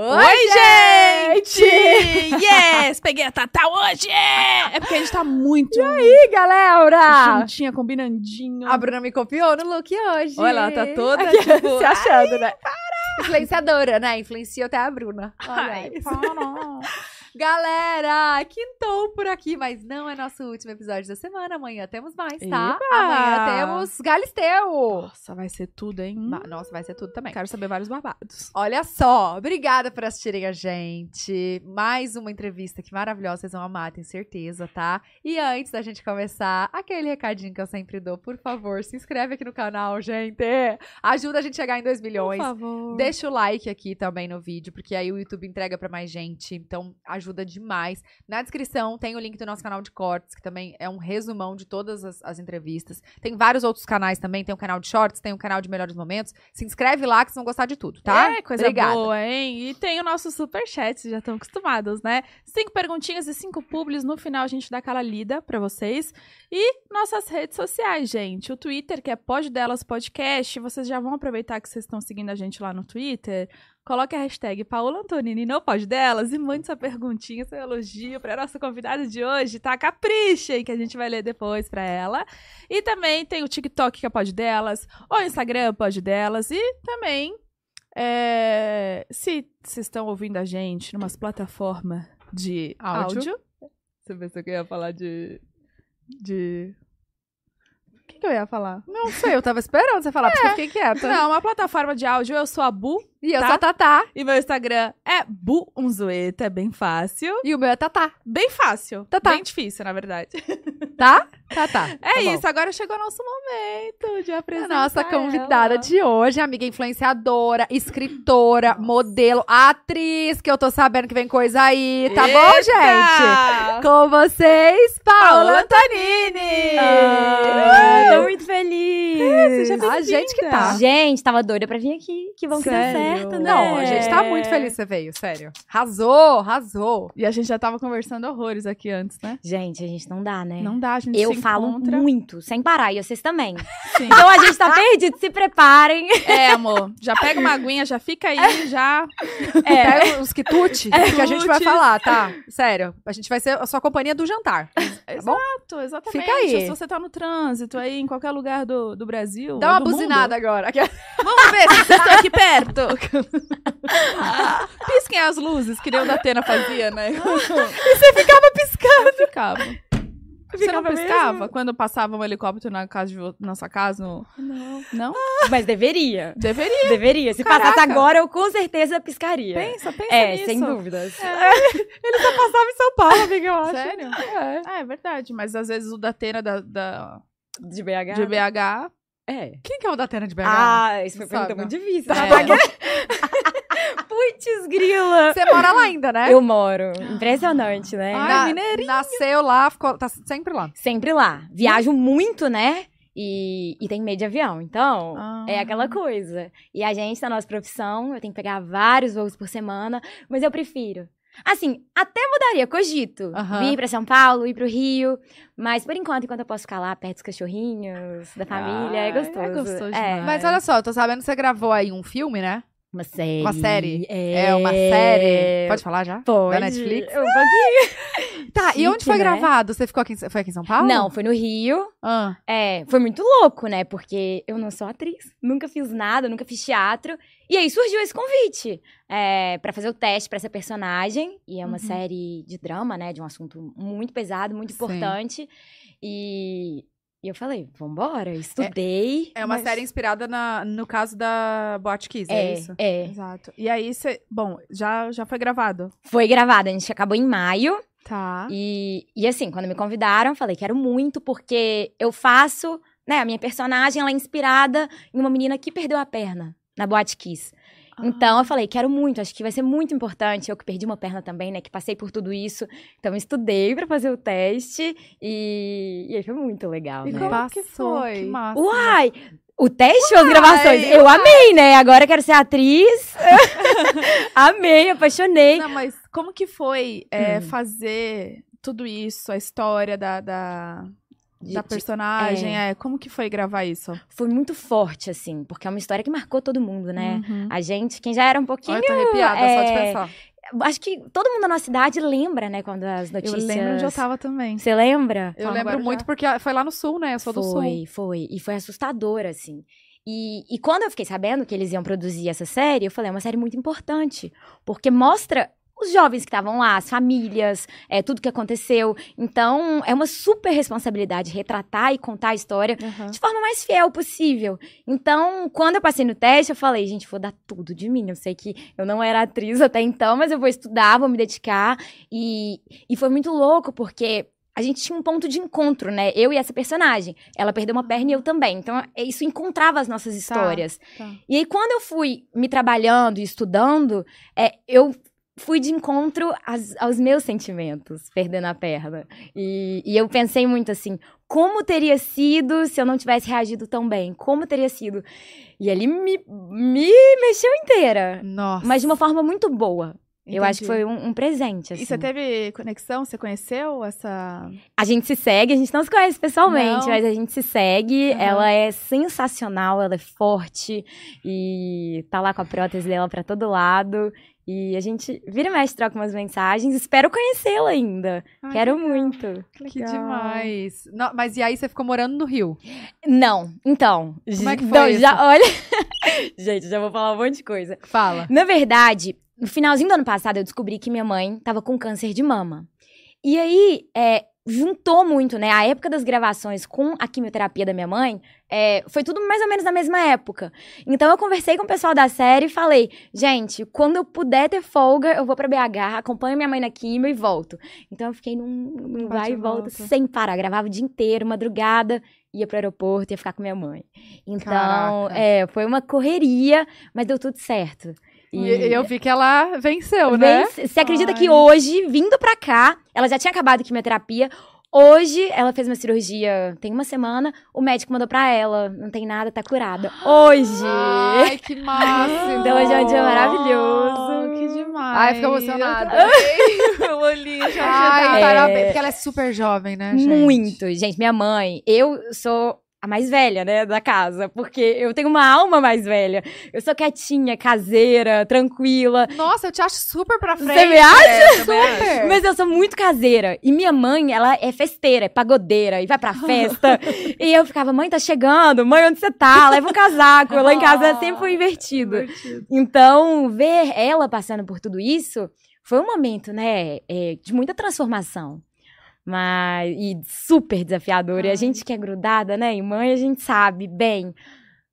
Oi, gente! yes! Peguei a Tatá hoje! É porque a gente tá muito. E aí, galera? Juntinha, combinandinho. A Bruna me copiou no look hoje. Olha, ela tá toda Aqui, tipo, se achando, ai, né? Influenciadora, né? Influenciou até a Bruna. Olha Ai, para. Galera, quintou por aqui, mas não é nosso último episódio da semana. Amanhã temos mais, tá? Eba! Amanhã temos Galisteu. Nossa, vai ser tudo, hein? Nossa, vai ser tudo também. Quero saber vários babados. Olha só, obrigada por assistirem a gente. Mais uma entrevista que maravilhosa, vocês vão amar, tenho certeza, tá? E antes da gente começar, aquele recadinho que eu sempre dou, por favor, se inscreve aqui no canal, gente. Ajuda a gente a chegar em 2 milhões. Por favor. Deixa o like aqui também no vídeo, porque aí o YouTube entrega pra mais gente. Então, ajuda demais. Na descrição tem o link do nosso canal de cortes, que também é um resumão de todas as, as entrevistas. Tem vários outros canais também. Tem o canal de shorts, tem o canal de melhores momentos. Se inscreve lá que vocês vão gostar de tudo, tá? É, coisa Obrigada. boa, hein? E tem o nosso superchat, vocês já estão acostumados, né? Cinco perguntinhas e cinco publis. No final a gente dá aquela lida pra vocês. E nossas redes sociais, gente. O Twitter, que é Pod Delas Podcast. Vocês já vão aproveitar que vocês estão seguindo a gente lá no Twitter. Coloque a hashtag Paola Antonini no Pod Delas e mande sua perguntinha, seu elogio pra nossa convidada de hoje, tá? Caprichem, que a gente vai ler depois pra ela. E também tem o TikTok, que é Pod Delas, o Instagram, Pod Delas. E também é, se vocês estão ouvindo a gente numas plataformas de Áudio. áudio. Você pensou que eu ia falar de. de. O que, que eu ia falar? Não sei, eu tava esperando você falar, porque eu fiquei quieta. Não, uma plataforma de áudio. Eu sou a Bu E eu Tá? sou a Tatá. e meu Instagram é Bu Unzueta. É bem fácil. E o meu é Tatá. Bem fácil. Tá, tá. Bem difícil, na verdade. Tá? Tatá. É Tá bom. isso, agora chegou o nosso momento de A apresentar. nossa convidada ela. de hoje, amiga influenciadora, escritora, modelo, atriz, que eu tô sabendo que vem coisa aí, tá bom, Eita! gente? Com vocês, Paola Antonini! Ah, tô muito feliz. seja a gente que tá. Gente, tava doida pra vir aqui. Que bom que deu Sério? Certo, né? Não, a gente tá muito feliz que você veio, sério. Arrasou, arrasou. E a gente já tava conversando horrores aqui antes, né? Gente, a gente não dá, né? Não dá, a gente Eu falo encontra. muito, sem parar, e vocês também. Sim. Então a gente tá perdido, se preparem. É, amor. Já pega uma aguinha, já fica aí, já. É. Pega os quitutes que a gente vai falar, tá? Sério, a gente vai ser a sua companhia do jantar. bom? Exato, exatamente. Fica aí. Se você tá no trânsito aí, em qualquer lugar do, do Brasil. Dá uma buzinada agora. Mundo, vamos ver se vocês estão aqui perto. Pisquem as luzes, que nem o da Atena fazia, né? Você ficava piscando. Eu ficava. Você não Ficava piscava quando passava um helicóptero na casa de na sua casa? No... Não. Não? Mas deveria. Deveria. Deveria. Se Caraca. passasse agora, eu com certeza piscaria. Pensa, pensa é, nisso. sem dúvidas. Ele só passava em São Paulo, amiga, eu acho. Sério? É. Ah, é verdade. Mas às vezes o da Atena da, da, De BH? de BH. É. Quem que é o da Atena de BH? Ah, isso foi Sabe, pergunta muito difícil. É. né? Putz, grila. Você mora lá ainda, né? Eu moro. Impressionante, né? Ai, Na- mineirinho. Nasceu lá, ficou, tá sempre lá. Sempre lá. Viajo muito, né? E, e tenho medo de avião. Então, Ah. é aquela coisa. E a gente, na nossa profissão, eu tenho que pegar vários voos por semana, mas eu prefiro. Assim, até mudaria, cogito. Aham. Vir pra São Paulo, ir pro Rio. Mas por enquanto, enquanto eu posso ficar lá perto dos cachorrinhos, da família, Ai, é gostoso. é gostoso É. Mas olha só, eu tô sabendo que você gravou aí um filme, né? Uma série. Uma série. É, É uma série. Pode falar já? Pode. Da Netflix? Um pouquinho. Tá, e onde Chique, foi né? gravado? Você ficou aqui, foi aqui em São Paulo? Não, foi no Rio. Ah, É, foi muito louco, né? Porque eu não sou atriz, nunca fiz nada, nunca fiz teatro. E aí surgiu esse convite é, para fazer o teste pra essa personagem. E é uma Uhum. série de drama, né? De um assunto muito pesado, muito Sim. importante. E, e eu falei, vambora, estudei. é uma mas- série inspirada na, no caso da Boate Kiss, é, É, isso? é. Exato. E aí você. Bom, já, já foi gravado. Foi gravada, a gente acabou em maio. Tá. E, e assim, quando me convidaram, eu falei, quero muito, porque eu faço, né, a minha personagem, ela é inspirada em uma menina que perdeu a perna na Boate Kiss. Então eu falei, quero muito, acho que vai ser muito importante. Eu que perdi uma perna também, né? Que passei por tudo isso. Então eu estudei pra fazer o teste e, e aí foi muito legal, E né? como que Passou, foi? Que massa. Uai! O teste ou as gravações? Eu amei, né? Agora eu quero ser atriz. amei, apaixonei. Não, mas como que foi é, Hum. fazer tudo isso, a história da, da, da personagem? É. Como que foi gravar isso? Foi muito forte, assim, porque é uma história que marcou todo mundo, né? Uhum. A gente, quem já era um pouquinho. Eu tô arrepiada só de é, pensar. Acho que todo mundo na nossa cidade lembra, né, quando as Eu notícias. lembro onde eu tava também. Você lembra? Eu Fala lembro muito já. porque foi lá no sul, né? Eu sou do sul. Foi, foi. E foi assustador, assim. E, e quando eu fiquei sabendo que eles iam produzir essa série, eu falei, é uma série muito importante. Porque mostra os jovens que estavam lá, as famílias, é, tudo que aconteceu. Então, é uma super responsabilidade retratar e contar a história Uhum. de forma mais fiel possível. Então, quando eu passei no teste, eu falei, gente, vou dar tudo de mim. Eu sei que eu não era atriz até então, mas eu vou estudar, vou me dedicar. E, e foi muito louco, porque a gente tinha um ponto de encontro, né? Eu e essa personagem. Ela perdeu uma perna e eu também. Então, é- isso encontrava as nossas histórias. tá. E aí, quando eu fui me trabalhando e estudando, é, eu fui de encontro às- aos meus sentimentos, perdendo a perna. E, e eu pensei muito assim, como teria sido se eu não tivesse reagido tão bem? Como teria sido? E ali me, me mexeu inteira, Nossa. mas de uma forma muito boa. Eu acho que Entendi. foi um, um presente, assim. E você teve conexão? Você conheceu essa. A gente se segue, a gente não se conhece pessoalmente, Não. mas a gente se segue. Aham. Ela é sensacional, ela é forte e tá lá com a prótese dela pra todo lado. E a gente vira e mexe, troca umas mensagens. Espero conhecê-la ainda. Ai, Quero legal, muito. Que legal. demais. Não, mas e aí você ficou morando no Rio? Não, então. Como é que foi não, isso? já, olha. gente, já vou falar um monte de coisa. Fala. Na verdade, no finalzinho do ano passado, eu descobri que minha mãe tava com câncer de mama. E aí, é, juntou muito, né? A época das gravações com a quimioterapia da minha mãe é, foi tudo mais ou menos na mesma época. Então, eu conversei com o pessoal da série e falei: gente, quando eu puder ter folga, eu vou pra BH, acompanho minha mãe na quimio e volto. Então, eu fiquei num, num vai e e volta volta. sem parar. Gravava o dia inteiro, madrugada, ia pro aeroporto, ia ficar com minha mãe. Então, Caraca. é, foi uma correria, mas deu tudo certo. E eu vi que ela venceu, né? Vence- Você acredita Ai. que hoje, vindo pra cá, ela já tinha acabado a quimioterapia. Hoje, ela fez uma cirurgia tem uma semana, o médico mandou pra ela. Não tem nada, tá curada. Hoje! Ai, que massa. Então, hoje é um dia maravilhoso. Oh, que demais. Ai, fico emocionada. o olhinho já Ai, tá. É. parabéns. Porque ela é super jovem, né, gente? Muito. Gente, minha mãe, eu sou a mais velha, né, da casa, porque eu tenho uma alma mais velha. Eu sou quietinha, caseira, tranquila. Nossa, eu te acho super pra frente. Você me acha? É, acho. Mas eu sou muito caseira. E minha mãe, ela é festeira, é pagodeira, e vai pra festa. e eu ficava, mãe, tá chegando. Mãe, onde você tá? Leva um casaco. Lá em casa sempre foi invertido. Divertido. Então, ver ela passando por tudo isso foi um momento, né, é, de muita transformação. Mas, e super desafiador. E a gente que é grudada, né, em mãe, a gente sabe bem.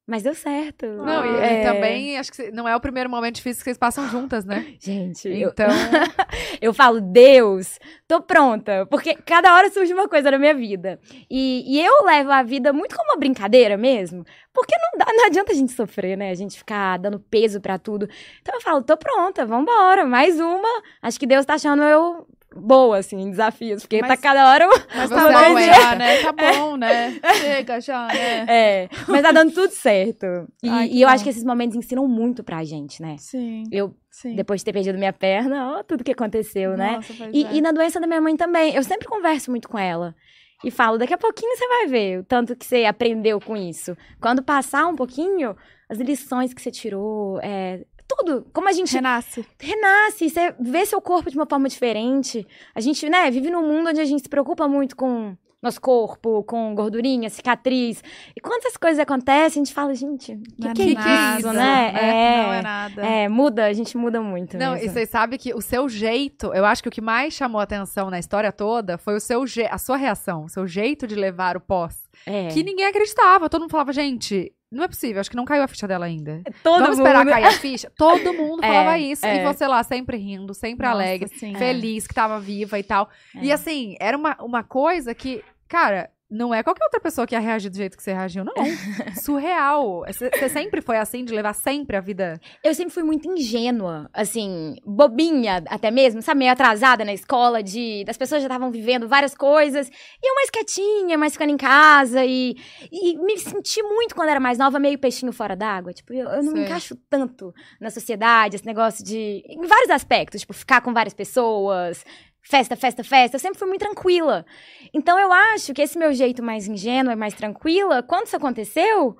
Mas deu certo. Não, e, e É, também acho que não é o primeiro momento difícil que vocês passam juntas, né? Gente, eu, Então, eu falo, Deus, tô pronta. Porque cada hora surge uma coisa na minha vida. E, e eu levo a vida muito como uma brincadeira mesmo. Porque não, dá, não adianta a gente sofrer, né? A gente ficar dando peso pra tudo. Então eu falo, tô pronta, vambora. Mais uma. Acho que Deus tá achando eu boa, assim, em desafios. Porque Mas- tá cada hora. Mas Você tá bom já, né? Tá bom, né? Chega já, né? É, mas tá dando tudo certo. E, Ai, e eu bom. acho que esses momentos ensinam muito pra gente, né? Sim, Eu, sim. depois de ter perdido minha perna, ó, tudo que aconteceu, né? Nossa, pois E, é. e na doença da minha mãe também. Eu sempre converso muito com ela. E falo, daqui a pouquinho você vai ver o tanto que você aprendeu com isso. Quando passar um pouquinho, as lições que você tirou, é, tudo. Como a gente Renasce. renasce, você vê seu corpo de uma forma diferente. A gente, né, vive num mundo onde a gente se preocupa muito com nosso corpo, com gordurinha, cicatriz. E quando essas coisas acontecem, a gente fala, gente, que Não que é nada, isso, né? Não é nada. É, muda, a gente muda muito não, e mesmo. vocês sabem que o seu jeito, eu acho que o que mais chamou atenção na história toda foi o seu je a sua reação, o seu jeito de levar o pós. É. Que ninguém acreditava. Todo mundo falava, gente, não é possível, acho que não caiu a ficha dela ainda. Todo Vamos esperar mundo- cair a ficha? Todo mundo É, falava isso. é. E você lá sempre rindo, sempre Nossa, alegre, sim. feliz que tava viva e tal. É. E assim, era uma, uma coisa que, cara, não é qualquer outra pessoa que ia reagir do jeito que você reagiu, não. Surreal. Você sempre foi assim, de levar sempre a vida. Eu sempre fui muito ingênua, assim, bobinha até mesmo, sabe? Meio atrasada na escola, de das pessoas já estavam vivendo várias coisas, e eu mais quietinha, mais ficando em casa, e, e me senti muito quando era mais nova, meio peixinho fora d'água. Tipo, eu, eu não me Sei. encaixo tanto na sociedade, esse negócio de. em vários aspectos, tipo, ficar com várias pessoas. Festa, festa, festa. Eu sempre fui muito tranquila. Então eu acho que esse meu jeito mais ingênuo e mais tranquila, quando isso aconteceu,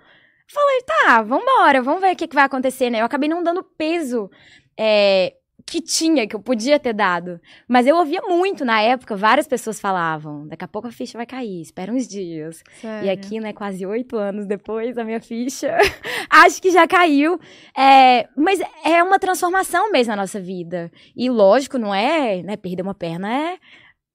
falei, tá, vambora, vamos ver o que, que vai acontecer, né? Eu acabei não dando peso. É, que tinha, que eu podia ter dado. Mas eu ouvia muito na época, várias pessoas falavam: daqui a pouco a ficha vai cair, espera uns dias. Sério. E aqui, né, quase oito anos depois, a minha ficha, acho que já caiu. É, mas é uma transformação mesmo na nossa vida. E lógico, não é, né, perder uma perna é...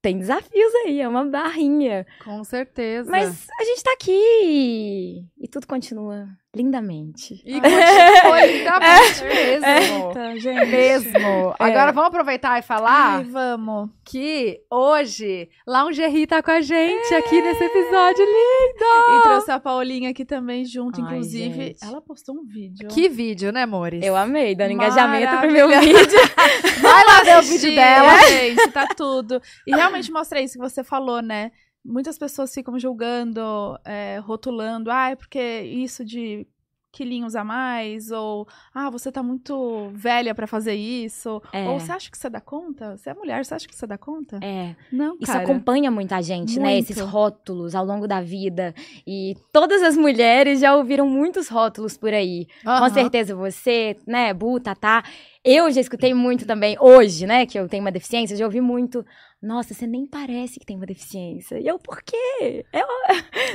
Tem desafios aí, é uma barrinha. Com certeza. Mas a gente tá aqui e, e tudo continua lindamente. E continua lindamente mesmo. Eita, gente. Mesmo. Agora vamos aproveitar e falar Ai, vamos. que hoje Lingerie tá com a gente aqui nesse episódio lindo. E trouxe a Paulinha aqui também junto, Ai, inclusive. gente. Ela postou um vídeo. Que vídeo, né, amores? Eu amei, dando engajamento pro meu vídeo. Vai lá ver o vídeo dela. Gente, tá tudo. E realmente mostra isso que você falou, né? Muitas pessoas ficam julgando, é, rotulando, ah, é porque isso de quilinhos a mais, ou ah, você tá muito velha pra fazer isso, É. ou você acha que você dá conta? Você é mulher, você acha que você dá conta? É. Não, Isso cara. acompanha muita gente, né? Muito. Esses rótulos ao longo da vida. E todas as mulheres já ouviram muitos rótulos por aí. Com certeza você, né, Bu, Tatá. Eu já escutei muito também, hoje, né, que eu tenho uma deficiência, já ouvi muito. Nossa, você nem parece que tem uma deficiência. E eu, por quê? É,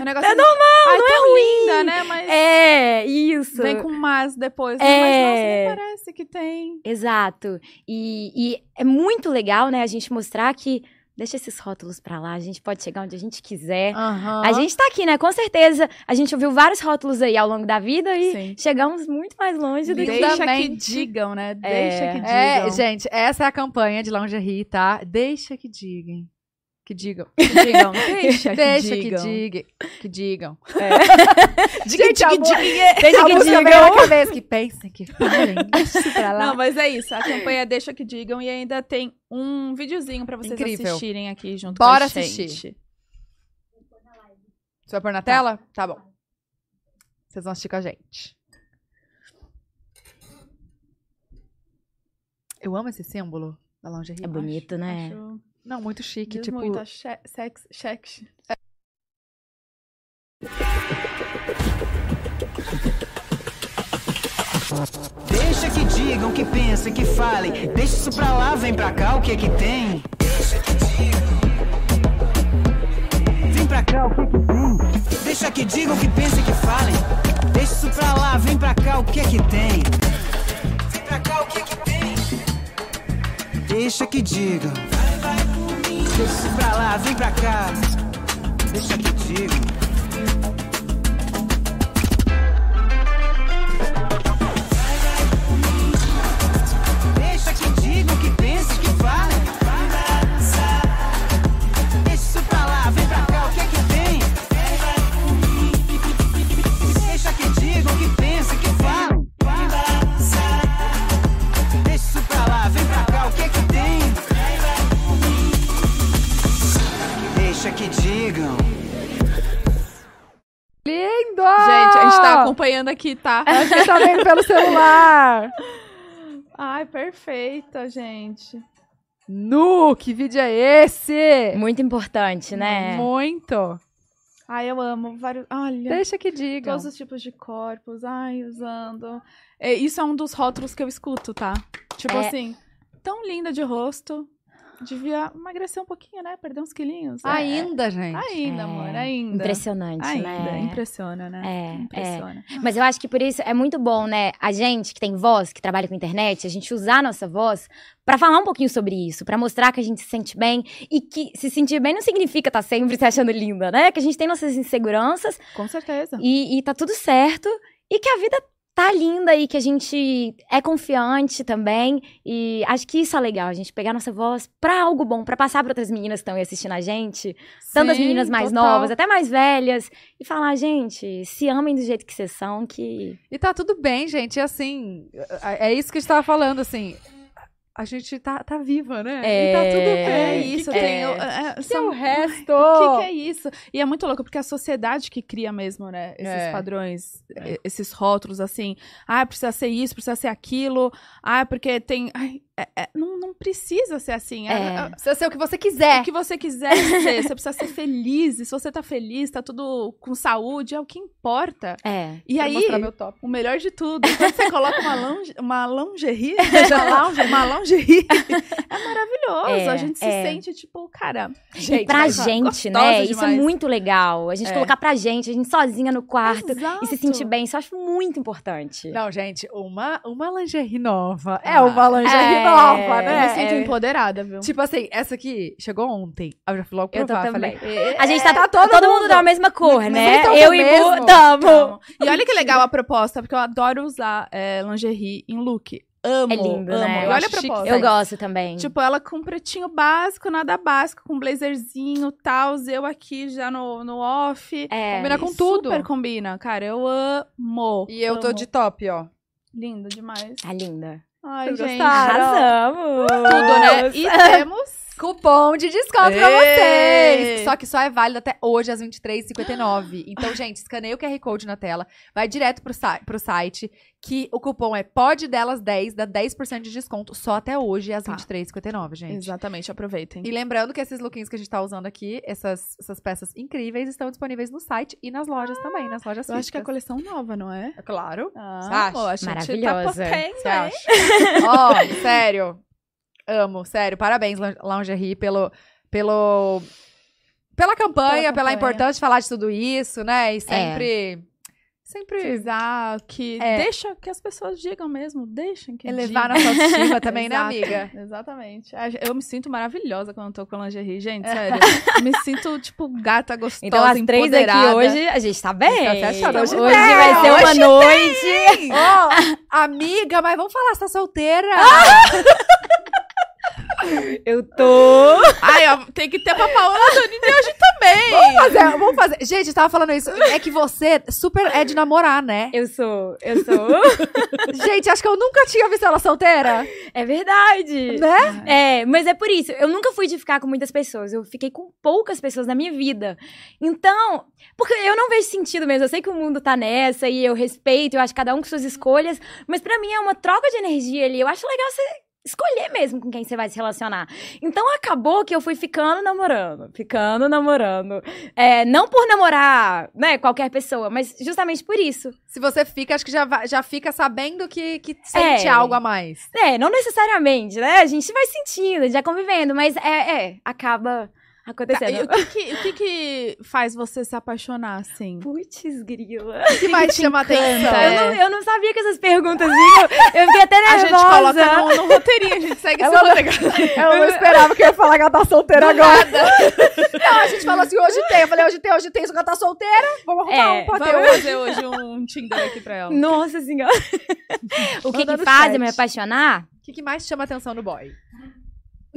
O negócio É assim, normal, Ai, não é tão ruim. linda, né? Mas é isso. vem com mas depois. É. Mas nossa, nem parece que tem. Exato. E, e é muito legal, né, a gente mostrar que deixa esses rótulos pra lá, a gente pode chegar onde a gente quiser. Aham. A gente tá aqui, né? Com certeza. A gente ouviu vários rótulos aí ao longo da vida e Sim. chegamos muito mais longe do que. Deixa que digam, né? Deixa que digam. É, gente, essa é a campanha de lingerie, tá? Deixa que digam. Que digam. Que digam. Deixa que Deixa que digam. digam. Que digam. Diga, Gente, a diga, mu- diga. Deixa a que digam. na cabeça. Que pensem, que falem. Deixa isso pra lá. Não, mas é isso. A campanha é Deixa que digam e ainda tem um videozinho pra vocês Incrível. assistirem aqui junto Bora com a gente. assistir. Você vai pôr na tela? Tá bom. Vocês vão assistir com a gente. Eu amo esse símbolo da lingerie. É bonito, né? Acho... Não, muito chique. Diz tipo, muito, a che- sex, sex. Deixa que digam, que pensem, que falem. Deixa isso pra lá, vem pra cá, o que é que tem? Deixa que digam. Vem pra cá, o que é que tem? Deixa que digam, que pensem, que falem. Deixa isso pra lá, vem pra cá, o que é que tem? Vem pra cá, o que é que tem? Deixa que digam. Deixa pra lá, vem pra cá. Deixa que digam. Deixa Deixa que digam. Lindo! Gente, a gente tá acompanhando aqui, tá? Acho que tá vendo pelo celular. Ai, perfeita, gente. Nu, que vídeo é esse? Muito importante, né? Muito. Ai, eu amo vários. Olha. Deixa que digam. Todos os tipos de corpos, ai, usando. É, isso é um dos rótulos que eu escuto, tá? Tipo É. assim, tão linda de rosto, devia emagrecer um pouquinho, né? Perder uns quilinhos. É. Ainda, gente. Ainda, É. amor, ainda. Impressionante, Ainda, né? impressiona, né? É, Impressiona. Mas eu acho que por isso é muito bom, né? A gente que tem voz, que trabalha com internet, a gente usar a nossa voz pra falar um pouquinho sobre isso, pra mostrar que a gente se sente bem e que se sentir bem não significa estar sempre se achando linda, né? Que a gente tem nossas inseguranças Com certeza. e, e tá tudo certo e que a vida tá linda e que a gente é confiante também e acho que isso é legal, a gente pegar nossa voz pra algo bom, pra passar pra outras meninas que estão aí assistindo a gente, tanto as Sim, meninas mais total. novas, até mais velhas, e falar, gente, se amem do jeito que vocês são, que E tá tudo bem, gente. E assim, é é isso que a gente tava falando, assim. A gente tá, tá viva, né? É, e tá tudo É bem. isso, que, tem. é. o- é, é são- o resto? O que, que é isso? E é muito louco, porque é a sociedade que cria mesmo, né? Esses É. padrões, e- esses rótulos, assim. Ah, precisa ser isso, precisa ser aquilo. Ah, porque tem. Ai, é- é- não, não precisa ser assim. É- É. é- Precisa ser o que você quiser. o que você quiser ser, você precisa ser feliz. E se você tá feliz, tá tudo com saúde, é o que importa. É. E aí, mostrar meu top. o melhor de tudo, quando você coloca uma, longe, uma lingerie, uma lounge- uma lingerie, é maravilhoso. É, a gente se é. sente, tipo, cara, E pra gente, né? Isso é demais. muito legal. A gente colocar pra gente, a gente sozinha no quarto e se Exato. sentir bem. Isso eu acho muito importante. Não, gente, uma, uma lingerie nova. É Ah, uma lingerie é. nova, Eu né? me sinto É. empoderada, viu? Tipo assim, essa aqui chegou ontem. Eu já fui logo Eu tô provar. também. Falei, "É, A gente tá, tá todo, todo mundo mundo. da mesma cor, né? Eu e? Bu tamo. Amo. E olha que legal a proposta, porque eu adoro usar é, lingerie em look. Amo, É lindo, amo. né? E Eu olha a proposta. Eu gosto também. Tipo, ela com pretinho básico, nada básico, com blazerzinho e tal. Eu aqui já no, no off. é. combina com tudo. Super combina, cara. Eu amo. E eu tô amo. de top, ó. Lindo demais. Tá linda. Ai, Vocês gente. Arrasamos. Tudo, né? E temos... Cupom de desconto pra Ei! vocês! Só que só é válido até hoje, às 23h59. Então, gente, escaneia o QR Code na tela, vai direto pro, pro site, que o cupom é PODDELAS10, dá 10% de desconto só até hoje, às Tá. 23h59, gente. Exatamente, aproveitem. E lembrando que esses lookinhos que a gente tá usando aqui, essas, essas peças incríveis, estão disponíveis no site e nas lojas também, nas lojas Eu acho que é a coleção nova, não é? É claro. Ah, pô, a gente Maravilhosa. tá? Ó, sério. Amo, sério. Parabéns, Lin- Lingerie, pelo, pela campanha, Pela pela campanha. importância de falar de tudo isso, né? E sempre. Sempre Frisar que É. deixa que as pessoas digam mesmo, deixem que elevar digam. nossa autoestima também, né, amiga? Exatamente. Ah, Eu me sinto maravilhosa quando eu tô com lingerie, gente, sério. me sinto, tipo, gata gostosa, Então, as três aqui empoderada. hoje, a gente tá bem. Tá fechado. Hoje, Hoje tem, vai ser uma noite. Ó, amiga, mas vamos falar, você tá solteira? Eu tô. Ai, ó, tem que ter pra Paola Donini hoje também. Vamos fazer, vamos fazer. Gente, eu tava falando isso. É que você super é de namorar, né? Eu sou. Eu sou. Gente, acho que eu nunca tinha visto ela solteira. é verdade. Né? É, mas é por isso. Eu nunca fui de ficar com muitas pessoas. Eu fiquei com poucas pessoas na minha vida. Então, porque eu não vejo sentido mesmo. Eu sei que o mundo tá nessa e eu respeito, eu acho cada um com suas escolhas. Mas pra mim é uma troca de energia ali. Eu acho legal você escolher mesmo com quem você vai se relacionar. Então acabou que eu fui ficando namorando, ficando namorando. É, não por namorar, né, qualquer pessoa, mas justamente por isso. Se você fica, acho que já, já fica sabendo que, que sente É. algo a mais. É, não necessariamente, né? A gente vai sentindo, já convivendo, mas é, é acaba acontecendo. e o que que, o que que faz você se apaixonar, assim? Putz, grila. O que mais te chama atenção? Eu, não, eu não sabia que essas perguntas vinham. Eu fiquei até A nervosa. gente coloca no, no roteirinho, a gente segue Ela- roteiro. Eu não esperava que eu ia falar que ela tá solteira agora. Não, a gente falou assim, hoje tem. Eu falei, hoje tem, hoje tem, só que ela tá solteira. Vamos arrumar É, um pra ter Vamos fazer hoje um Tinder aqui pra ela. Nossa senhora. o que, que faz me apaixonar? O que, que mais te chama atenção no boy?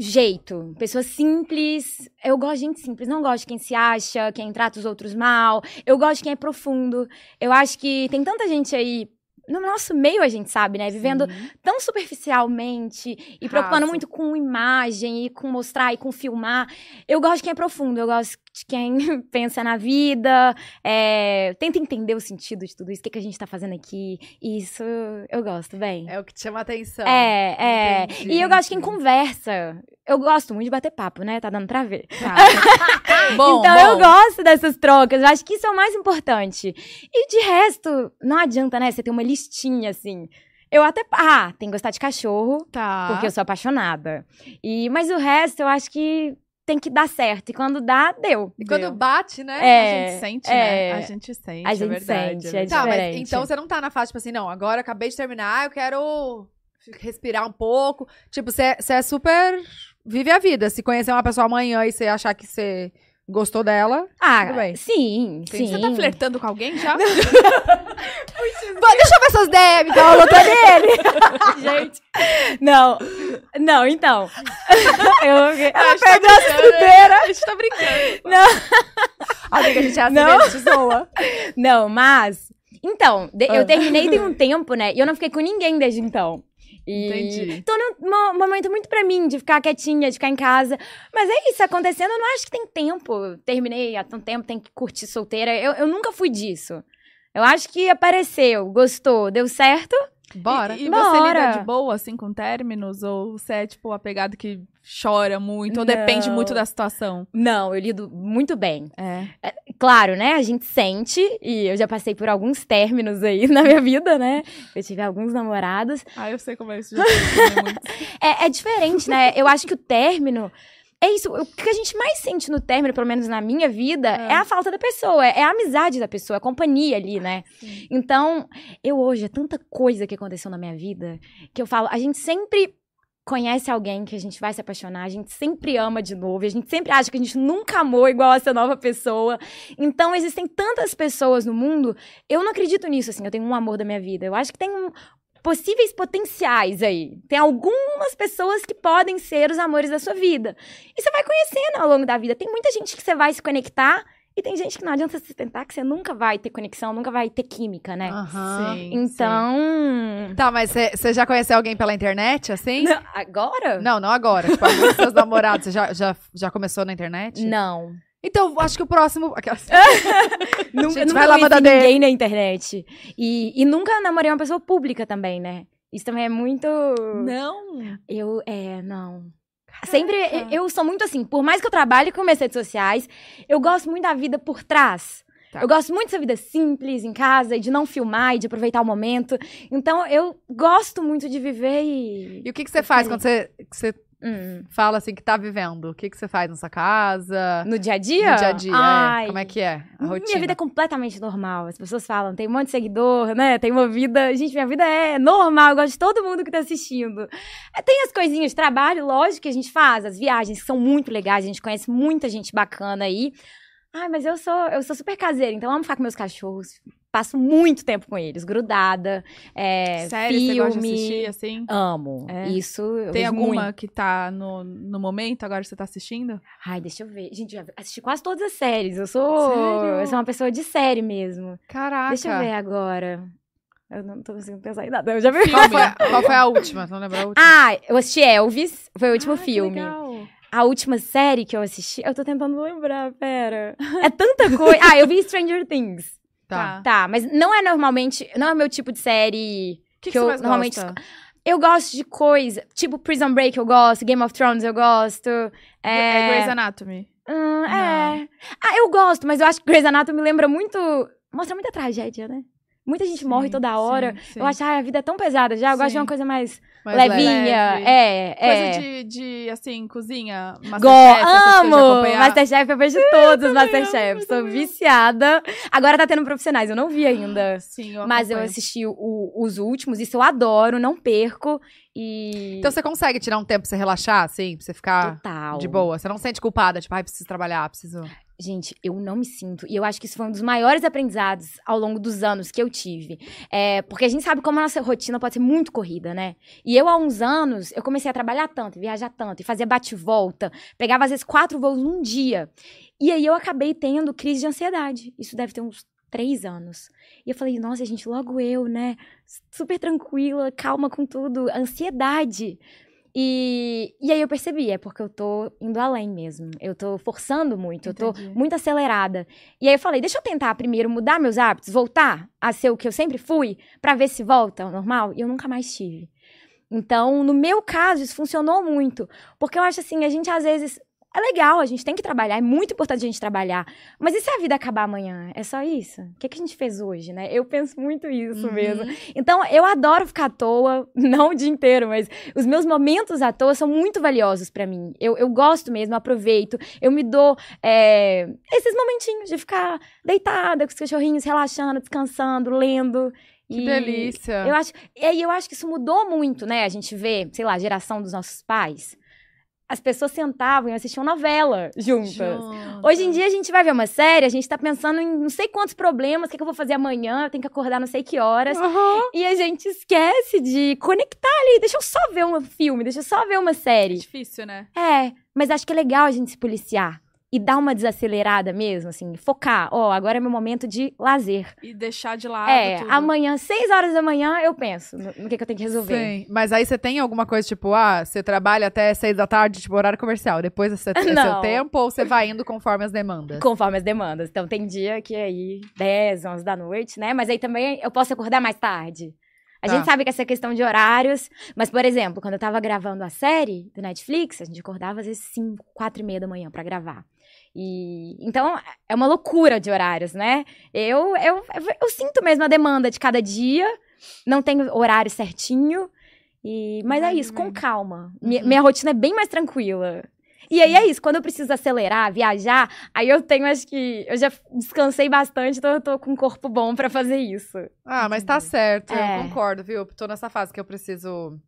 Jeito. Pessoa simples. Eu gosto de gente simples. Não gosto de quem se acha, quem trata os outros mal. Eu gosto de quem é profundo. Eu acho que tem tanta gente aí. No nosso meio, a gente sabe, né? Vivendo tão superficialmente e preocupando muito com imagem e com mostrar e com filmar. Eu gosto de quem é profundo, eu gosto de quem pensa na vida, é, tenta entender o sentido de tudo isso, o que, que a gente tá fazendo aqui. Isso eu gosto, bem. É o que te chama atenção. É, é. Entendi. E eu gosto de quem conversa. Eu gosto muito de bater papo, né? Tá dando pra ver. Bom, então bom. eu gosto dessas trocas. Eu acho que isso é o mais importante. E de resto, não adianta, né? Você ter uma listinha assim. Eu até. Ah, tem que gostar de cachorro, Tá. porque eu sou apaixonada. E, mas o resto, eu acho que tem que dar certo. E quando dá, deu. E quando Deu. bate, né? É, A gente sente, é. né? A gente sente, A é gente verdade. sente, é Tá, mas então você não tá na fase, tipo assim, não, agora acabei de terminar, eu quero respirar um pouco. Tipo, você, é super. Vive a vida. Se conhecer uma pessoa amanhã e você achar que você gostou dela. Ah, Tudo bem. sim, sim. Você tá flertando com alguém já? Pô, deixa eu ver suas DM, então, eu tô dele. Gente. Não. Não, então. eu, Ela perdeu a estrutura. A gente tá brincando. Amiga, a gente é assim Não. mesmo, te zoa. Não, mas. Então, de- Ah. eu terminei tem um tempo, né? E eu não fiquei com ninguém desde então. E Entendi. tô num mo- momento muito pra mim de ficar quietinha, de ficar em casa. Mas é isso acontecendo, eu não acho que tem tempo. Eu terminei há tanto tempo, tem que curtir solteira. Eu, eu nunca fui disso. Eu acho que apareceu, gostou, deu certo. Bora. E, e você lida Bora. de boa, assim, com términos? Ou você é, tipo, apegado que chora muito? Ou depende Não. muito da situação? Não, eu lido muito bem. É. Claro, né? A gente sente, e eu já passei por alguns términos aí na minha vida, né? Eu tive alguns namorados. Ah, eu sei como é isso. Muito. É, é diferente, né? Eu acho que o término. É isso, o que a gente mais sente no término, pelo menos na minha vida, é, É. a falta da pessoa, é a amizade da pessoa, a companhia ali, né? Sim. Então, eu hoje, é tanta coisa que aconteceu na minha vida, que eu falo, a gente sempre conhece alguém que a gente vai se apaixonar, a gente sempre ama de novo, a gente sempre acha que a gente nunca amou igual essa nova pessoa. Então, existem tantas pessoas no mundo, eu não acredito nisso, assim, eu tenho um amor da minha vida. Eu acho que tem um- possíveis potenciais aí. Tem algumas pessoas que podem ser os amores da sua vida. E você vai conhecendo ao longo da vida. Tem muita gente que você vai se conectar e tem gente que não adianta se tentar, que você nunca vai ter conexão, nunca vai ter química, né? Aham. Sim, Então. Tá, mas você já conheceu alguém pela internet, assim? Não, agora? Não, não agora. Tipo, alguns seus namorados, você já, já, já começou na internet? Não. Então, acho que o próximo... aquelas- Nunca, Gente, nunca vai lá mandar ninguém na internet. E, e nunca namorei uma pessoa pública também, né? Isso também é muito. Não. Eu, é, não. Sempre, eu sou muito assim, por mais que eu trabalhe com minhas redes sociais, eu gosto muito da vida por trás. Tá. Eu gosto muito dessa vida simples, em casa, e de não filmar, e de aproveitar o momento. Então, eu gosto muito de viver e... E o que que você faz quando você, que você Hum. fala assim que tá vivendo? O que que você faz na sua casa? No dia a dia? No dia a dia, é. Ai, Como é que é a rotina? Minha vida é completamente normal. As pessoas falam, tem um monte de seguidor, né? Tem uma vida. Gente, minha vida é normal. Eu gosto de todo mundo que tá assistindo. É, Tem as coisinhas de trabalho, lógico, que a gente faz, as viagens que são muito legais, a gente conhece muita gente bacana aí. Ai, mas eu sou, eu sou super caseira, então eu amo ficar com meus cachorros. Passo muito tempo com eles, grudada. É, Sério, filme. você gosta de assistir, assim? Amo. É? Isso eu Tem alguma muito. que tá no, no momento agora que você tá assistindo? Ai, deixa eu ver. Gente, já assisti quase todas as séries. Eu sou, Sério? eu sou uma pessoa de série mesmo. Caraca. Deixa eu ver agora. Eu não tô conseguindo pensar em nada. Eu já vi. Qual foi, qual foi a última? Não lembra a última? Ah, eu assisti Elvis. Foi o último Ah, filme. legal. A última série que eu assisti. Eu tô tentando lembrar, pera. É tanta coisa. Ah, eu vi Stranger Things. Tá. Tá, mas não é normalmente. Não é o meu tipo de série. Que, Que que você eu mais normalmente gosta? Eu gosto de coisa. Tipo Prison Break eu gosto, Game of Thrones eu gosto. É, É. Grey's Anatomy. Hum, é. Ah, eu gosto, mas eu acho que Grey's Anatomy me lembra muito. Mostra muita tragédia, né? Muita gente Sim, morre toda hora. sim, sim. Eu acho, ah, a vida é tão pesada já. Eu gosto de uma coisa mais, Mais levinha. leve. É, Coisa é. de, de, assim, cozinha. Go Masterchef, de amo! Masterchef, eu vejo todos os Masterchefs. eu Sou viciada. Agora tá tendo profissionais, eu não vi ainda. Sim, eu Mas eu assisti o- os últimos, isso eu adoro, não perco. E. Então você consegue tirar um tempo pra você relaxar, assim? Pra você ficar Total. de boa? Você não se sente culpada? Tipo, ai, preciso trabalhar, preciso... Gente, eu não me sinto. E eu acho que isso foi um dos maiores aprendizados ao longo dos anos que eu tive. É, porque a gente sabe como a nossa rotina pode ser muito corrida, né? E eu, há uns anos, eu comecei a trabalhar tanto, viajar tanto, e fazer bate-volta. Pegava, às vezes, quatro voos num dia. E aí eu acabei tendo crise de ansiedade. Isso deve ter uns três anos. E eu falei, nossa, gente, logo eu, né? Super tranquila, calma com tudo. Ansiedade. E, e aí eu percebi, é porque eu tô indo além mesmo. Eu tô forçando muito, eu tô Entendi. muito acelerada. E aí eu falei, deixa eu tentar primeiro mudar meus hábitos, voltar a ser o que eu sempre fui, pra ver se volta ao normal. E eu nunca mais tive. Então, no meu caso, isso funcionou muito. Porque eu acho assim, a gente às vezes. É legal, a gente tem que trabalhar, é muito importante a gente trabalhar. Mas e se a vida acabar amanhã? É só isso? O que, é que a gente fez hoje, né? Eu penso muito isso Uhum. mesmo. Então, eu adoro ficar à toa, não o dia inteiro, mas os meus momentos à toa são muito valiosos pra mim. Eu, eu gosto mesmo, aproveito. Eu me dou é, esses momentinhos de ficar deitada com os cachorrinhos, relaxando, descansando, lendo. Que E delícia. Eu acho, e aí eu acho que isso mudou muito, né? A gente vê, sei lá, a geração dos nossos pais. As pessoas sentavam e assistiam novela juntas. Juntas. Hoje em dia a gente vai ver uma série, a gente tá pensando em não sei quantos problemas, o que, que eu vou fazer amanhã, eu tenho que acordar não sei que horas. Aham. E a gente esquece de conectar ali. Deixa eu só ver um filme, deixa eu só ver uma É série. difícil, né? É, mas acho que é legal a gente se policiar. E dar uma desacelerada mesmo, assim, focar. Ó, agora é meu momento de lazer. E deixar de lado é, tudo. amanhã, seis horas da manhã, eu penso no, no que, que eu tenho que resolver. Sim. Mas aí você tem alguma coisa, tipo, ah, você trabalha até seis da tarde, tipo, horário comercial. Depois seu, é seu tempo ou você vai indo conforme as demandas? Conforme as demandas. Então, tem dia que é aí 10, 11 da noite, né? Mas aí também eu posso acordar mais tarde. A Tá. gente sabe que essa questão de horários. Mas, por exemplo, quando eu tava gravando a série do Netflix, a gente acordava às vezes 5, 4 e meia da manhã pra gravar. E então é uma loucura de horários, né? Eu, eu, eu, sinto mesmo a demanda de cada dia, não tenho horário certinho. E, mas Vai é isso, com vivendo. calma. Minha, Uhum. minha rotina é bem mais tranquila. E aí é isso, quando eu preciso acelerar, viajar, aí eu tenho, acho que. Eu já descansei bastante, então eu tô com um corpo bom pra fazer isso. Ah, mas tá certo, É. eu concordo, viu? Tô nessa fase que eu preciso.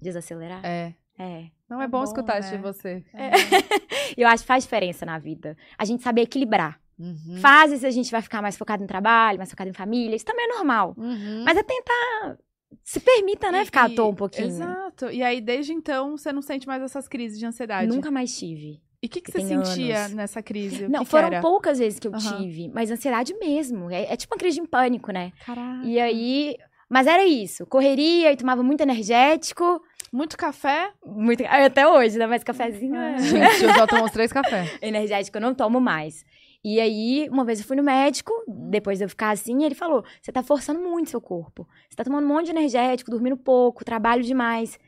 Desacelerar? É. É. Não é É bom, bom, escutar isso de né? você. Eu acho que faz diferença na vida. A gente saber equilibrar. Uhum. Fases a gente vai ficar mais focado em trabalho, mais focado em família. Isso também é normal. Uhum. Mas é tentar. Se permita, né? E- Ficar à toa um pouquinho. Exato. E aí, desde então, você não sente mais essas crises de ansiedade. Nunca mais tive. E o que, que você sentia anos. nessa crise? O Não, que que foram era? poucas vezes que eu Aham. tive, mas ansiedade mesmo. É, é tipo uma crise de pânico, né? Caraca. E aí. Mas era isso. Correria e tomava muito energético. Muito café? Muito, até hoje, né? Mas cafezinho. É. é- Gente, eu já tomo uns três cafés. energético eu não tomo mais. E aí, uma vez eu fui no médico, depois de eu ficar assim, ele falou: você tá forçando muito seu corpo. Você tá tomando um monte de energético, dormindo pouco, trabalho demais.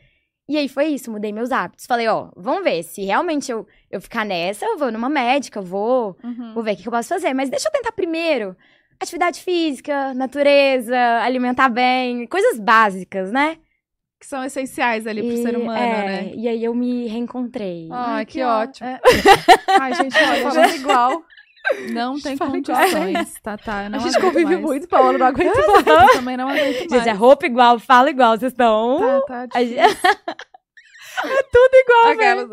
E aí foi isso, mudei meus hábitos. Falei, ó, vamos ver, se realmente eu, eu ficar nessa, eu vou numa médica, eu vou, Uhum. vou ver o que, que eu posso fazer. Mas deixa eu tentar primeiro. Atividade física, natureza, alimentar bem, coisas básicas, né? Que são essenciais ali pro E, ser humano, é, né? E aí eu me reencontrei. Ai, que, ó- ótimo. é. Ai, gente, olha, Falando gente, igual. não tem igual. condições, tá, tá. A gente convive mais. muito, Paola, não aguento mais. Eu também não aguento mais. Gente, é roupa igual, fala igual, vocês estão. Tá, tá A difícil. gente- Aquelas-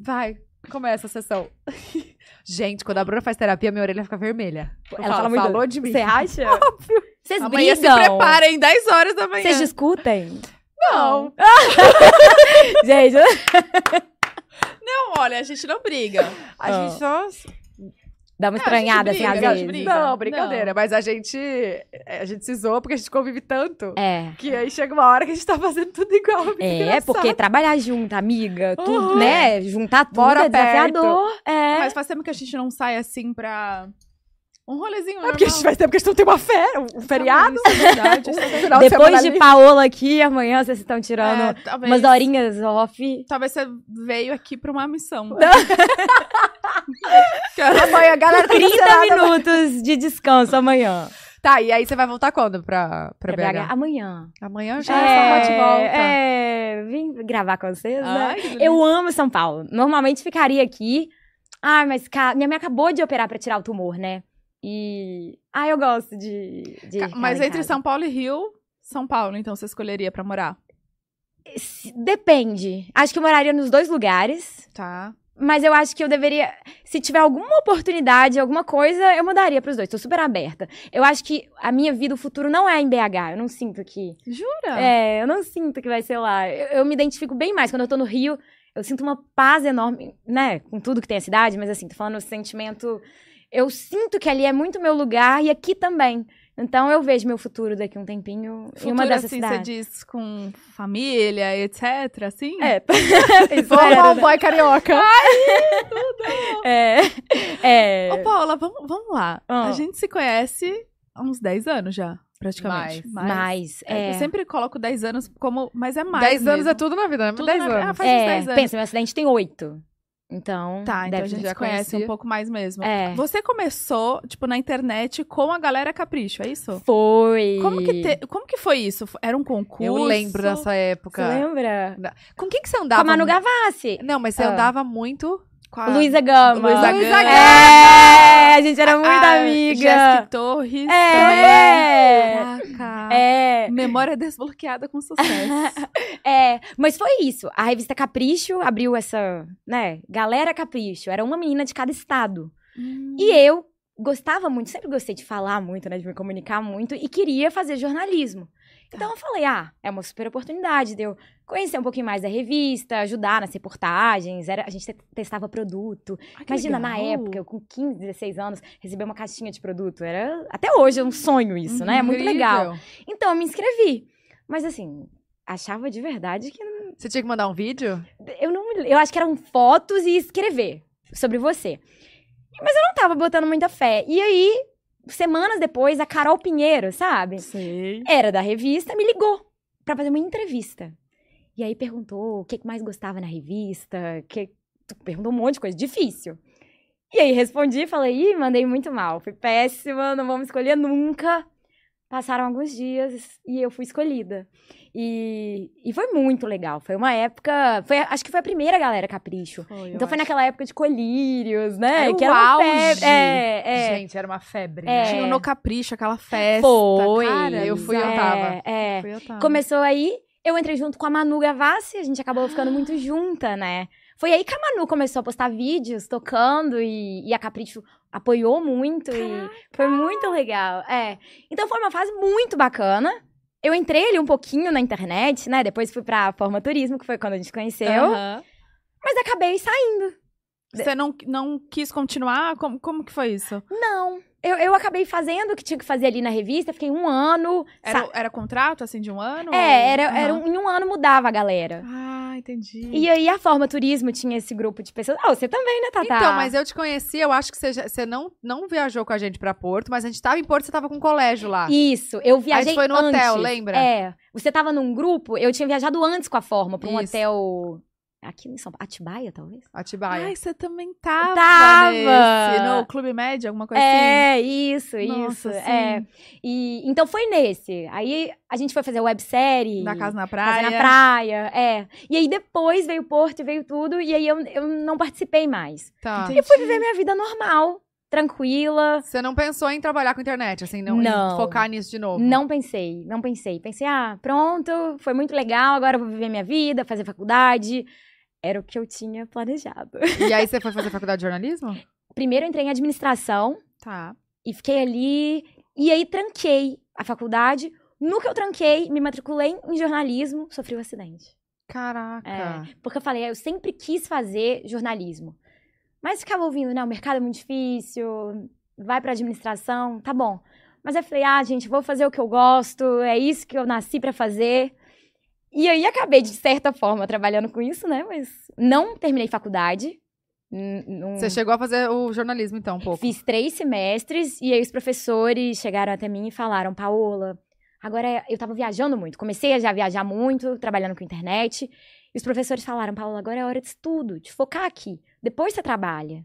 Vai, começa a sessão. Gente, quando a Bruna faz terapia, minha orelha fica vermelha. Eu Ela falo, fala muito. Falou de mim. Você acha? Vocês Amanhã se brigam? preparem, 10 horas da manhã. Vocês discutem? Não. Gente, Não, olha, a gente não briga. A Ah. gente só... dá uma estranhada assim, às a gente vezes. briga. Não, brincadeira. Não. Mas a gente... A gente se zoa porque a gente convive tanto. É. Que aí chega uma hora que a gente tá fazendo tudo igual. É, engraçado. porque trabalhar junto, amiga, tudo, Uhum. né? Juntar tudo Mora é desafiador. É. Mas faz tempo que a gente não sai assim pra um rolezinho É porque a gente normal. faz tempo que a gente não tem uma férias, um feriado. Isso é verdade. isso é verdade. De semana Depois de. Paola aqui, amanhã vocês estão tirando É, talvez, umas horinhas off. Talvez você veio aqui pra uma missão. Amanhã, galera, tá 30 cancelada. minutos de descanso amanhã. Tá, e aí você vai voltar quando pra, pra, Pra BH? BH. Amanhã. Amanhã já é, bate e volta. é, vim gravar com vocês, né? Ai, delícia. Eu amo São Paulo. Normalmente ficaria aqui. Ah, mas minha mãe acabou de operar pra tirar o tumor, né? E. Ah, eu gosto de. de Mas entre casa. São Paulo e Rio, São Paulo, então você escolheria pra morar. Depende. Acho que eu moraria nos dois lugares. Tá. Mas eu acho que eu deveria. Se tiver alguma oportunidade, alguma coisa, eu mudaria pros dois. Tô super aberta. Eu acho que a minha vida, o futuro não é em BH. Eu não sinto que. Jura? É, eu não sinto que vai ser lá. Eu, eu me identifico bem mais. Quando eu tô no Rio, eu sinto uma paz enorme, né? Com tudo que tem a cidade, mas assim, tô falando o sentimento. Eu sinto que ali é muito meu lugar e aqui também. Então eu vejo meu futuro daqui a um tempinho em Futuro, uma dessas assim, você cidades. diz com família, etc, assim? É. Vamos arrumar um né? boy carioca. É. É. Ô, Paula, vamos, vamos lá. Ah. A gente se conhece há uns 10 anos já, praticamente. Mas, É, é. Eu sempre coloco 10 anos como. Mas é mais. 10 anos é tudo na vida, né? Tudo 10 na- anos. Ah, faz uns É, 10 anos. pensa, meu acidente tem oito. Então, Tá, então a gente já conhece um pouco mais mesmo. É. Você começou, tipo, na internet com a galera Capricho, é isso? Foi. Como que, te- Como que foi isso? Era um concurso? Eu lembro dessa Você época. lembra? Com quem que você Com andava? a Manu Gavassi. Não, mas você Ah. andava muito. Com a Luísa Gama. Luísa Gama. É, a gente era muito a amiga. Jéssica Torres É. também. Caraca. É, Memória desbloqueada com sucesso. é, mas foi isso. A revista Capricho abriu essa, né, Galera Capricho. Era uma menina de cada estado. E eu gostava muito, sempre gostei de falar muito, né, de me comunicar muito e queria fazer jornalismo. Então eu falei, ah, é uma super oportunidade de eu conhecer um pouquinho mais da revista, ajudar nas reportagens, era, a gente te- testava produto. Ah, Imagina, na legal. época, eu com 15, 16 anos, receber uma caixinha de produto. Era, até hoje é um sonho isso, né? É muito Incrível. legal. Então eu me inscrevi. Mas assim, achava de verdade que Você tinha que mandar um vídeo? eu não me- eu acho que eram fotos e escrever sobre você. Mas eu não tava botando muita fé. E aí semanas depois, a Carol Pinheiro, sabe? Sei. Era da revista, me ligou pra fazer uma entrevista. E aí perguntou o que que mais gostava na revista, que perguntou um monte de coisa difícil. E aí respondi, falei, ih, mandei muito mal, fui péssima, não vamos escolher nunca. Passaram alguns dias e eu fui escolhida. E, e foi muito legal. Foi uma época. Foi, acho que foi a primeira galera Capricho. Foi, Então foi naquela época de colírios, né? Era que era uma auge. febre. É, é. Gente, era uma febre. É. né? Tinha o No Capricho, aquela festa. Foi. Cara, eu fui, eu é, tava. É. Fui, eu tava. Começou aí, eu entrei junto com a Manu Gavassi, a gente acabou ficando muito junta, né? Foi aí que a Manu começou a postar vídeos tocando e, e a Capricho apoiou muito e foi muito legal. É. Então foi uma fase muito bacana. Eu entrei ali um pouquinho na internet, né? Depois fui pra Forma Turismo, que foi quando a gente conheceu. Aham. Mas acabei saindo. Você não, não quis continuar? Como, como que foi isso? Não. Eu, eu acabei fazendo o que tinha que fazer ali na revista, fiquei um ano. Era, sa- era contrato, assim, de um ano? É, era, Aham. era um- em um ano mudava a galera. Ah, entendi. E aí a Forma Turismo tinha esse grupo de pessoas. Ah, você também, né, Tatá? Então, mas eu te conheci, eu acho que você, já- você não, não viajou com a gente pra Porto, mas a gente tava em Porto, você tava com um colégio lá. Isso, eu viajei gente foi no antes. hotel, lembra? É. Você tava num grupo, eu tinha viajado antes com a Forma pra um Isso. hotel aqui em São Paulo, Atibaia, talvez? Atibaia. Ai, você também tava, Tava! nesse, no Clube Média, alguma coisa assim? É, isso, isso. Nossa, É. sim. E então foi nesse. Aí a gente foi fazer websérie. Da Casa na Casa Praia. na praia, é. E aí depois veio o Porto e veio tudo, e aí eu, eu não participei mais. Tá. Entendi. E fui viver minha vida normal, tranquila. Você não pensou em trabalhar com internet, assim, não, Não. em focar nisso de novo? Não pensei, não pensei. Pensei, ah, pronto, foi muito legal, agora eu vou viver minha vida, fazer faculdade. Era o que eu tinha planejado. E aí você foi fazer faculdade de jornalismo? Primeiro entrei em administração Tá. e fiquei ali. E aí tranquei a faculdade. No que eu tranquei, me matriculei em jornalismo, sofri um acidente. Caraca. É, porque eu falei, eu sempre quis fazer jornalismo. Mas ficava ouvindo, né? O mercado é muito difícil, vai pra administração, tá bom. Mas eu falei, ah, gente, vou fazer o que eu gosto, é isso que eu nasci pra fazer. E aí acabei, de certa forma, trabalhando com isso, né? Mas não terminei faculdade. N- não- Você chegou a fazer o jornalismo, então, um pouco. Fiz três semestres e aí os professores chegaram até mim e falaram, Paola, agora eu tava viajando muito, comecei a já viajar muito, trabalhando com internet. E os professores falaram, Paola, agora é hora de estudo, de focar aqui. Depois você trabalha.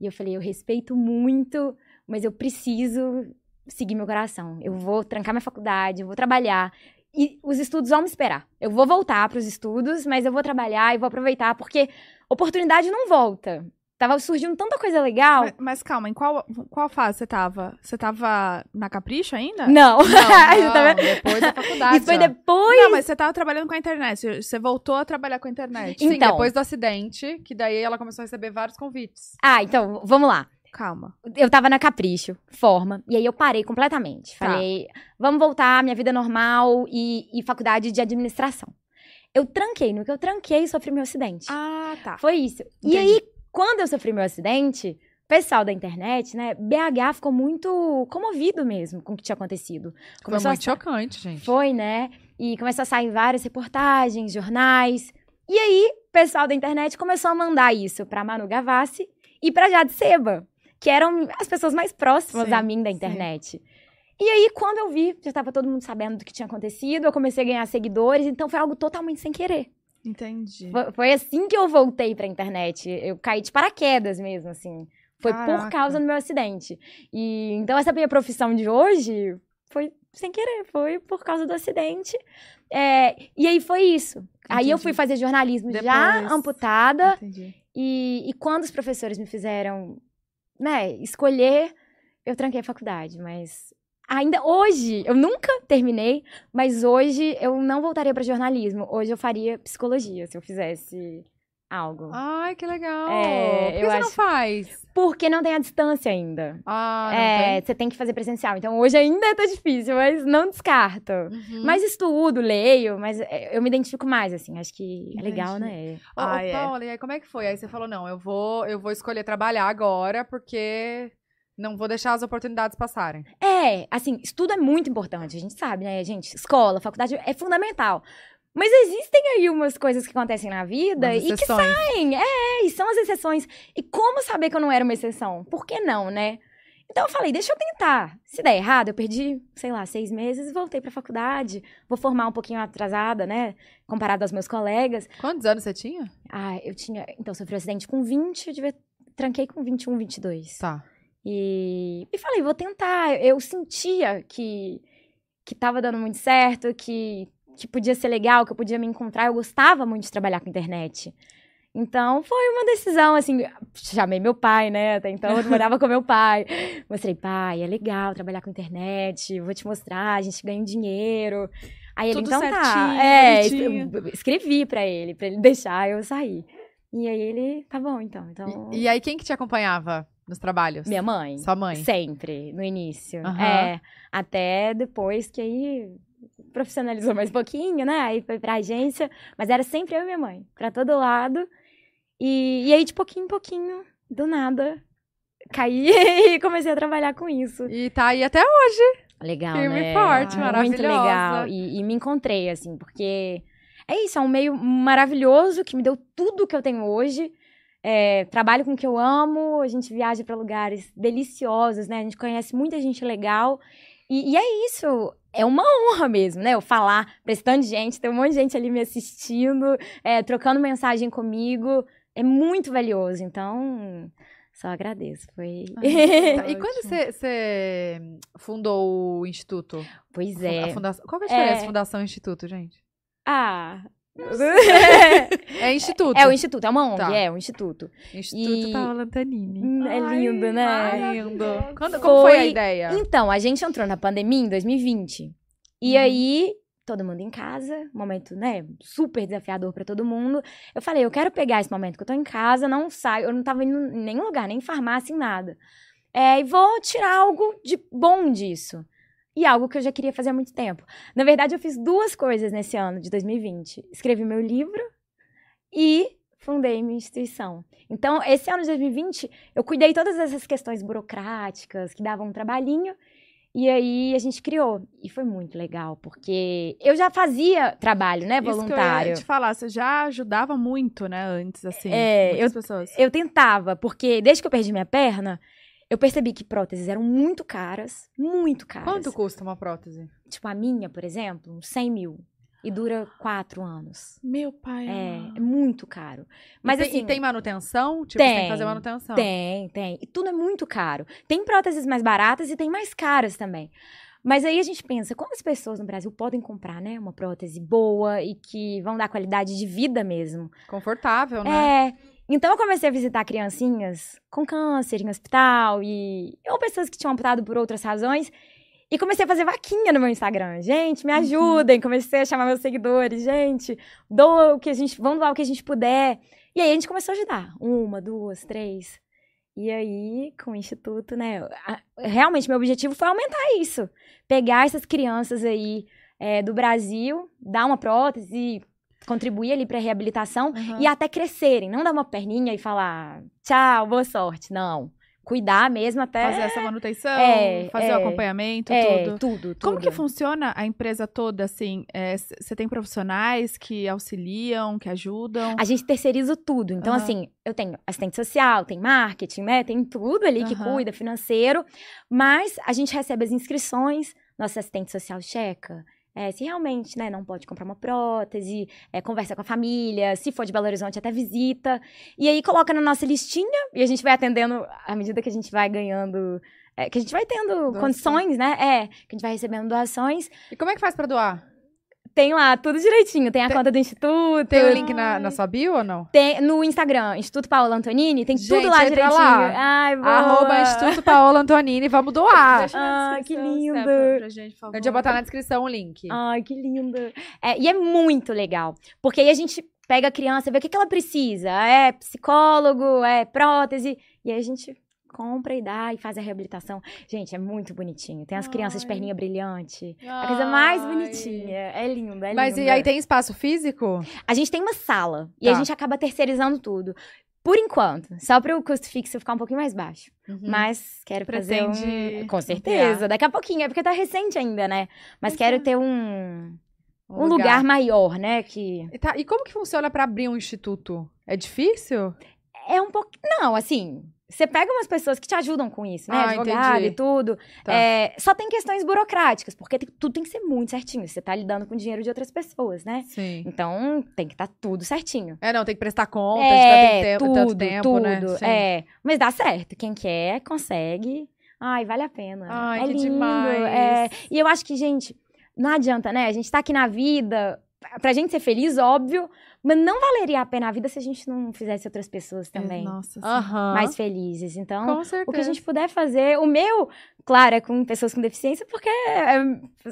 E eu falei, eu respeito muito, mas eu preciso seguir meu coração. Eu vou trancar minha faculdade, eu vou trabalhar. E os estudos vão me esperar. Eu vou voltar para os estudos, mas eu vou trabalhar e vou aproveitar, porque oportunidade não volta. Tava surgindo tanta coisa legal. Mas, mas calma, em qual, qual fase você tava? Você tava na Capricho ainda? Não. Não, não, vendo? depois da faculdade. Isso foi depois. Não, mas você tava trabalhando com a internet. Você- voltou a trabalhar com a internet. Sim, Então. depois do acidente, que daí ela começou a receber vários convites. Ah, então, vamos lá. Calma. Eu tava na Capricho, forma, e aí eu parei completamente. Tá. Falei, vamos voltar à minha vida normal e, e faculdade de administração. Eu tranquei, no que eu tranquei, sofri meu acidente. Ah, tá. Foi isso. E Entendi. aí, quando eu sofri meu acidente, o pessoal da internet, né, BH ficou muito comovido mesmo com o que tinha acontecido. Foi Começou a muito chocante, gente. Foi, né? E começou a sair várias reportagens, jornais. E aí, o pessoal da internet começou a mandar isso pra Manu Gavassi e pra Jade Seba, que eram as pessoas mais próximas Sim, a mim da sim. internet. E aí, quando eu vi, já tava todo mundo sabendo do que tinha acontecido, eu comecei a ganhar seguidores, então foi algo totalmente sem querer. Entendi. Foi, foi assim que eu voltei pra internet. Eu caí de paraquedas mesmo, assim. Foi por Caraca. causa do meu acidente. E então essa minha profissão de hoje foi sem querer, foi por causa do acidente. É, e aí foi isso. Aí eu Entendi. fui fazer jornalismo já Depois. amputada. Entendi. E, e quando os professores me fizeram, né, escolher, eu tranquei a faculdade. Mas ainda hoje, eu nunca terminei, mas hoje eu não voltaria para jornalismo. Hoje eu faria psicologia se eu fizesse algo. Ai, que legal. É, Por que eu você não acho- faz? Porque não tem a distância ainda. Ah, não é, tem? você tem que fazer presencial. Então hoje ainda tá difícil, mas não descarto. Uhum. Mas estudo, leio, mas é, eu me identifico mais, assim. Acho que é legal, Entendi. né? Ah, ô, é. Paula, e aí como é que foi? Aí você falou, não, eu vou, eu vou escolher trabalhar agora, porque não vou deixar as oportunidades passarem. É, assim, estudo é muito importante, a gente sabe, né, gente? Escola, faculdade é fundamental. Mas existem aí umas coisas que acontecem na vida e que saem, é, e são as exceções. E como saber que eu não era uma exceção? Por que não, né? Então eu falei, deixa eu tentar. Se der errado, eu perdi, sei lá, seis meses e voltei pra faculdade. Vou formar um pouquinho atrasada, né? Comparado aos meus colegas. Quantos anos você tinha? Ah, eu tinha. Então, sofri um acidente com 20, eu devia. Tranquei com 21, 22. Tá. E, e falei, vou tentar. Eu sentia que, que tava dando muito certo, que, que podia ser legal, que eu podia me encontrar. Eu gostava muito de trabalhar com internet. Então, foi uma decisão, assim, chamei meu pai, né? Até então, eu morava com meu pai. Mostrei, pai, é legal trabalhar com internet, vou te mostrar, a gente ganha um dinheiro. Aí ele, Tudo então certinho, tá. É, bonitinho. escrevi pra ele, pra ele deixar eu sair. E aí ele, tá bom, então. então E, e aí, quem que te acompanhava nos trabalhos? minha mãe. Sua mãe? Sempre, no início. Aham. É, até depois que aí profissionalizou mais um pouquinho, né? Aí foi pra agência, mas era sempre eu e minha mãe, pra todo lado. E, e aí, de pouquinho em pouquinho, do nada, caí e comecei a trabalhar com isso. E tá aí até hoje. Legal, Firme né? forte, Muito maravilhosa. legal. E, e me encontrei, assim, porque é isso, é um meio maravilhoso que me deu tudo que eu tenho hoje. É, trabalho com o que eu amo, a gente viaja para lugares deliciosos, né? A gente conhece muita gente legal. E, e é isso, é uma honra mesmo, né? Eu falar pra esse tanto de gente, tem um monte de gente ali me assistindo, é, trocando mensagem comigo. É muito valioso, então só agradeço. Foi. Tá, E quando você- fundou o Instituto? pois A é. fundação- Qual que é a diferença É. Fundação e Instituto, gente? Ah. É Instituto. É o instituto, é uma ONG, Tá. é um instituto. Instituto E- Paola Antonini. Hum, é Ai, lindo, né? Lindo. Quando, como foi a Foi- ideia? Então, a gente entrou na pandemia em 2020. E Uhum. aí, todo mundo em casa, momento, né, super desafiador pra todo mundo. Eu falei, eu quero pegar esse momento que eu tô em casa, não saio, eu não tava indo em nenhum lugar, nem farmácia, em nada. É, e vou tirar algo de bom disso. E algo que eu já queria fazer há muito tempo. Na verdade, eu fiz duas coisas nesse ano de 2020. Escrevi meu livro e fundei minha instituição. Então, esse ano de 2020, eu cuidei todas essas questões burocráticas que davam um trabalhinho. E aí a gente criou. E foi muito legal, porque eu já fazia trabalho, né, Isso que eu voluntário. ia te falar, você já ajudava muito, né, antes, assim, É, muitas pessoas. Eu tentava, porque desde que eu perdi minha perna, eu percebi que próteses eram muito caras, muito caras. Quanto custa uma prótese? Tipo, a minha, por exemplo, uns 100 mil. E dura quatro anos. Meu pai É, é muito caro. Mas e tem, assim. e tem manutenção? Tipo, você tem que Tem, fazer manutenção. Tem, tem. E tudo é muito caro. Tem próteses mais baratas e tem mais caras também. Mas aí a gente pensa, como as pessoas no Brasil podem comprar, né, uma prótese boa e que vão dar qualidade de vida mesmo? Confortável, né? É. Então eu comecei a visitar criancinhas com câncer em hospital e ou pessoas que tinham amputado por outras razões. E comecei a fazer vaquinha no meu Instagram. Gente, me Uhum. ajudem. Comecei a chamar meus seguidores. Gente, doa o que a gente. Vamos doar o que a gente puder. E aí a gente começou a ajudar. Uma, duas, três. E aí, com o Instituto, né? Realmente, meu objetivo foi aumentar isso. Pegar essas crianças aí é, do Brasil, dar uma prótese, contribuir ali pra reabilitação Aham. e até crescerem. Não dar uma perninha e falar tchau, boa sorte. Não. Cuidar mesmo até. Fazer essa manutenção, É, fazer é. o acompanhamento, é, tudo. tudo, tudo. Como que funciona a empresa toda, assim? Você tem profissionais que auxiliam, que ajudam? A gente terceiriza tudo. Então, Aham. assim, eu tenho assistente social, tem marketing, né? Tem tudo ali que cuida, financeiro. Mas a gente recebe as inscrições, nosso assistente social checa. É, se realmente né, não pode comprar uma prótese, é, conversa com a família, se for de Belo Horizonte, até visita. E aí coloca na nossa listinha e a gente vai atendendo à medida que a gente vai ganhando. é, que a gente vai tendo Doação. condições, né? É, que a gente vai recebendo doações. E como é que faz pra doar? Tem lá tudo direitinho. Tem a conta do Instituto. Tem o link na, na sua bio ou não? Tem no Instagram, Instituto Paola Antonini, tem tudo Gente, lá entra direitinho. lá. Ai, boa. Arroba Instituto Paola Antonini, vamos doar. Ah, que lindo. Pra gente, por favor. A gente vai botar na descrição o link. Ai, que lindo. É, e é muito legal. Porque aí a gente pega a criança, vê o que, que ela precisa. É psicólogo, é prótese. E aí a gente compra e dá e faz a reabilitação. Gente, é muito bonitinho. Tem as crianças de Ai. perninha brilhante. A coisa mais Ai. bonitinha. É lindo, é Mas e aí tem espaço físico? A gente tem uma sala. E Tá. a gente acaba terceirizando tudo. Por enquanto. Só para o custo fixo ficar um pouquinho mais baixo. Mas quero fazer Pretende um... Com certeza. Daqui a pouquinho. É porque tá recente ainda, né? Mas quero ter um... Um lugar. maior, né? Que... E, tá, e como que funciona pra abrir um instituto? É difícil? É um pouco... Não, assim... Você pega umas pessoas que te ajudam com isso, né? Ah, Advogado entendi. e tudo. Tá. É, só tem questões burocráticas, porque tem- tudo tem que ser muito certinho. Você tá lidando com dinheiro de outras pessoas, né? Sim. Então, tem que estar tudo certinho. É, não, tem que prestar conta é, tanto tempo, tudo, tanto tempo, tudo. né? Sim. É, mas dá certo. Quem quer, consegue. Ai, vale a pena. Ai, é que lindo. demais. é. E eu acho que, gente, não adianta, né? A gente tá aqui na vida, pra gente ser feliz, óbvio, mas não valeria a pena a vida se a gente não fizesse outras pessoas também É, Nossa, sim. Aham. mais felizes. Então, o que a gente puder fazer. O meu, claro, é com pessoas com deficiência, porque é,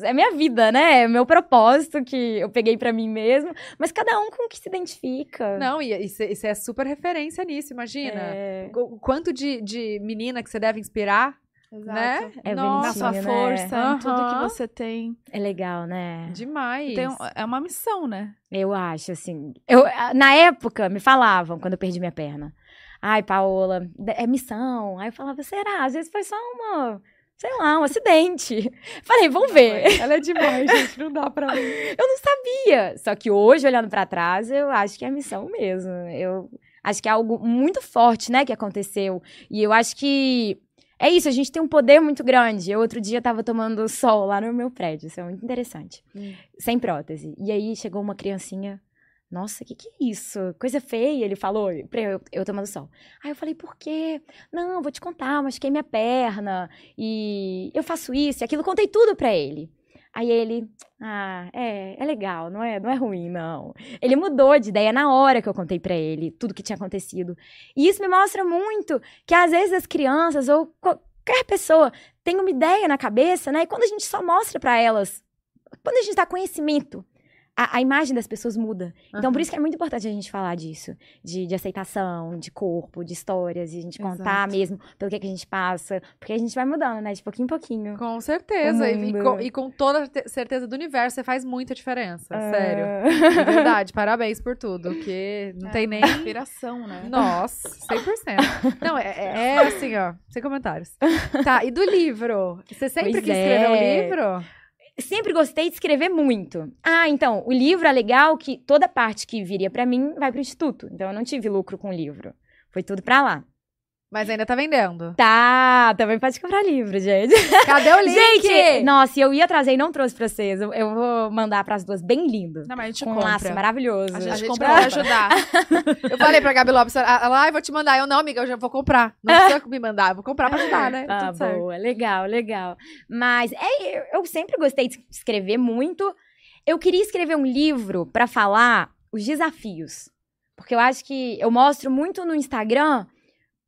é minha vida, né? É meu propósito que eu peguei pra mim mesmo. Mas cada um com o que se identifica. Não, e você é super referência nisso, imagina. É, O o quanto de, de menina que você deve inspirar, Exato. né? É Nossa, sua né? força, em tudo que você tem. é legal, né? demais. Tem um- é uma missão, né? Eu acho, assim. Eu, na época, me falavam, quando eu perdi minha perna. Ai, Paola, é missão. Aí eu falava, será? Às vezes foi só uma. Sei lá, um acidente. Falei, vamos ver. Ela é demais, gente, não dá pra mim. Eu não sabia. Só que hoje, olhando pra trás, eu acho que é missão mesmo. Eu acho que é algo muito forte, né, que aconteceu. E eu acho que é isso, a gente tem um poder muito grande. Eu outro dia tava tomando sol lá no meu prédio, isso é muito interessante. Hum. Sem prótese. E aí chegou uma criancinha. Nossa, o que, que é isso? Coisa feia, ele falou, pra eu, eu tomando sol. Aí eu falei, por quê? Não, vou te contar, machuquei minha perna. E eu faço isso e aquilo, contei tudo pra ele. Aí ele, ah, é, é legal, não é, não é ruim, não. Ele mudou de ideia na hora que eu contei pra ele tudo que tinha acontecido. E isso me mostra muito que às vezes as crianças ou qualquer pessoa tem uma ideia na cabeça, né? E quando a gente só mostra pra elas, quando a gente dá conhecimento, a, a imagem das pessoas muda. Então, por isso que é muito importante a gente falar disso. De, de aceitação, de corpo, de histórias. E a gente contar Exato. mesmo pelo que, que a gente passa. Porque a gente vai mudando, né? De pouquinho em pouquinho. Com certeza. E, e com, e com toda certeza do universo, você faz muita diferença. Sério. Ah. De verdade, parabéns por tudo. Que não tem nem. Inspiração, né? Nossa, 100%. Não, é, é- é assim, ó, sem comentários. Tá, e do livro? Você sempre Pois quis escrever um é. livro? Sempre gostei de escrever muito. Ah, então, o livro é legal que toda parte que viria pra mim vai pro instituto. Então eu não tive lucro com o livro. Foi tudo pra lá. Mas ainda tá vendendo. Tá, também pode comprar livro, gente. Cadê o link? Gente, nossa, e eu ia trazer e não trouxe pra vocês. Eu, vou mandar pras duas bem lindo. Não, mas a gente Com um compra. laço maravilhoso. A A gente, gente compra pra ajudar. Eu falei pra Gabi Lopes, ela, ai, vou te mandar. Eu, não, amiga, eu já vou comprar. Não precisa me mandar, eu vou comprar pra ajudar, né? Ah, Tudo certo. boa, legal, legal. Mas é, eu- eu sempre gostei de escrever muito. Eu queria escrever um livro pra falar os desafios. Porque eu acho que eu mostro muito no Instagram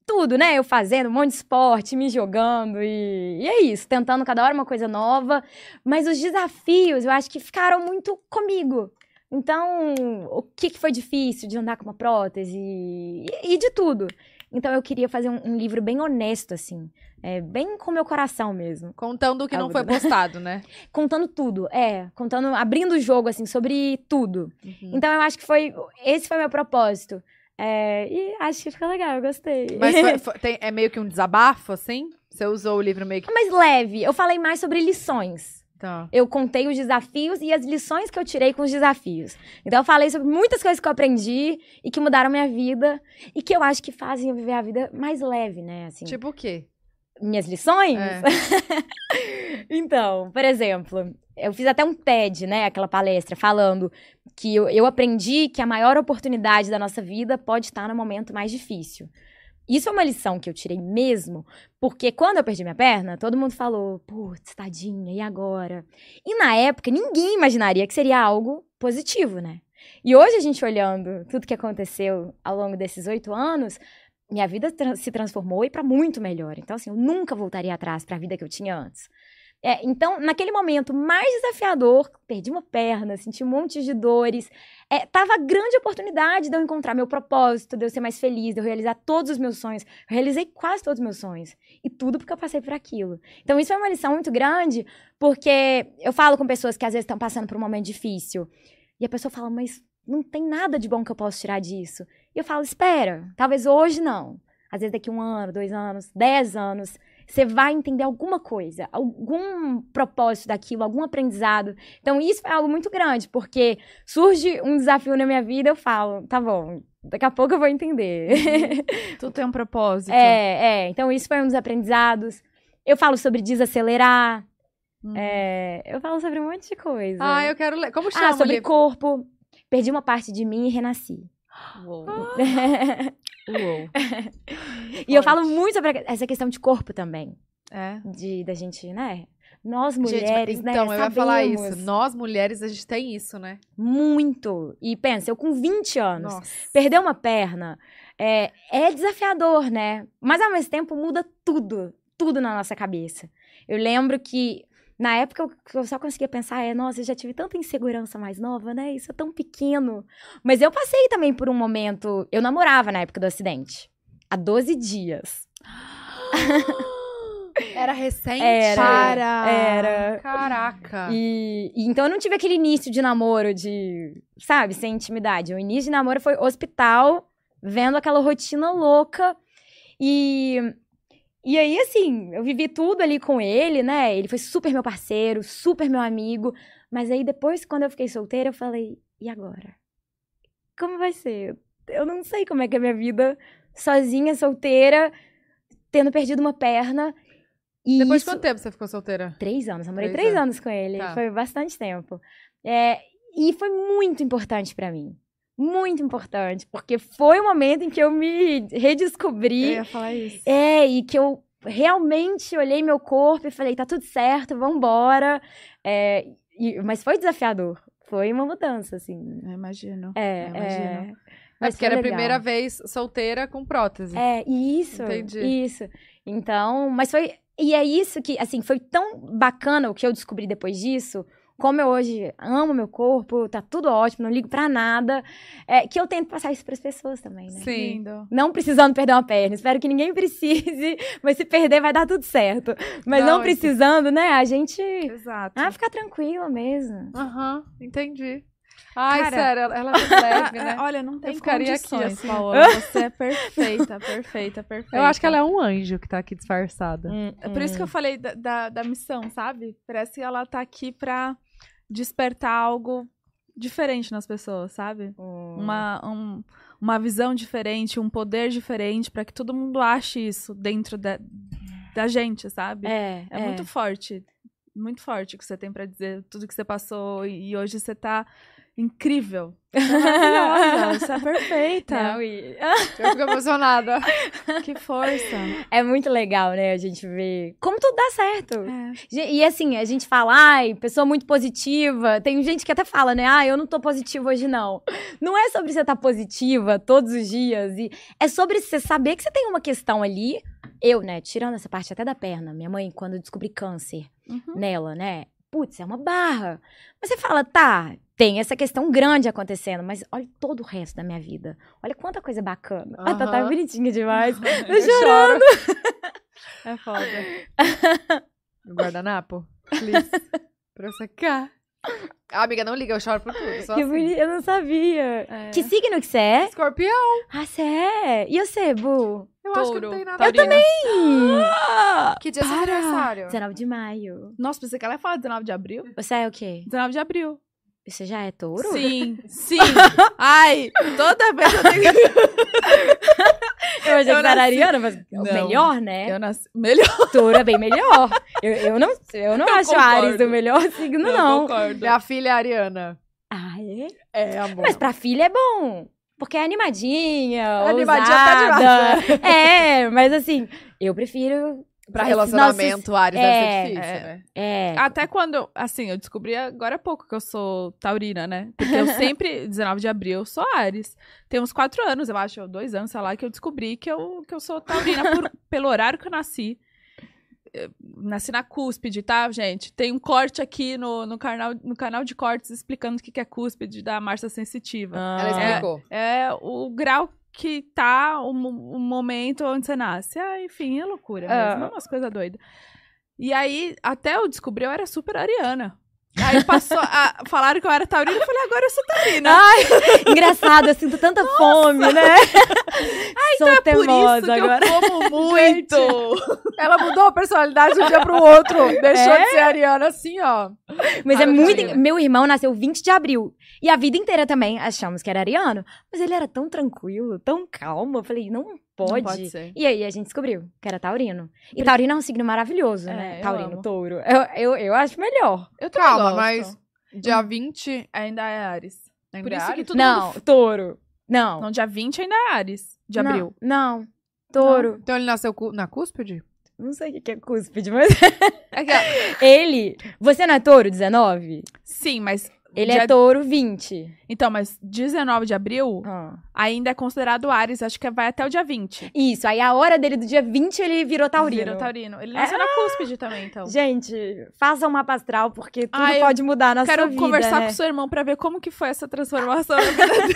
tudo, né? Eu fazendo um monte de esporte, me jogando e, e é isso, tentando cada hora uma coisa nova. Mas os desafios, eu acho que ficaram muito comigo. Então, o que, que foi difícil de andar com uma prótese e, e de tudo. Então, eu queria fazer um, um livro bem honesto, assim. É, bem com o meu coração mesmo. Contando o que não foi postado, né? Contando tudo, é. Contando, abrindo o jogo, assim, sobre tudo. Uhum. Então, eu acho que foi. Esse foi meu propósito. É, e acho que ficou legal, eu gostei. Mas foi- foi- tem- é meio que um desabafo, assim? Você usou o livro meio que. Mas leve, eu falei mais sobre lições. Tá. Eu contei os desafios e as lições que eu tirei com os desafios. Então, eu falei sobre muitas coisas que eu aprendi e que mudaram minha vida e que eu acho que fazem eu viver a vida mais leve, né? Assim, Tipo o quê? minhas lições? É. então, por exemplo, eu fiz até um TED, né? Aquela palestra, falando que eu, eu aprendi que a maior oportunidade da nossa vida pode estar no momento mais difícil. Isso é uma lição que eu tirei mesmo, porque quando eu perdi minha perna, todo mundo falou, putz, tadinha, e agora? E na época, ninguém imaginaria que seria algo positivo, né? E hoje, a gente olhando tudo que aconteceu ao longo desses oito anos, minha vida se transformou e para muito melhor. Então, assim, eu nunca voltaria atrás para a vida que eu tinha antes. É, então, naquele momento mais desafiador, perdi uma perna, senti um monte de dores, é, tava a grande oportunidade de eu encontrar meu propósito, de eu ser mais feliz, de eu realizar todos os meus sonhos. Eu realizei quase todos os meus sonhos. E tudo porque eu passei por aquilo. Então, isso é uma lição muito grande, porque eu falo com pessoas que às vezes estão passando por um momento difícil. E a pessoa fala, mas não tem nada de bom que eu possa tirar disso. E eu falo, espera, talvez hoje não. Às vezes daqui um ano, dois anos, dez anos, você vai entender alguma coisa, algum propósito daquilo, algum aprendizado. Então, isso é algo muito grande, porque surge um desafio na minha vida, eu falo, tá bom, daqui a pouco eu vou entender. Tu tem um propósito. é, é. Então, isso foi um dos aprendizados. Eu falo sobre desacelerar. Hum. é, eu falo sobre um monte de coisa. Ah, eu quero ler. Como chama ah, sobre corpo. Perdi uma parte de mim e renasci. Uou. Uou. e eu falo muito sobre essa questão de corpo também. É. De, da gente, né? Nós Gente, mulheres, né? então, eu ia falar sabemos isso. Nós, mulheres, a gente tem isso, né? Muito. E pensa, eu com 20 anos, Nossa. perder uma perna é, é desafiador, né? Mas ao mesmo tempo muda tudo, tudo na nossa cabeça. Eu lembro que na época eu, eu só conseguia pensar, é, nossa, eu já tive tanta insegurança mais nova, né? Isso é tão pequeno. Mas eu passei também por um momento. Eu namorava na época do acidente. Há 12 dias. Era recente? Era. Para! Era. Caraca. E, e então eu não tive aquele início de namoro de, sabe, sem intimidade. O início de namoro foi hospital, vendo aquela rotina louca. E, e aí, assim, eu vivi tudo ali com ele, né? Ele foi super meu parceiro, super meu amigo. Mas aí depois, quando eu fiquei solteira, eu falei, e agora? Como vai ser? Eu não sei como é que é a minha vida sozinha, solteira, tendo perdido uma perna. E Depois isso... de quanto tempo você ficou solteira? Três anos, namorei Três três, anos. anos. com ele. Tá. Foi bastante tempo. É, e foi muito importante pra mim. Muito importante, porque foi o momento em que eu me Eu redescobri. ia falar isso. É, e que eu realmente olhei meu corpo e falei, tá tudo certo, vambora. É, e- mas foi desafiador. Foi uma mudança, assim. Eu imagino. É, Eu imagino. é. É Mas porque foi era a primeira vez solteira com prótese. É, isso. Entendi. Isso. Então, mas foi. E é isso que, assim, foi tão bacana o que eu descobri depois disso. Como eu hoje amo meu corpo, tá tudo ótimo, não ligo pra nada. é, que eu tento passar isso pras pessoas também, né? Sim. Lindo. Não precisando perder uma perna. Espero que ninguém precise, mas se perder vai dar tudo certo. Mas Não, não, isso- precisando, né? A gente. Exato. Ah, ficar tranquila mesmo. Aham, entendi. Ai, Cara, sério, ela, ela é leve, né? Olha, não tem ficaria aqui, condições, assim. Paola. Você é perfeita, perfeita, perfeita. Eu acho que ela é um anjo que tá aqui disfarçada. É por isso que Hum. eu falei da, da, da missão, sabe? Parece que ela tá aqui pra despertar algo diferente nas pessoas, sabe? Hum. Uma, um- uma visão diferente, um poder diferente, pra que todo mundo ache isso dentro da, da gente, sabe? É, É, muito forte. Muito forte o que você tem pra dizer, tudo que você passou e e hoje você tá incrível. Você é maravilhosa, você é perfeita. Não, e- Eu fico emocionada. Que força. É muito legal, né? A gente ver como tudo dá certo. É. E assim, a gente fala, ai, pessoa muito positiva. Tem gente que até fala, né? Ah, eu não tô positiva hoje, não. Não é sobre você estar positiva todos os dias. E é sobre você saber que você tem uma questão ali. Eu, né, tirando essa parte até da perna, minha mãe, quando eu descobri câncer Uhum. nela, né? Putz, é uma barra. Mas você fala, tá, tem essa questão grande acontecendo, mas olha todo o resto da minha vida. Olha quanta coisa bacana. A Tatá é Aham. bonitinha demais. Eu choro. É foda. Guardanapo? Please. Pra secar. Ah, amiga, não liga, eu choro por tudo. Só Que assim. eu não sabia. É. Que signo que você é? Escorpião. Ah, você é? E você, Bu? Eu acho que Touro. não tem nada. Taurina. Que dia é seu aniversário? 19 de maio. Nossa, pensei que ela ia falar 19 de abril. Você é o quê? 19 de abril. Você já é touro? Sim, sim. Ai, toda vez eu tenho que... Eu achei Eu que era ariana, mas Não. melhor, né? Eu nasci... Melhor. Touro é bem melhor. Eu, eu não, eu não Eu acho concordo. Ares o melhor signo, não. concordo. Minha filha é Ariana. Ah, é? É, amor. Mas pra filha é bom. Porque é animadinha, Animadinha até ousada. demais, É, mas assim, eu prefiro... Pra relacionamento, Ares é, deve ser difícil, é. né? É, Até quando, assim, eu descobri agora há pouco que eu sou taurina, né? Porque eu sempre, 19 de abril, eu sou Ares. Tem uns quatro anos, eu acho, ou dois anos, sei lá, que eu descobri que eu, que eu sou taurina por- pelo horário que eu nasci. Eu nasci na cúspide, tá, gente? Tem um corte aqui no, no, canal, no canal de cortes explicando o que que é cúspide da Marcia Sensitiva. Ela Ah, explicou. É o grau que tá o, o momento onde você nasce. Ah, enfim, é loucura Ah. mesmo, é umas coisas doidas. E aí, até eu descobri, eu era super ariana. Aí passou, a, falaram que eu era taurina, eu falei, agora eu sou taurina. engraçado, eu sinto tanta fome, né? Sou é por isso teimosa que agora. eu como muito. Ela mudou a personalidade de um dia pro outro. Deixou É? de ser Ariana assim, ó. Mas é muito. Meu irmão nasceu 20 de abril. E a vida inteira também achamos que era ariano. Mas ele era tão tranquilo, tão calmo. Eu falei, não pode. Não pode ser. E aí a gente descobriu que era taurino. E taurino é um signo maravilhoso, É, né? eu Taurino, amo. touro. Eu, eu, eu acho melhor. Eu também Calma, gosto. mas dia 20 Ainda é Ares. ainda Por é isso que Ares? todo não, mundo... touro. Não. Não, dia 20 ainda é Ares. De Não, abril. Não. Touro. Então ele nasceu na cúspide? Não sei o que que é cúspide, mas É que, ó, ele. Você não é touro 19? sim, mas... Ele dia- é touro 20. Então, mas 19 de abril Ah. ainda é considerado Ares. Acho que vai até o dia 20. Isso, aí a hora dele do dia 20 ele virou taurino. Virou taurino. Ele nasceu na cúspide também, então. Gente, faça um mapa astral, porque tudo eu pode mudar na Quero sua vida. conversar né? com seu irmão pra ver como que foi essa transformação.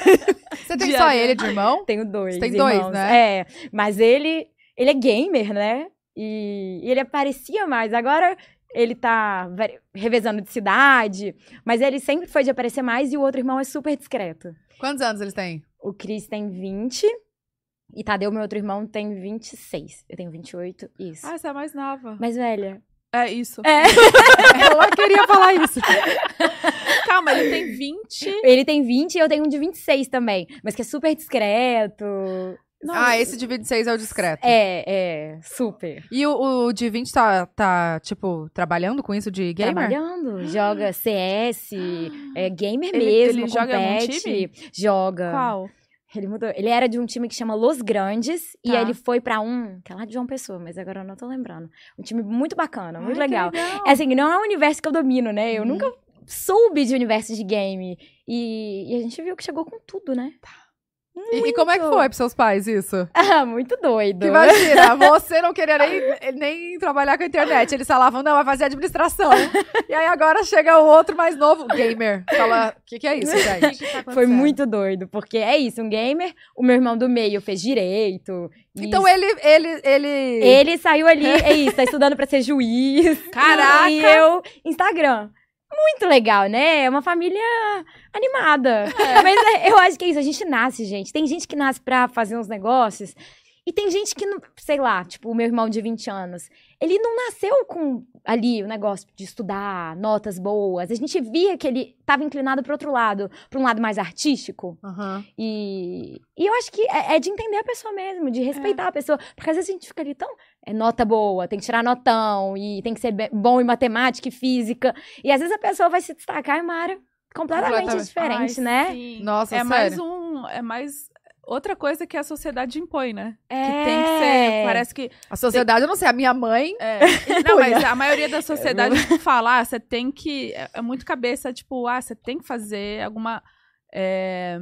Você tem Dia só ele de irmão? Tenho dois. Você tem dois, irmãos. né? É, mas ele, ele é gamer, né? E, e ele aparecia mais. Agora ele tá revezando de cidade, mas ele sempre foi de aparecer mais e o outro irmão é super discreto. Quantos anos eles têm? O Cris tem 20 e Tadeu, meu outro irmão, tem 26. Eu tenho 28, isso. Ah, você é mais nova. Mais velha. É isso. É. Ela queria falar isso. Calma, ele tem 20. Ele tem 20 e eu tenho um de 26 também, mas que é super discreto. Ah, esse de 26 é o discreto. É, é, super. E o, o de 20 tá, tá, tipo, trabalhando com isso de gamer? Trabalhando, joga CS, é gamer Ele- mesmo, ele joga algum time? joga. Qual? Ele mudou. Ele era de um time que chama Los Grandes e Tá. aí ele foi pra um, que é lá de João Pessoa, mas agora eu não tô lembrando. Um time muito bacana, muito Ai, legal. legal. É assim, não é um universo que eu domino, né? Eu Uhum. nunca soube de universo de game. E, e a gente viu que chegou com tudo, né? E, e como é que foi pros seus pais isso? Ah, muito doido. Imagina, você não queria nem, nem trabalhar com a internet. Eles falavam, não, vai fazer administração. e aí agora chega o outro mais novo, gamer. Fala, o que, que é isso, gente? Foi muito doido, porque é isso, um gamer, o meu irmão do meio fez direito. Então ele, ele, ele... Ele saiu ali, é isso, tá estudando pra ser juiz. Caraca! E eu, Instagram. Muito legal, né? É uma família animada. Mas é, eu acho que é isso, a gente nasce, gente. Tem gente que nasce pra fazer uns negócios. E tem gente que, não, sei lá, tipo, o meu irmão de 20 anos, ele não nasceu com ali o negócio de estudar, notas boas. A gente via que ele tava inclinado pro outro lado, pra um lado mais artístico. Aham. E, e eu acho que é, é de entender a pessoa mesmo, de respeitar a pessoa. Porque às vezes a gente fica ali tão. É nota boa, tem que tirar notão, e tem que ser bom em matemática e física. E às vezes a pessoa vai se destacar em uma área completamente, Completamente. diferente, Ai, né? sim. Nossa, é sério. mais um. É mais. Outra coisa que a sociedade impõe, né? É. Que tem que ser. Parece que. A sociedade, eu não sei, a minha mãe... É. Não, mas a maioria da sociedade tipo, fala, ah, você tem que. É, é muito cabeça, tipo, ah, você tem que fazer alguma. É,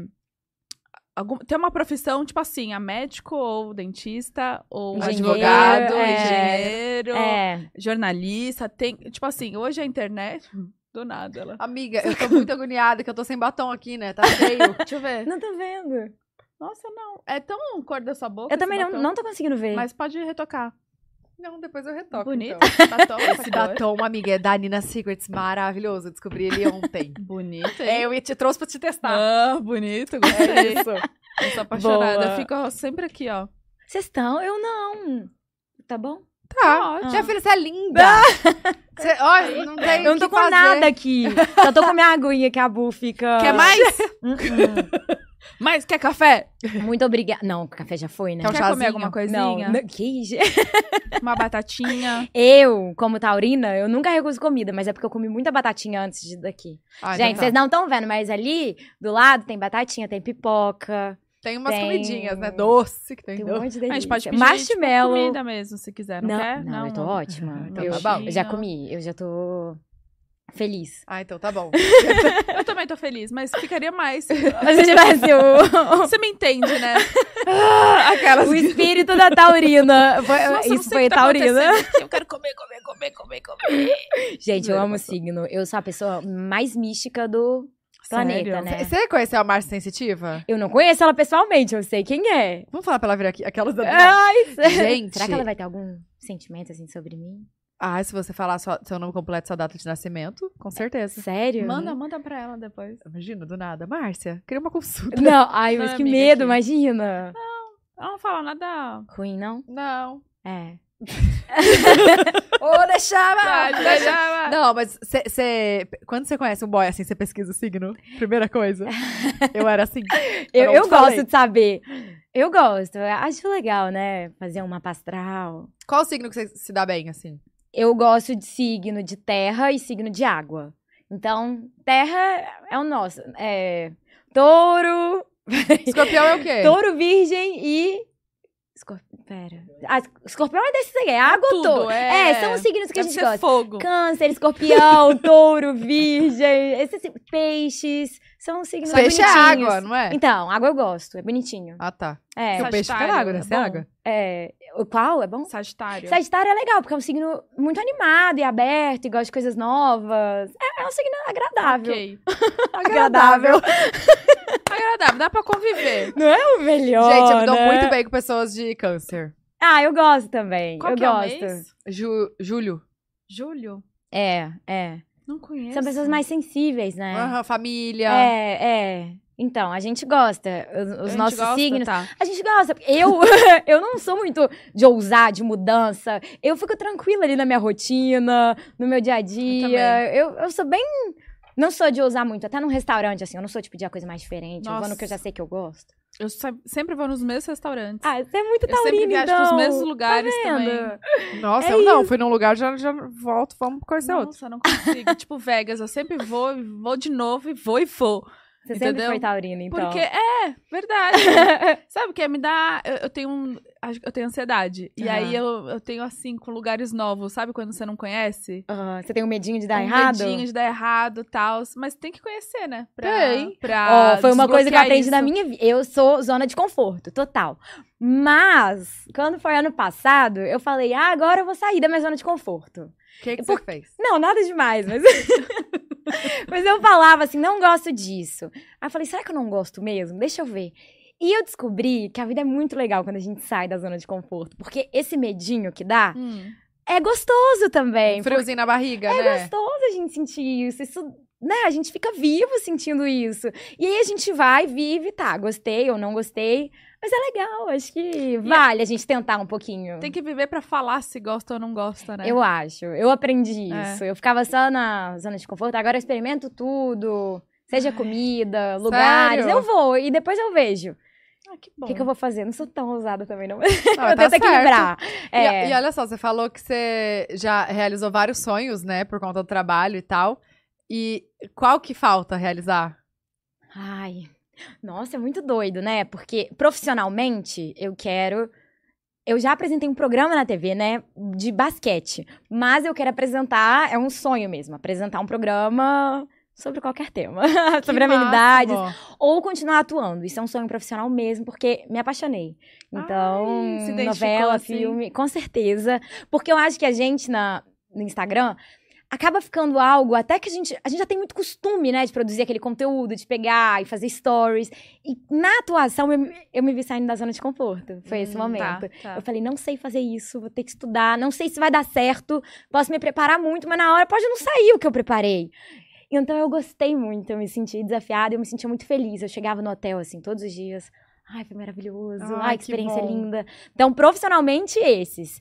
algum, tem uma profissão, tipo assim, a médico ou dentista, ou Engenheiro, advogado, é. engenheiro, É. jornalista. Tem, tipo assim, hoje a internet. Do nada, ela. Amiga, eu tô muito agoniada que eu tô sem batom aqui, né? Tá feio. Deixa eu ver. Não tô vendo. Nossa, não. É tão cor da sua boca. Eu também não, batom. não tô conseguindo ver. Mas pode retocar. Não, depois eu retoco. Bonito. então. Batom, essa Esse batom, amiga, é da Nina Secrets, maravilhoso. Eu descobri ele ontem. Bonito, hein? é, eu te trouxe pra te testar. Ah, bonito, gostei. isso. Eu sou apaixonada. Boa. Fico sempre aqui, ó. Vocês estão? Eu não. Tá bom? Tá. ótimo. Minha filha, você é linda. Você, ó, não tem Eu não tô com fazer. nada aqui. Só tô com minha aguinha que a Bu fica. Quer mais? Hum, hum. Mais? Quer café? Muito obrigada. Não, o café já foi, né? Quer Quer chazinho? comer alguma Não, coisinha? não, que je- Uma batatinha? Eu, como taurina, eu nunca recuso comida, mas é porque eu comi muita batatinha antes de daqui. Ah, então Gente, tá. vocês não estão vendo, mas ali do lado tem batatinha, tem pipoca, Tem umas tem- comidinhas, né? Doce que tem. tem um doce. monte de A delícia. gente pode pedir Marshmallow. tipo, comida mesmo, se quiser, não, não, quer? não, eu tô ótima. Então eu, tá bom. eu já comi, eu já tô feliz. Ah, então tá bom. Eu também tô feliz, mas ficaria mais. Mas se tivesse o, Você me entende, né? Ah, Aquelas. o espírito da taurina. Foi- Nossa, isso foi o tá taurina. Eu quero comer, comer, comer, comer, comer. Gente, eu amo passou. signo. Eu sou a pessoa mais mística do planeta, Sério? né? Você conheceu a Márcia Sensitiva? Eu não conheço ela pessoalmente, eu sei quem é. Vamos falar pra ela vir aqui. Aquelas da... Ai, Gente. Será que ela vai ter algum sentimento assim sobre mim? Ah, se você falar sua- seu nome completo e sua data de nascimento, com certeza. Sério? Manda, manda pra ela depois. Imagina, do nada. Márcia, queria uma consulta. Não, ai, Não, mas que amiga, medo, aqui. imagina. Ela não fala nada. Ruim, não? Não. É. Ô, deixava! Pode deixar. Não, mas você. Quando você conhece um boy assim, você pesquisa o signo? Primeira coisa. Eu era assim. Eu, não eu gosto de saber. Eu gosto. Acho legal, né? Fazer uma pastral. Qual o signo que você se dá bem, assim? Eu gosto de signo de terra e signo de água. Então, terra é o nosso. É touro, Escorpião é o quê? touro virgem e. Escorp... Pera. Ah, escorpião é desses aí, é água ou tudo, touro? é. são os signos que a Deve gente ser gosta. fogo. Câncer, escorpião, touro, virgem, esses peixes. São signos Peixe é bonitinhos. água, não é? Então, água eu gosto, é bonitinho. Ah, tá. É, Porque o peixe fica na água, né? é Você é bom? água. é, qual é bom? Sagitário. Sagitário é legal, porque é um signo muito animado e aberto e gosta de coisas novas. É, é um signo agradável. Ok. Agradável. Agradável, dá pra conviver. Não é o melhor, Gente, eu me dou né? muito bem com pessoas de câncer. Ah, eu gosto também. Qual eu que é o gosto. mês? Ju, Júlio. Julho? É, é. Não conheço. São pessoas mais sensíveis, né? Aham, família. É, é. Então, a gente gosta. Os, gente nossos gosta? signos. Tá. A gente gosta. Eu, eu não sou muito de ousar, de mudança. Eu fico tranquila ali na minha rotina, no meu dia a dia. Eu, eu, sou bem. Não sou de ousar muito. Até num restaurante, assim. Eu não sou de pedir a coisa mais diferente. Eu vou no Nossa. que eu já sei que eu gosto. Eu se- sempre vou nos mesmos restaurantes. Ah, você é muito eu sempre viajo então. pros mesmos lugares tá também. Nossa, É eu não. Fui num lugar, já, já volto, vamos conhecer outro. Nossa, eu não consigo. tipo, Vegas, eu sempre vou, e vou de novo, e vou e vou. Você sempre Entendeu? foi taurina, então. Porque, é, verdade. Sabe o que? Me dá. Eu, eu tenho um. Eu tenho ansiedade. E aí eu, eu tenho assim, com lugares novos, sabe quando você não conhece? Ah, você tem um medinho de dar um errado? medinho de dar errado e tal. Mas tem que conhecer, né? Pra, Tem. Pra Ó, foi uma coisa que eu aprendi isso. na minha vida. Eu sou zona de conforto, total. Mas, quando foi ano passado, eu falei, ah, agora eu vou sair da minha zona de conforto. O que, que Por- você fez? Não, nada demais, mas. mas eu falava assim, não gosto disso. Aí eu falei, será que eu não gosto mesmo? Deixa eu ver. E eu descobri que a vida é muito legal quando a gente sai da zona de conforto. Porque esse medinho que dá Hum. é gostoso também. Friozinho na barriga, É né? gostoso a gente sentir isso. Isso, né? A gente fica vivo sentindo isso. E aí a gente vai, vive, tá, gostei ou não gostei. Mas é legal, acho que vale a gente tentar um pouquinho. Tem que viver pra falar se gosta ou não gosta, né? Eu acho, eu aprendi É. isso. Eu ficava só na zona de conforto, agora eu experimento tudo. Seja comida, lugares, Sério? eu vou e depois eu vejo. Ah, que O bom. que, que eu vou fazer? Não sou tão ousada também, não. Eu tá tento certo. equilibrar. E- É. E, olha só, você falou que você já realizou vários sonhos, né? Por conta do trabalho e tal. E qual que falta realizar? Ai, nossa, é muito doido, né? Porque profissionalmente eu quero. Eu já apresentei um programa na TV, né? De basquete. Mas eu quero apresentar, é um sonho mesmo, apresentar um programa sobre qualquer tema. sobre máximo. Ou continuar atuando. Isso é um sonho profissional mesmo, porque me apaixonei. Então, Ai, novela, assim? filme, com certeza. Porque eu acho que a gente na, no Instagram acaba ficando algo, até que a gente, a gente já tem muito costume, né, de produzir aquele conteúdo, de pegar e fazer stories. E na atuação, eu, me- eu me vi saindo da zona de conforto. Foi esse Hum, momento. tá, tá. Eu falei, não sei fazer isso, vou ter que estudar, não sei se vai dar certo, posso me preparar muito, mas na hora pode não sair o que eu preparei. Então eu gostei muito, eu me senti desafiada, eu me sentia muito feliz. Eu chegava no hotel, assim, todos os dias. Ai, foi maravilhoso. Ai, Ai, que experiência bom. linda. Então, profissionalmente, esses.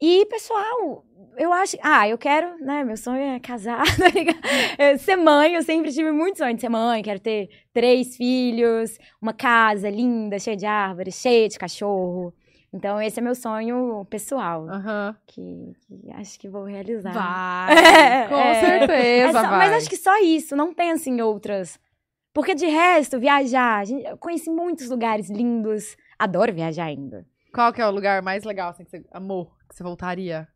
E, pessoal, eu acho. Ah, eu quero, né? Meu sonho é casar, tá ligado? É, ser mãe, eu sempre tive muito sonho de ser mãe. Quero ter três filhos, uma casa linda, cheia de árvores, cheia de cachorro. Então, esse é meu sonho pessoal, Aham. que, que acho que vou realizar. Vai. É, Com é. certeza, só- vai. mas acho que só isso, não pensa em outras. Porque de resto, viajar, gente- eu conheci muitos lugares lindos. Adoro viajar ainda. Qual que é o lugar mais legal, assim, que você amou, que você voltaria?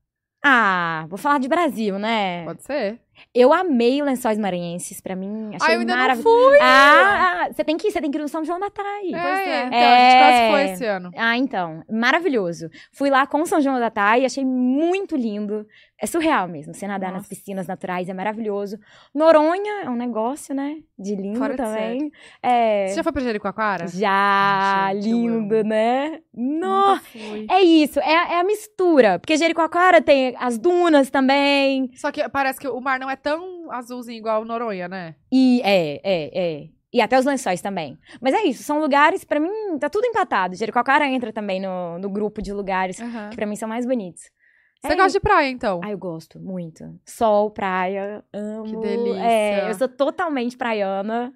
Ah, vou falar de Brasil, né? Pode ser. Eu amei Lençóis Maranhenses, pra mim, achei Ah, eu ainda não maravilhoso. fui! Ah, você tem que ir, você tem que ir no São João da Tai. É, é. então, a gente quase É. foi esse ano. Ah, então, maravilhoso. Fui lá com o São João da Tai, achei muito lindo. É surreal mesmo, você nadar nas Nossa. piscinas naturais é maravilhoso. Noronha é um negócio, né? De lindo Fora de também. É... Você já foi pra Jericoacoara? Já, eu lindo, né? Nossa, é isso, é, é a mistura. Porque Jericoacoara tem as dunas também. Só que parece que o mar não é tão azulzinho igual Noronha, né? E é, é, é. E até os lençóis também. Mas é isso, são lugares, pra mim, tá tudo empatado. Jericoacoara entra também no, no grupo de lugares Aham. que pra mim são mais bonitos. Você É gosta de praia, então? Ah, eu gosto muito. Sol, praia, amo. Que delícia. É, eu sou totalmente praiana.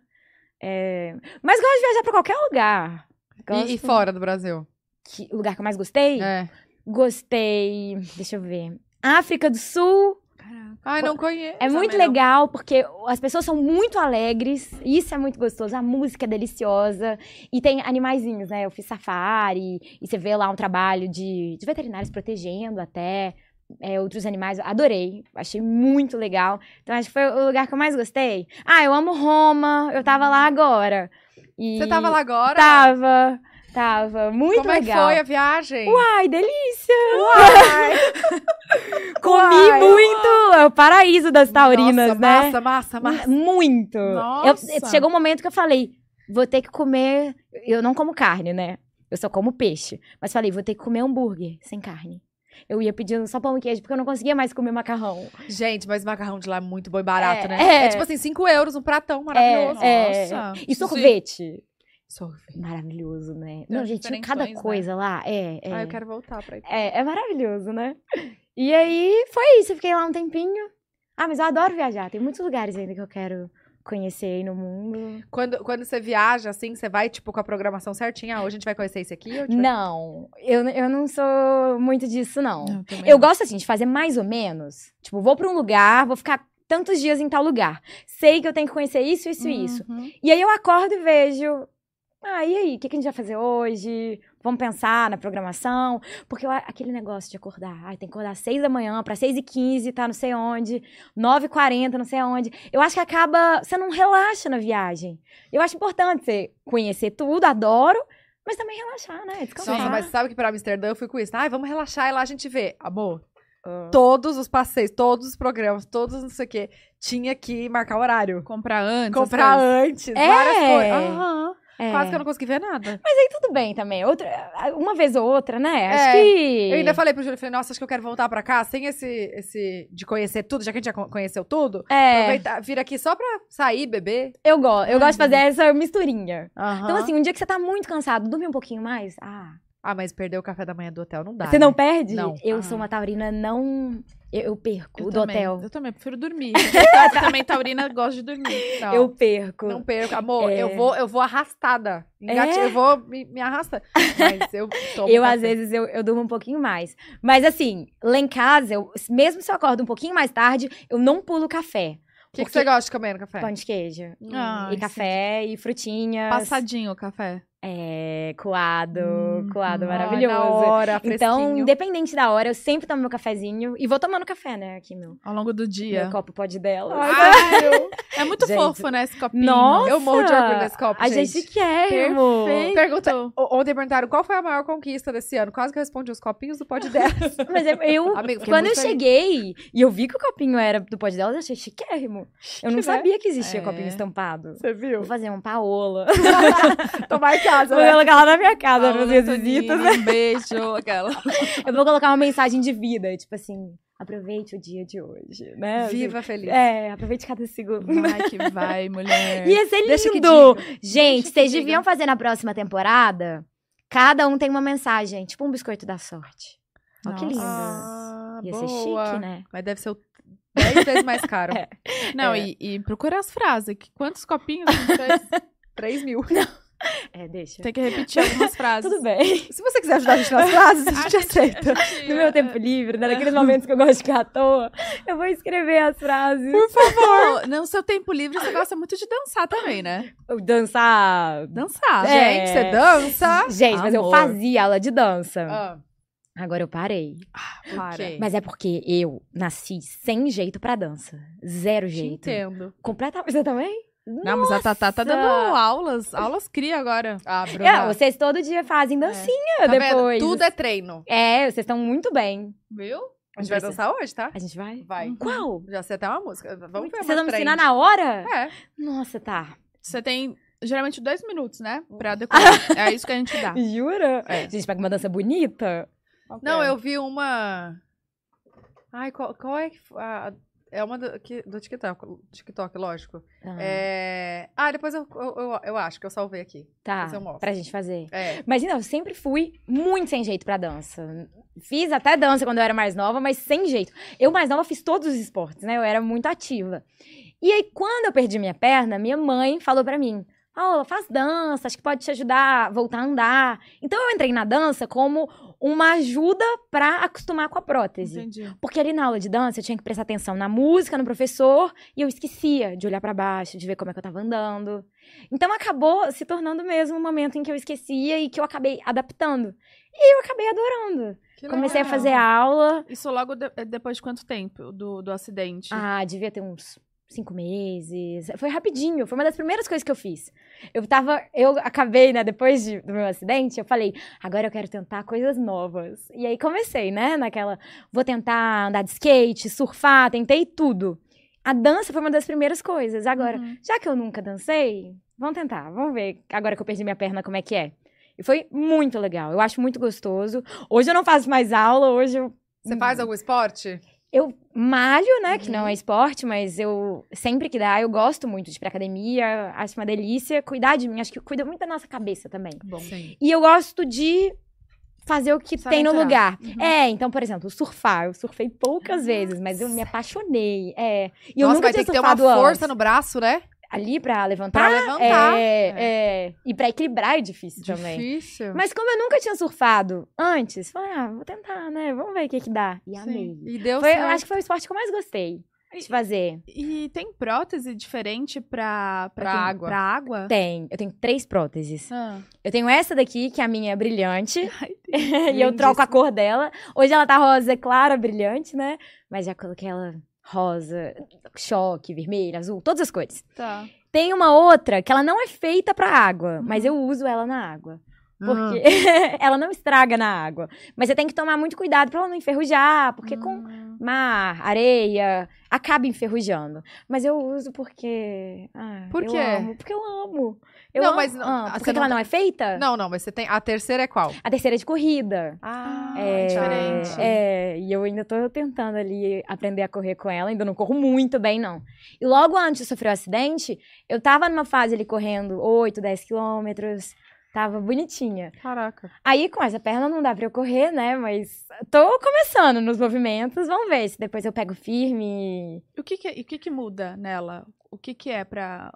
É, Mas gosto de viajar pra qualquer lugar. Gosto... E, e fora do Brasil? Que- o lugar que eu mais gostei? É. Gostei. Deixa eu ver. África do Sul. Caraca. Ai, não conheço. É muito legal porque as pessoas são muito alegres. Isso é muito gostoso. A música é deliciosa. E tem animaizinhos, né? Eu fiz safari. E você vê lá um trabalho de, de veterinários protegendo até é, outros animais. Adorei. Achei muito legal. Então acho que foi o lugar que eu mais gostei. Ah, eu amo Roma. Eu tava lá agora. E Você tava lá agora? Tava. Tava. Muito Como é que legal. foi a viagem? Uai, delícia! Uai! Comi Uai, muito! É o paraíso das taurinas, Nossa, né? Massa, massa, massa. Muito. Nossa. Eu- chegou um momento que eu falei, vou ter que comer. Eu não como carne, né? Eu só como peixe. Mas falei, vou ter que comer hambúrguer sem carne. Eu ia pedindo só pão e queijo, porque eu não conseguia mais comer macarrão. Gente, mas macarrão de lá é muito bom e barato, É, né? é. É tipo assim, 5 euros um pratão maravilhoso. É. Nossa. E sorvete. Sorvete. Maravilhoso, né? Tem não, gente, tinha cada né? coisa lá. É, é. Ah, eu quero voltar pra ir. É, é maravilhoso, né? E aí, foi isso. Eu fiquei lá um tempinho. Ah, mas eu adoro viajar. Tem muitos lugares ainda que eu quero conhecer aí no mundo. Quando, quando você viaja, assim, você vai, tipo, com a programação certinha. Ah, hoje a gente vai conhecer esse aqui? vai- Não, eu, eu não sou muito disso, não. Eu, também Eu não. gosto, assim, de fazer mais ou menos. Tipo, vou pra um lugar, vou ficar tantos dias em tal lugar. Sei que eu tenho que conhecer isso, isso e isso. Uhum. E aí eu acordo e vejo. Ah, e aí? O que, que a gente vai fazer hoje? Vamos pensar na programação? Porque eu- aquele negócio de acordar. Ai, tem que acordar às seis da manhã, pra seis e quinze, tá não sei onde. Nove e quarenta, não sei onde. Eu acho que acaba... Você não relaxa na viagem. Eu acho importante você conhecer tudo, adoro. Mas também relaxar, né? Descansar. Nossa, mas sabe que pra Amsterdã eu fui com isso. Ai, vamos relaxar e lá a gente vê. Amor, Ah. todos os passeios, todos os programas, todos não sei o quê, tinha que marcar horário. Comprar antes. Comprar antes, É. várias coisas. Aham. É. Quase que eu não consegui ver nada. tudo bem também. Outra, uma vez ou outra, né? Acho É, que. Eu ainda falei pro Júlio, falei, nossa, acho que eu quero voltar pra cá sem esse, esse de conhecer tudo, já que a gente já co- conheceu tudo. É, Aproveitar, vir aqui só pra sair, beber. eu gosto. Eu Ai, gosto de fazer essa misturinha. Então, Então, assim, um dia que você tá muito cansado, dorme um pouquinho mais. Ah. Ah, mas perder o café da manhã do hotel não dá. você né? não perde? Não. Eu Ah. sou uma taurina, não. Eu, eu perco Eu do também, hotel. Eu também, prefiro dormir. Eu também, Taurina, gosto de dormir. Não, Eu perco. não perco. Amor, É. eu, vou, eu vou arrastada. É? Eu vou me, me arrasta. Mas eu tomo Eu, café. às vezes, eu, eu durmo um pouquinho mais. Mas, assim, lá em casa, eu, mesmo se eu acordo um pouquinho mais tarde, eu não pulo café. O que, que você gosta de comer no café? Pão de queijo. Ah, e café, e frutinhas. Passadinho o café. É, coado. Hum, coado maravilhoso. na hora, Então, independente da hora, eu sempre tomo meu cafezinho. E vou tomando café, né? Aqui, meu, Ao longo do dia. meu copo pode dela. Ai, É muito Gente. fofo, né, esse copinho. Nossa! Eu morro de orgulho desse copo, A gente. gente quer, irmão. Perfeito. Pergunta, o- ontem perguntaram qual foi a maior conquista desse ano. Quase que eu respondi os copinhos do pod dela. Mas eu, Amigo, quando eu cheguei e eu vi que o copinho era do pode dela, eu achei chiquérrimo. Eu não né? sabia que existia É. copinho estampado. Você viu? Vou fazer um paola. Tomar em casa, Vou né? colocar lá na minha casa, nas minhas visitas. né? Um beijo, aquela. Eu vou colocar uma mensagem de vida, tipo assim, aproveite o dia de hoje, né? Assim, Viva feliz. É, aproveite cada segundo. Vai que vai, mulher. Ia ser lindo! Gente, vocês diga. deviam fazer na próxima temporada. Cada um tem uma mensagem, tipo um biscoito da sorte. Olha que lindo. Ah, Ia boa. ser chique, né? Mas deve ser o 10 vezes mais caro. É. Não, É. e, e procura as frases. Que quantos copinhos a gente fez? 3 mil. É, deixa. Tem que repetir algumas frases. Tudo bem. Se você quiser ajudar a gente nas frases, a gente aceita. a gente- No meu tempo livre, né? naqueles momentos que eu gosto de ficar à toa, eu vou escrever as frases. Por favor. No seu tempo livre, você gosta muito de dançar também, né? Dançar. Dançar. É. Gente, você dança. Gente, mas eu Amor. fazia aula de dança. Ah, Agora eu parei. para. quê? Mas é porque eu nasci sem jeito pra dança. Zero Te jeito. entendo. Completamente. Você também? Não, mas a Tatá tá dando aulas. Aulas cria agora. Ah, Bruna. É, vocês todo dia fazem dancinha tá vendo? depois. Tudo é treino. É, vocês estão muito bem. Viu? A gente vai dançar hoje, tá? A gente vai? Vai. Qual? Já sei até uma música. Vamos ver Vocês vão me ensinar na hora? É. Nossa, tá. Você tem geralmente dois minutos, né? Pra decorar. é isso que a gente dá. Jura? É. A gente pega uma dança bonita? Não, eu vi uma... Ai, qual, qual é a- é uma do, que- do TikTok, TikTok, lógico. Ah, É... Ah, depois eu, eu, eu, eu acho que eu salvei aqui. tá, eu mostro. pra gente fazer. É. Mas então, eu sempre fui muito sem jeito pra dança. Fiz até dança quando eu era mais nova, mas sem jeito. Eu mais nova fiz todos os esportes, né? Eu era muito ativa. E aí, quando eu perdi minha perna, minha mãe falou pra mim: Paola, faz dança, acho que pode te ajudar a voltar a andar. Então eu entrei na dança como uma ajuda pra acostumar com a prótese. Entendi. Porque ali na aula de dança eu tinha que prestar atenção na música, no professor, e eu esquecia de olhar pra baixo, de ver como é que eu tava andando. Então acabou se tornando mesmo um momento em que eu esquecia e que eu acabei adaptando. E eu acabei adorando. Que Comecei a legal. fazer aula. Isso logo de- eh, depois de quanto tempo do, do acidente? Ah, devia ter uns cinco meses. Foi rapidinho, foi uma das primeiras coisas que eu fiz. Eu tava, eu acabei, né, depois de- do meu acidente, eu falei, agora eu quero tentar coisas novas. E aí comecei, né, naquela, vou tentar andar de skate, surfar, tentei tudo. A dança foi uma das primeiras coisas. Agora, Uhum. já que eu nunca dancei, vamos tentar, vamos ver agora que eu perdi minha perna como é que é. E foi muito legal, eu acho muito gostoso. Hoje eu não faço mais aula, hoje eu Você faz algum esporte? Eu malho, né? Que Uhum. não é esporte, mas eu sempre que dá, eu gosto muito de ir pra academia, acho uma delícia. Cuidar de mim, acho que cuida muito da nossa cabeça também. Bom. Sim. E eu gosto de fazer o que Sabe tem no entrar. lugar. Uhum. É, então, por exemplo, surfar. Eu surfei poucas vezes, mas eu me apaixonei. É. E eu Nossa, nunca vai tinha ter que ter uma força antes. no braço, né? Ali pra levantar. Pra levantar. É, é. E pra equilibrar é difícil, também. Difícil. Mas como eu nunca tinha surfado antes, falei, ah, vou tentar, né? Vamos ver o que que dá. E Sim. amei. E deu Foi, eu certo. acho que foi o esporte que eu mais gostei de fazer. E tem prótese diferente pra, Pra quem- água. Pra água? Tem. Eu tenho três próteses. Ah. Eu tenho essa daqui, que a minha é brilhante. Ai, e eu troco a cor dela. Hoje ela tá rosa clara, brilhante, né? Mas já coloquei ela rosa, choque, vermelho, azul, todas as cores. Tá. Tem uma outra que ela não é feita pra água, mas eu uso ela na água. Porque ela não estraga na água. Mas você tem que tomar muito cuidado pra ela não enferrujar, porque com Hum. mar, areia, acaba enferrujando. Mas eu uso porque. ah, Por eu quê? amo, porque eu amo. Eu Não, amo. mas não- Ah, ah, por você que que não ela tá- não é feita? Não, não, mas você tem. A terceira é qual? A terceira é de corrida. Ah, É, diferente. É, e eu ainda tô tentando ali aprender a correr com ela, ainda não corro muito bem, não. E logo antes de sofrer o acidente, eu tava numa fase ali correndo 8, 10 quilômetros, tava bonitinha. Caraca. Aí com essa perna não dá pra eu correr, né? Mas tô começando nos movimentos, vamos ver se depois eu pego firme. E O que que, o que que muda nela? O que que é pra...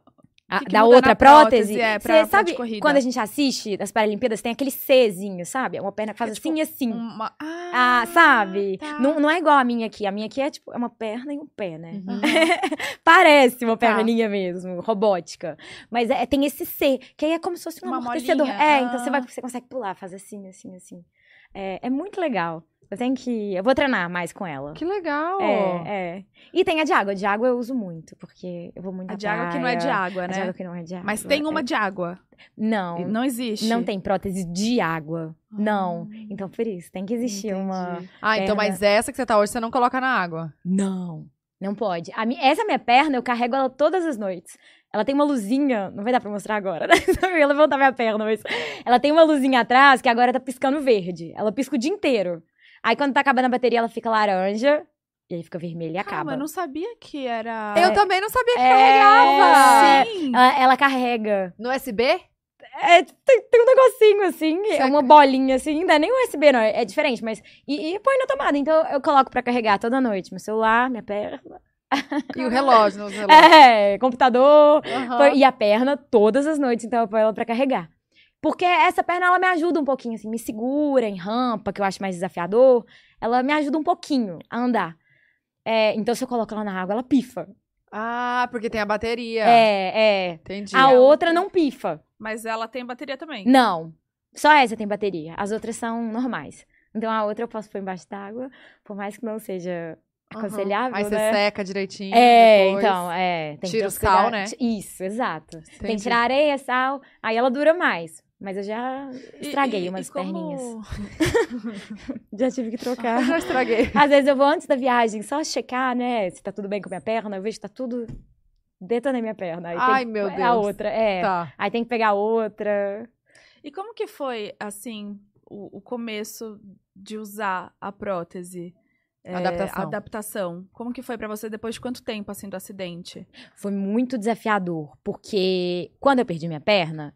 o A- que que da muda outra prótese, É, Cê pra, pra sabe quando a gente assiste as Paralimpíadas, tem aquele Czinho, sabe? É Uma perna que faz É tipo assim e assim. Uma... Ah, sabe? tá. Não, não é igual a minha aqui. A minha aqui é tipo, é uma perna e um pé, né? Uhum. Parece uma Tá. perninha mesmo, robótica. Mas é, tem esse C, que aí é como se fosse um Uma amortecedor. molinha, É, ah. então você, vai, você consegue pular, fazer assim, assim, assim. É, é muito legal. Eu tenho que. Eu vou treinar mais com ela. Que legal. É, é. E tem a de água. A de água eu uso muito, porque eu vou muito A de água que não é de praia. água, A de água né? que não é de água. Mas tem uma é. de água. Não, Não existe. não tem prótese de água. Não. Ah, Então, por isso, tem que existir uma. entendi. Ah, então, mas essa que você tá hoje, você não coloca na água. Não, não pode. A mi- essa minha perna, eu carrego ela todas as noites. Ela tem uma luzinha, não vai dar pra mostrar agora, né? Eu ia levantar minha perna, mas ela tem uma luzinha atrás que agora tá piscando verde. Ela pisca o dia inteiro. Aí quando tá acabando a bateria, ela fica laranja, e aí fica vermelha e acaba. eu não sabia que era... Eu também não sabia que É, carregava. Sim. Ela, ela carrega. No USB? É, tem, tem um negocinho assim, é Você- uma bolinha assim, não é nem USB, não, é, é diferente, mas. E, e põe na tomada, então eu coloco pra carregar toda noite. Meu celular, minha perna. E o relógio nos relógios. É, computador. Aham. Põe- E a perna todas as noites, então eu ponho ela pra carregar. Porque essa perna, ela me ajuda um pouquinho, assim, me segura em rampa, que eu acho mais desafiador. Ela me ajuda um pouquinho a andar. É, então, se eu coloco ela na água, ela pifa. Ah, porque tem a bateria. É, é. Entendi. A outra não pifa. Mas ela tem bateria também. Não. Só essa tem bateria. As outras são normais. Então, a outra eu posso pôr embaixo d'água, por mais que não seja aconselhável, Aí você né? seca direitinho. É, depois. então, é. Tem que Tira ter o sal, cuidados. né? Isso, exato. Tem Entendi. que tirar areia, sal, aí ela dura mais. Mas eu já estraguei e- umas e como- perninhas. Já tive que Eu trocar. já estraguei. Às vezes eu vou antes da viagem só checar, né, se tá tudo bem com a minha perna. Eu vejo que tá tudo detonei minha perna. Aí Ai, que- meu A Deus. outra, é. Tá. Aí tem que pegar outra. E como que foi, assim, o, o começo de usar a prótese? é, Adaptação. adaptação. Como que foi pra você depois de quanto tempo, assim, do acidente? Foi muito desafiador, porque quando eu perdi minha perna,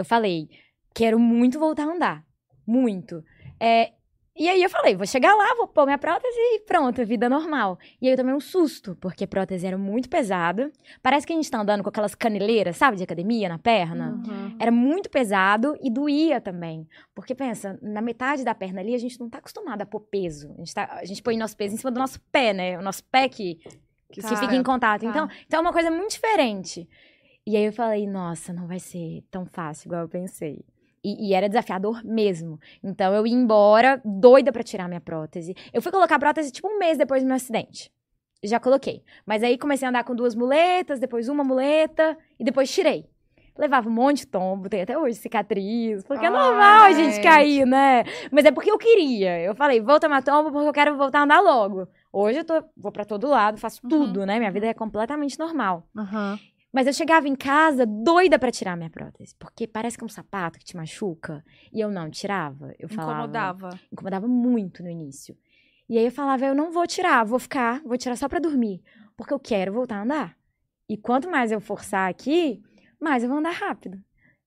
eu falei, quero muito voltar a andar. Muito. É, e aí eu falei, vou chegar lá, vou pôr minha prótese e pronto, vida normal. E aí eu tomei um susto, porque a prótese era muito pesada. Parece que a gente tá andando com aquelas caneleiras, sabe, de academia na perna. Uhum. Era muito pesado e doía também. Porque pensa, na metade da perna ali, a gente não tá acostumado a pôr peso. A gente, tá, a gente põe nosso peso em cima do nosso pé, né? O nosso pé que, que, Tá, fica em contato. tá. Então, então é uma coisa muito diferente. E aí eu falei, nossa, não vai ser tão fácil igual eu pensei. E, e era desafiador mesmo. Então eu ia embora doida pra tirar minha prótese. Eu fui colocar a prótese tipo um mês depois do meu acidente. Já coloquei. Mas aí comecei a andar com duas muletas, depois uma muleta e depois tirei. Levava um monte de tombo, tem até hoje cicatriz, porque é Ai, normal a gente cair, né? Mas é porque eu queria. Eu falei, vou tomar tombo porque eu quero voltar a andar logo. Hoje eu tô, vou pra todo lado, faço Uhum. tudo, né? Minha vida é completamente normal. Aham. Mas eu chegava em casa doida pra tirar minha prótese, porque parece que é um sapato que te machuca. E eu não tirava. Eu falava, Incomodava. incomodava muito no início. E aí eu falava, eu não vou tirar, vou ficar, vou tirar só pra dormir, porque eu quero voltar a andar. E quanto mais eu forçar aqui, mais eu vou andar rápido.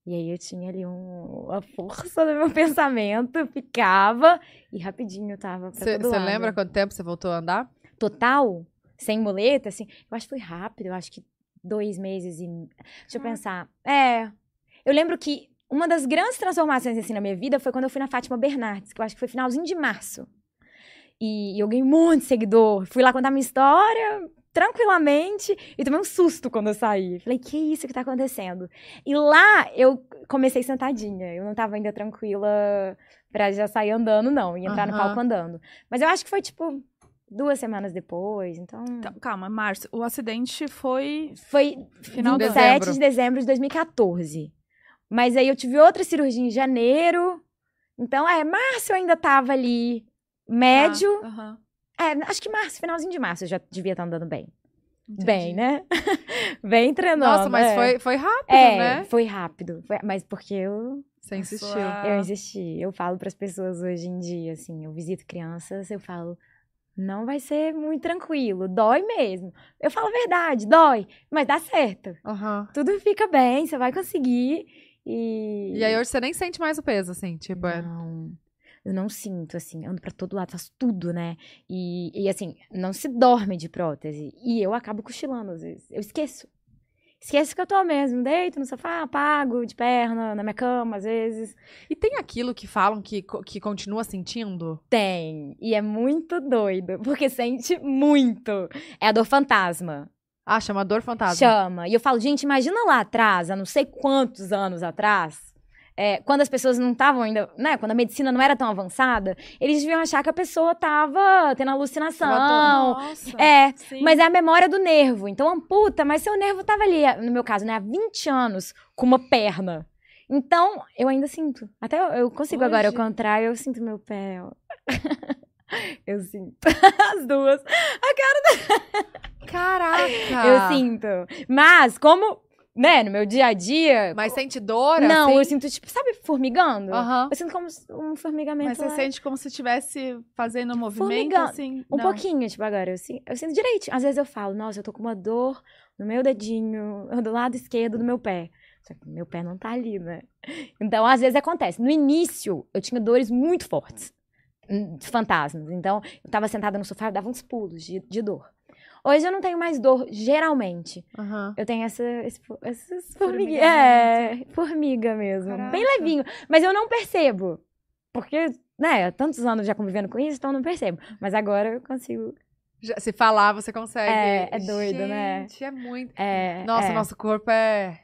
E aí eu tinha ali um, uma força no meu pensamento, ficava e rapidinho eu tava pra Você todo lado. lembra quanto tempo você voltou a andar? Total, sem muleta, assim, eu acho que foi rápido, eu acho que dois meses e... Deixa eu Ah. pensar. É, eu lembro que uma das grandes transformações, assim, na minha vida foi quando eu fui na Fátima Bernardes, que eu acho que foi finalzinho de março. E eu ganhei um monte de seguidor. Fui lá contar minha história tranquilamente e tomei um susto quando eu saí. Falei, que isso que tá acontecendo? E lá eu comecei sentadinha. Eu não tava ainda tranquila pra já sair andando, não. E entrar no Aham. palco andando. Mas eu acho que foi, tipo, duas semanas depois. Então, Então, calma, Márcio, o acidente foi. foi Final de 27 dezembro. de dezembro de 2014. Mas aí eu tive outra cirurgia em janeiro. Então, é, março eu ainda tava ali, médio. Ah, aham. É, acho que março, finalzinho de março eu já devia estar andando bem. Entendi. Bem, né? bem treinando. Nossa, mas é. foi, foi rápido, É, né? foi rápido. Foi- mas porque eu, Você insistiu. eu insisti. Eu falo pras pessoas hoje em dia, assim, eu visito crianças, eu falo, não vai ser muito tranquilo, dói mesmo. Eu falo a verdade, dói, mas dá certo. Aham. Tudo fica bem, você vai conseguir. E. E aí hoje você nem sente mais o peso, assim, tipo, é... Não. Eu não sinto, assim, ando pra todo lado, faço tudo, né? E, e assim, não se dorme de prótese. E eu acabo cochilando às vezes. Eu esqueço. Esqueço que eu tô mesmo. Deito no sofá, apago de perna, na minha cama, às vezes. E tem aquilo que falam que, que continua sentindo? Tem. E é muito doido, porque sente muito. É a dor fantasma. Ah, chama dor fantasma. Chama. E eu falo, gente, imagina lá atrás, há não sei quantos anos atrás, é, quando as pessoas não estavam ainda, né? Quando a medicina não era tão avançada, eles deviam achar que a pessoa tava tendo alucinação. Nossa. É, sim. mas é a memória do nervo. Então, amputa, mas seu nervo tava ali, no meu caso, né, há 20 anos, com uma perna. Então, eu ainda sinto. Até eu, eu consigo agora, eu Hoje? contrário, eu sinto meu pé. eu sinto. As duas. Caraca! Eu sinto. Mas, como, né, no meu dia a dia. Mas sente dor, não, assim? eu sinto, tipo, sabe, formigando? Aham. Eu sinto como um formigamento. Mas você lá. sente como se estivesse fazendo um movimento, Formigando. assim? Um Não. pouquinho, tipo, agora. Eu, sin- eu sinto direito. Às vezes eu falo, nossa, eu tô com uma dor no meu dedinho, do lado esquerdo do meu pé. Só que meu pé não tá ali, né? Então, às vezes acontece. No início, eu tinha dores muito fortes. hum, Fantasmas. Então, eu tava sentada no sofá, eu dava uns pulos de, de dor. Hoje eu não tenho mais dor, geralmente. Aham. Eu tenho essa, esse, essas. Formigamento. É, formiga mesmo. Caraca. Bem levinho. Mas eu não percebo. Porque, né, há tantos anos já convivendo com isso, então eu não percebo. Mas agora eu consigo. Se falar, você consegue. É, é doido, né? Gente, é muito. É, Nossa, é. nosso corpo é.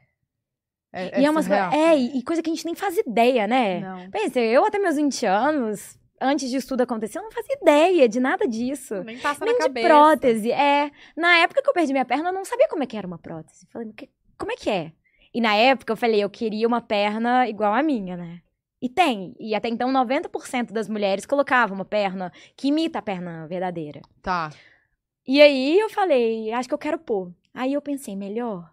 É, E é umas surreal. coisas. É, e coisa que a gente nem faz ideia, né? Não. Pensa, eu até meus 20 anos, antes disso tudo acontecer, eu não fazia ideia de nada disso. Nem passa Nem na de cabeça. prótese. É. Na época que eu perdi minha perna, eu não sabia como é que era uma prótese. Falei, "Que- como é que é? E na época eu falei, eu queria uma perna igual a minha, né? E tem. E até então, 90% das mulheres colocavam uma perna que imita a perna verdadeira. Tá. E aí eu falei, acho que eu quero pôr. Aí eu pensei, melhor.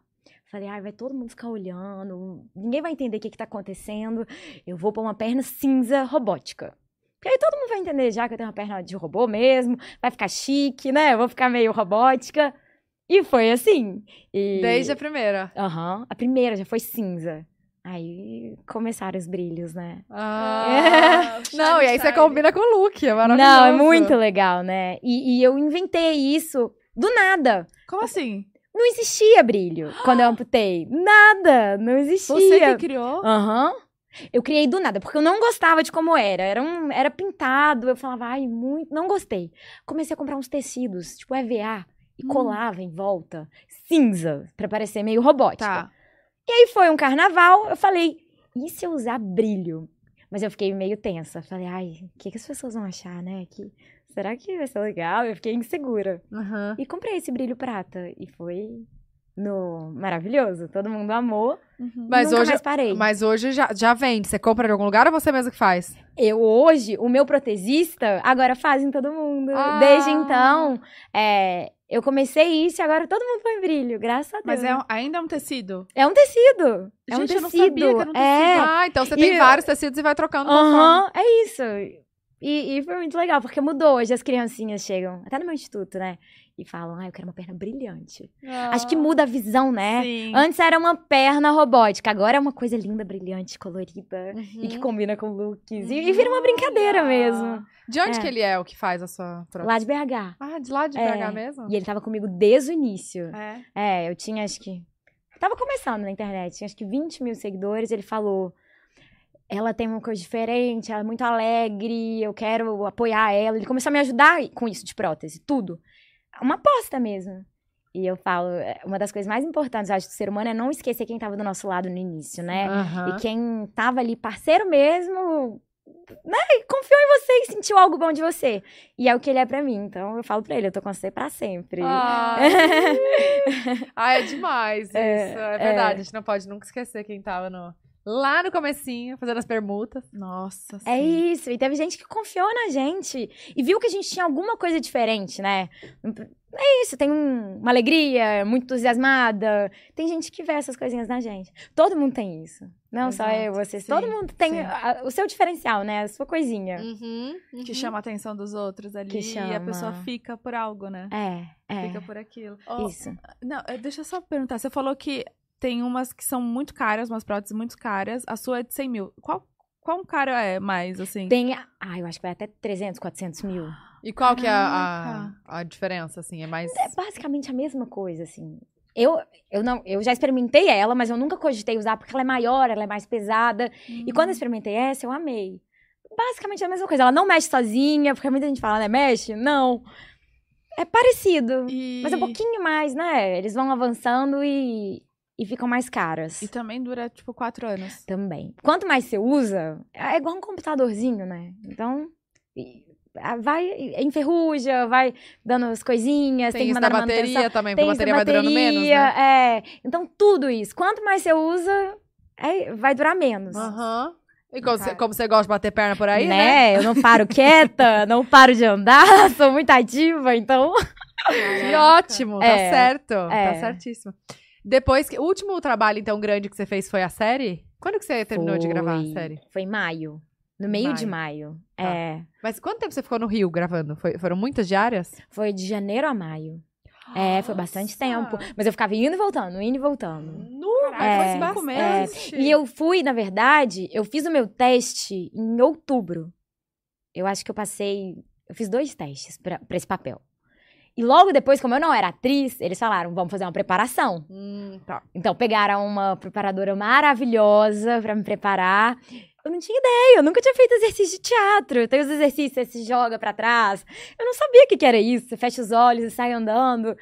Falei, ai, vai todo mundo ficar olhando, ninguém vai entender o que, que tá acontecendo. Eu vou pôr uma perna cinza robótica. Porque aí todo mundo vai entender já que eu tenho uma perna de robô mesmo, vai ficar chique, né? Eu vou ficar meio robótica. E foi assim. E... Desde a primeira. Aham. A primeira já foi cinza. Aí começaram os brilhos, né? Ah. Não, e aí você combina com o look, é maravilhoso. Não, é muito legal, né? E, e eu inventei isso do nada. Como assim? Não existia brilho quando eu amputei. Nada, não existia. Você que criou? Aham. Eu criei do nada, porque eu não gostava de como era. Era, um, era pintado, eu falava, ai, muito. Não gostei. Comecei a comprar uns tecidos, tipo EVA, e Hum. colava em volta, cinza, pra parecer meio robótico. Tá. E aí foi um carnaval, eu falei, e se eu usar brilho? Mas eu fiquei meio tensa. Falei, ai, o que, que as pessoas vão achar, né? Que, será que vai ser legal? Eu fiquei insegura. Aham. E comprei esse brilho prata. E foi no maravilhoso. Todo mundo amou. Uhum. Mas Nunca hoje, mais parei. mas hoje já, já vende. Você compra de algum lugar ou você mesmo que faz? Eu hoje, o meu protesista, agora faz em todo mundo. Ah. Desde então, é, eu comecei isso e agora todo mundo põe brilho, graças a Deus. Mas é um- ainda é um tecido. É um tecido. É um Gente, eu não tecido. sabia que era um É. Ah, então você E- tem vários tecidos e vai trocando. Aham, é isso. E, e foi muito legal, porque mudou. Hoje as criancinhas chegam, até no meu instituto, né? E falam, ah, eu quero uma perna brilhante. Acho que muda a visão, né? Sim. Antes era uma perna robótica, agora é uma coisa linda, brilhante, colorida. Uhum. E que combina com looks. E, e vira uma brincadeira mesmo. De onde É. que ele é o que faz a sua prótese? Lá de BH. Ah, de lá de É. BH mesmo? E ele tava comigo desde o início. É. É, eu tinha acho que. Tava começando na internet, tinha acho que 20 mil seguidores. Ele falou: ela tem uma coisa diferente, ela é muito alegre, eu quero apoiar ela. Ele começou a me ajudar com isso de prótese, tudo. Uma aposta mesmo. E eu falo: é, uma das coisas mais importantes, acho, do ser humano é não esquecer quem tava do nosso lado no início, né? Aham. E quem tava ali, parceiro mesmo, né? Confiou em você e sentiu algo bom de você. E é o que ele é pra mim. Então eu falo pra ele: eu tô com você pra sempre. Ai. ah, é demais isso. É, É, verdade, a gente não pode nunca esquecer quem tava no... lá no comecinho, fazendo as permutas. Nossa, É sim. isso, e teve gente que confiou na gente e viu que a gente tinha alguma coisa diferente, né? É isso, tem um- uma alegria, muito entusiasmada. Tem gente que vê essas coisinhas na gente. Todo mundo tem isso. Não só Exato, eu, você. sim, todo mundo tem a- o seu diferencial, né? A sua coisinha. Uhum, Que chama a atenção dos outros ali Que e a chama. pessoa fica por algo, né? É, é. Fica por aquilo. Ó, Isso. Não, eh, deixa eu só perguntar. Você falou que tem umas que são muito caras, umas próteses muito caras. A sua é de 100 mil. Qual, qual cara é mais, assim? Tem. Ah, eu acho que vai até 300, 400 mil. E qual que é a, a, a diferença, assim? É mais... É basicamente a mesma coisa, assim. Eu, eu, não, eu já experimentei ela, mas eu nunca cogitei usar porque ela é maior, ela é mais pesada. E quando eu experimentei essa, eu amei. Basicamente a mesma coisa. Ela não mexe sozinha, porque muita gente fala, né? Mexe? Não. É parecido. E... Mas é um pouquinho mais, né? Eles vão avançando e, e ficam mais caras. E também dura, tipo, quatro anos. Também. Quanto mais você usa, é igual um computadorzinho, né? Então, e- a- vai, enferruja, vai dando as coisinhas, tem, Tem que isso mandar da manutenção. bateria também, Tem porque a bateria da vai durando menos, bateria, né? É. Então, tudo isso. Quanto mais você usa, é- vai durar menos. Aham. E como, você, como você gosta de bater perna por aí, né? né? Eu não paro quieta, não paro de andar, sou muito ativa, então. Que ótimo, tá É, certo. é. Tá certíssimo. Depois que. O último trabalho, então, grande que você fez foi a série? Quando que você terminou de gravar a Foi- série? Foi em maio. No meio de maio. Tá. É. Mas quanto tempo você ficou no Rio gravando? Foi- foram muitas diárias? Foi de janeiro a maio. É, foi bastante Nossa! tempo. Mas eu ficava indo e voltando, indo e voltando. Caraca, É, foi cinco é. meses. E eu fui, na verdade, eu fiz o meu teste em outubro. Eu acho que eu passei. Eu fiz dois testes pra esse papel. E logo depois, como eu não era atriz, eles falaram: vamos fazer uma preparação. Hum, tá. Então, pegaram uma preparadora maravilhosa pra me preparar. Eu não tinha ideia, eu nunca tinha feito exercício de teatro. Tem os exercícios, você se joga pra trás. Eu não sabia o que, que era isso. Você fecha os olhos e sai andando.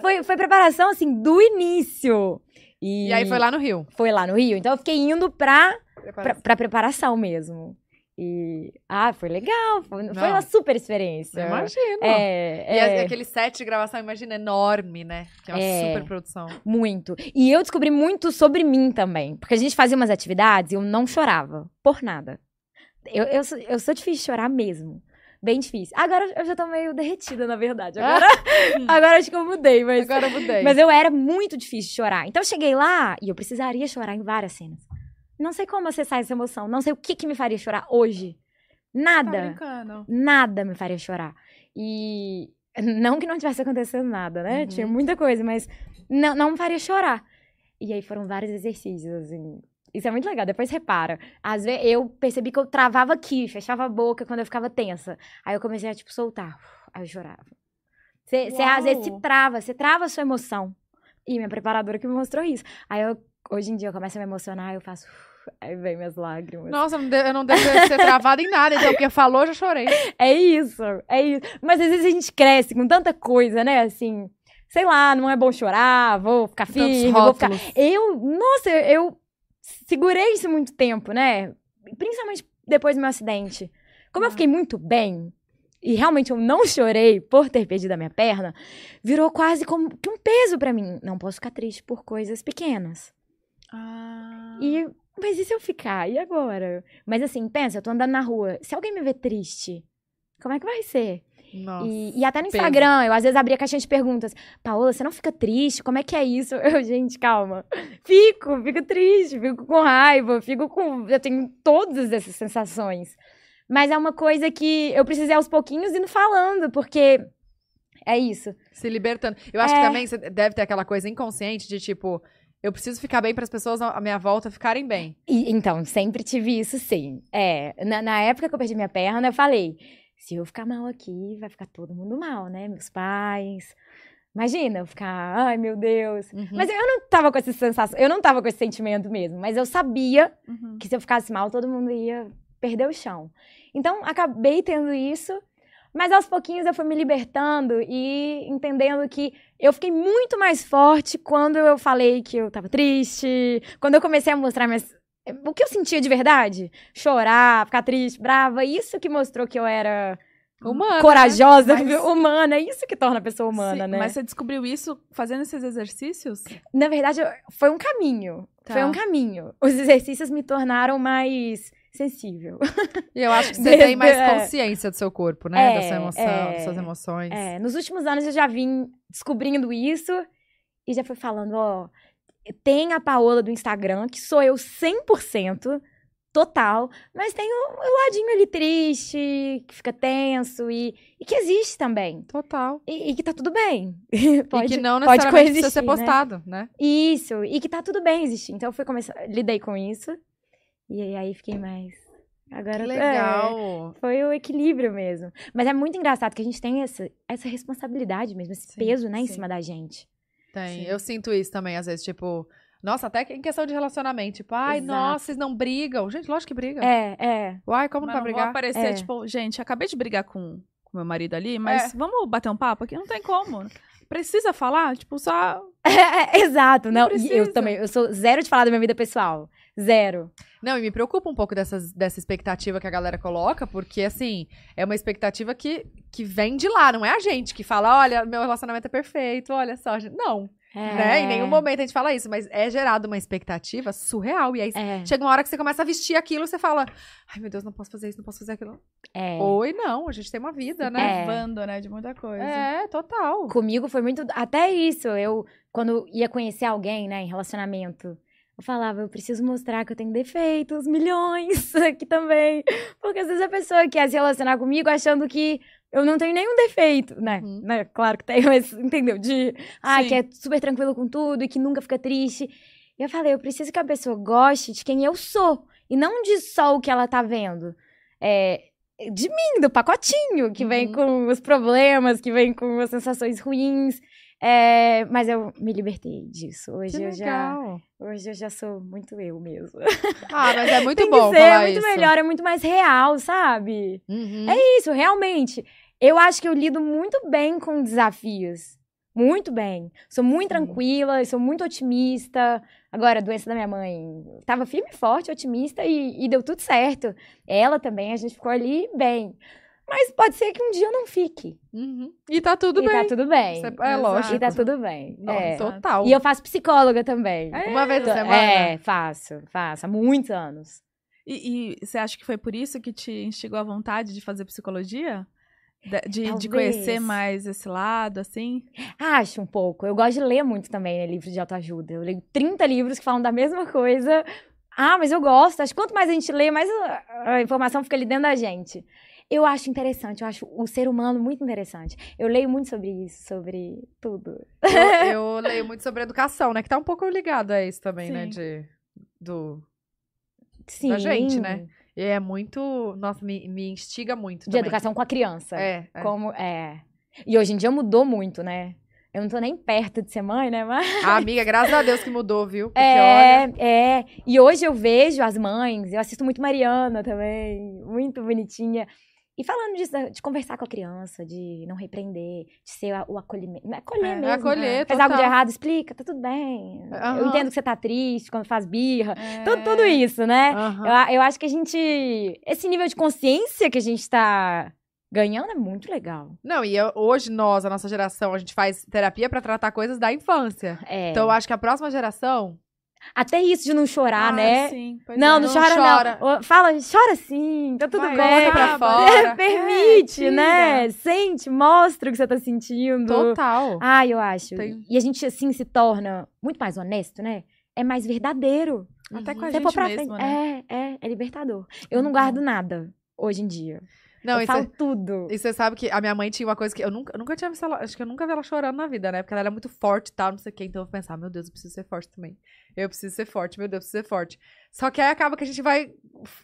Foi, foi preparação, assim, do início. E, E aí foi lá no Rio. Foi lá no Rio. Então, eu fiquei indo pra, pra, Preparação. pra preparação mesmo. E, ah, foi legal. Foi, foi uma super experiência. Imagino. É, E é. aquele set de gravação, imagina, enorme, né? Que é uma É. super produção. Muito. E eu descobri muito sobre mim também. Porque a gente fazia umas atividades e eu não chorava. Por nada. Eu, eu, sou, eu sou difícil de chorar mesmo. Bem difícil. Agora eu já tô meio derretida, na verdade. Agora, agora acho que eu mudei, mas. Agora eu mudei. Mas eu era muito difícil de chorar. Então eu cheguei lá e eu precisaria chorar em várias cenas. Não sei como acessar essa emoção. Não sei o que, que me faria chorar hoje. Tá Nada. brincando. nada me faria chorar. E não que não tivesse acontecendo nada, né? Uhum. Tinha muita coisa, mas não, não me faria chorar. E aí foram vários exercícios, assim. Isso é muito legal, depois repara. Às vezes eu percebi que eu travava aqui, fechava a boca quando eu ficava tensa. Aí eu comecei a, tipo, soltar. Aí eu chorava. Você às vezes se trava, você trava a sua emoção. E minha preparadora que me mostrou isso. Aí eu, hoje em dia, eu começo a me emocionar, eu faço. Aí vem minhas lágrimas. Nossa, eu não devo ser travada em nada, então, porque falou, já chorei. É isso, é isso. Mas às vezes a gente cresce com tanta coisa, né? Assim, sei lá, não é bom chorar, vou ficar firme, vou ficar. Eu, nossa, eu segurei isso muito tempo, né? Principalmente depois do meu acidente. Como eu fiquei muito bem, e realmente eu não chorei por ter perdido a minha perna, virou quase como que um peso pra mim. Não posso ficar triste por coisas pequenas. Ah. E, mas e se eu ficar? E agora? Mas assim, pensa, eu tô andando na rua. Se alguém me ver triste, como é que vai ser? Nossa. E, e até no. Instagram, eu às vezes abria caixinha de perguntas. Paola, você não fica triste? Como é que é isso? Eu, gente, calma. Fico, fico triste, fico com raiva, fico com. Eu tenho todas essas sensações. Mas é uma coisa que eu precisei aos pouquinhos indo falando, porque é isso. Se libertando. Eu acho que É. também você deve ter aquela coisa inconsciente de tipo, eu preciso ficar bem para as pessoas à minha volta ficarem bem. E, então, sempre tive isso, sim. É, na, na época que eu perdi minha perna, eu falei: se eu ficar mal aqui, vai ficar todo mundo mal, né? Meus pais. Imagina eu ficar, ai meu Deus. Uhum. Mas eu não tava com essa sensação, eu não tava com esse sentimento mesmo, mas eu sabia Uhum. que se eu ficasse mal, todo mundo ia perder o chão. Então, acabei tendo isso, mas aos pouquinhos eu fui me libertando e entendendo que eu fiquei muito mais forte quando eu falei que eu tava triste, quando eu comecei a mostrar minhas. O que eu sentia de verdade? Chorar, ficar triste, brava. Isso que mostrou que eu era Humana, né? corajosa, Mas- humana. Isso que torna a pessoa humana, Sim, né? Mas você descobriu isso fazendo esses exercícios? Na verdade, foi um caminho. Tá. Foi um caminho. Os exercícios me tornaram mais sensível. E eu acho que você tem mais é. consciência do seu corpo, né? É, da sua emoção, é. das suas emoções. É, nos últimos anos eu já vim descobrindo isso e já fui falando, ó, tem a Paola do Instagram, que sou eu 100%, total, mas tem o, o ladinho ali triste, que fica tenso e, e que existe também. Total. E, e que tá tudo bem. e pode, que não pode necessariamente precisa ser né? postado, né? Isso, e que tá tudo bem existir. Então eu fui começar, lidei com isso e aí fiquei mais... Agora Que é, legal. foi o equilíbrio mesmo. Mas é muito engraçado que a gente tem essa, essa responsabilidade mesmo, esse Sim, peso, né, em cima da gente. Tem. Sim. Eu sinto isso também, às vezes, tipo. Nossa, até que em questão de relacionamento. Tipo, ai, Exato. nossa, vocês não brigam. Gente, lógico que briga. É, é. Uai, como não Mas vai não vou brigar? aparecer, É. tipo, gente, acabei de brigar com com meu marido ali, É. mas vamos bater um papo aqui? Não tem como. Precisa falar? Tipo, só. É, é, exato, não. E precisa. eu também, eu sou zero de falar da minha vida pessoal. Zero. Não, e me preocupa um pouco dessas, dessa expectativa que a galera coloca, porque, assim, é uma expectativa que, que vem de lá, não é a gente que fala, olha, meu relacionamento é perfeito, olha só. Não, É, né? Em nenhum momento a gente fala isso, mas é gerado uma expectativa surreal. E aí É, chega uma hora que você começa a vestir aquilo, você fala, ai meu Deus, não posso fazer isso, não posso fazer aquilo. é. Oi, não, a gente tem uma vida, né? É. Privando, né, de muita coisa. É, total. Comigo foi muito. Até isso, eu, quando ia conhecer alguém, né, em relacionamento, eu falava, eu preciso mostrar que eu tenho defeitos, milhões aqui também. Porque às vezes a pessoa quer se relacionar comigo achando que eu não tenho nenhum defeito, né? Uhum. né? Claro que tem, mas entendeu? De, ah, Sim. que é super tranquilo com tudo e que nunca fica triste. E eu falei, eu preciso que a pessoa goste de quem eu sou. E não de só o que ela tá vendo. É, de mim, do pacotinho, que vem Uhum. com os problemas, que vem com as sensações ruins. É, mas eu me libertei disso. Hoje Que eu já, legal. hoje eu já sou muito eu mesmo. Ah, mas é muito Tem bom ser falar muito isso. melhor, é muito mais real, sabe? Uhum. É isso, realmente. Eu acho que eu lido muito bem com desafios. Muito bem. Sou muito tranquila, sou muito otimista. Agora, a doença da minha mãe tava firme e forte, otimista, e, e deu tudo certo. Ela também, a gente ficou ali bem. Mas pode ser que um dia eu não fique. Uhum. E tá tudo e bem. tá tudo bem. É, é lógico. E tá tudo bem. É. Total. E eu faço psicóloga também. Uma vez por semana. É, faço, faço. Há muitos anos. E, e você acha que foi por isso que te instigou a vontade de fazer psicologia? De, de, de conhecer mais esse lado, assim? Acho um pouco. Eu gosto de ler muito também, né, livros de autoajuda. Eu leio 30 livros que falam da mesma coisa Ah, mas eu gosto. Acho que quanto mais a gente lê, mais a, a informação fica ali dentro da gente. Eu acho interessante, eu acho o ser humano muito interessante. Eu leio muito sobre isso, sobre tudo. Eu, eu leio muito sobre educação, né? Que tá um pouco ligado a isso também, né? Sim. De, do, Sim. da gente, né? E é muito. Nossa, me, me instiga muito. De também. educação com a criança. É. é. Como é. E hoje em dia mudou muito, né? Eu não tô nem perto de ser mãe, né? Mas A amiga, graças a Deus que mudou, viu? Porque olha. é, é. E hoje eu vejo as mães, eu assisto muito Mariana também, muito bonitinha. E falando disso, de conversar com a criança, de não repreender, de ser o acolhimento. é Acolher É, mesmo. acolher, Faz algo de errado, explica, tá tudo bem. Eu Aham. entendo que você tá triste quando faz birra. É. Tudo, tudo isso, né? Aham. Eu, eu acho que a gente. Esse nível de consciência que a gente tá ganhando é muito legal. Não, e eu- hoje nós, a nossa geração, a gente faz terapia pra tratar coisas da infância. É. Então eu acho que a próxima geração. Até isso de não chorar, Ah, né? Sim, Não, é. não, Não chora, chora. não. Fala, chora sim, tá tudo Vai, bem. coloca pra fora. Permite, tira. né? Sente, mostra o que você tá sentindo. Total. Ah, eu acho. Tem- E a gente, assim, se torna muito mais honesto, né? É mais verdadeiro. Até com a gente mesmo, né? É, é, é libertador. Eu não Uhum. guardo nada hoje em dia. Não, eu e falo cê- tudo. E você sabe que a minha mãe tinha uma coisa que eu nunca, eu nunca tinha visto ela. Acho que eu nunca vi ela chorando na vida, né? Porque ela era muito forte e tal, não sei o quê. Então eu vou pensar, meu Deus, eu preciso ser forte também. Eu preciso ser forte, meu Deus, eu preciso ser forte. Só que aí acaba que a gente vai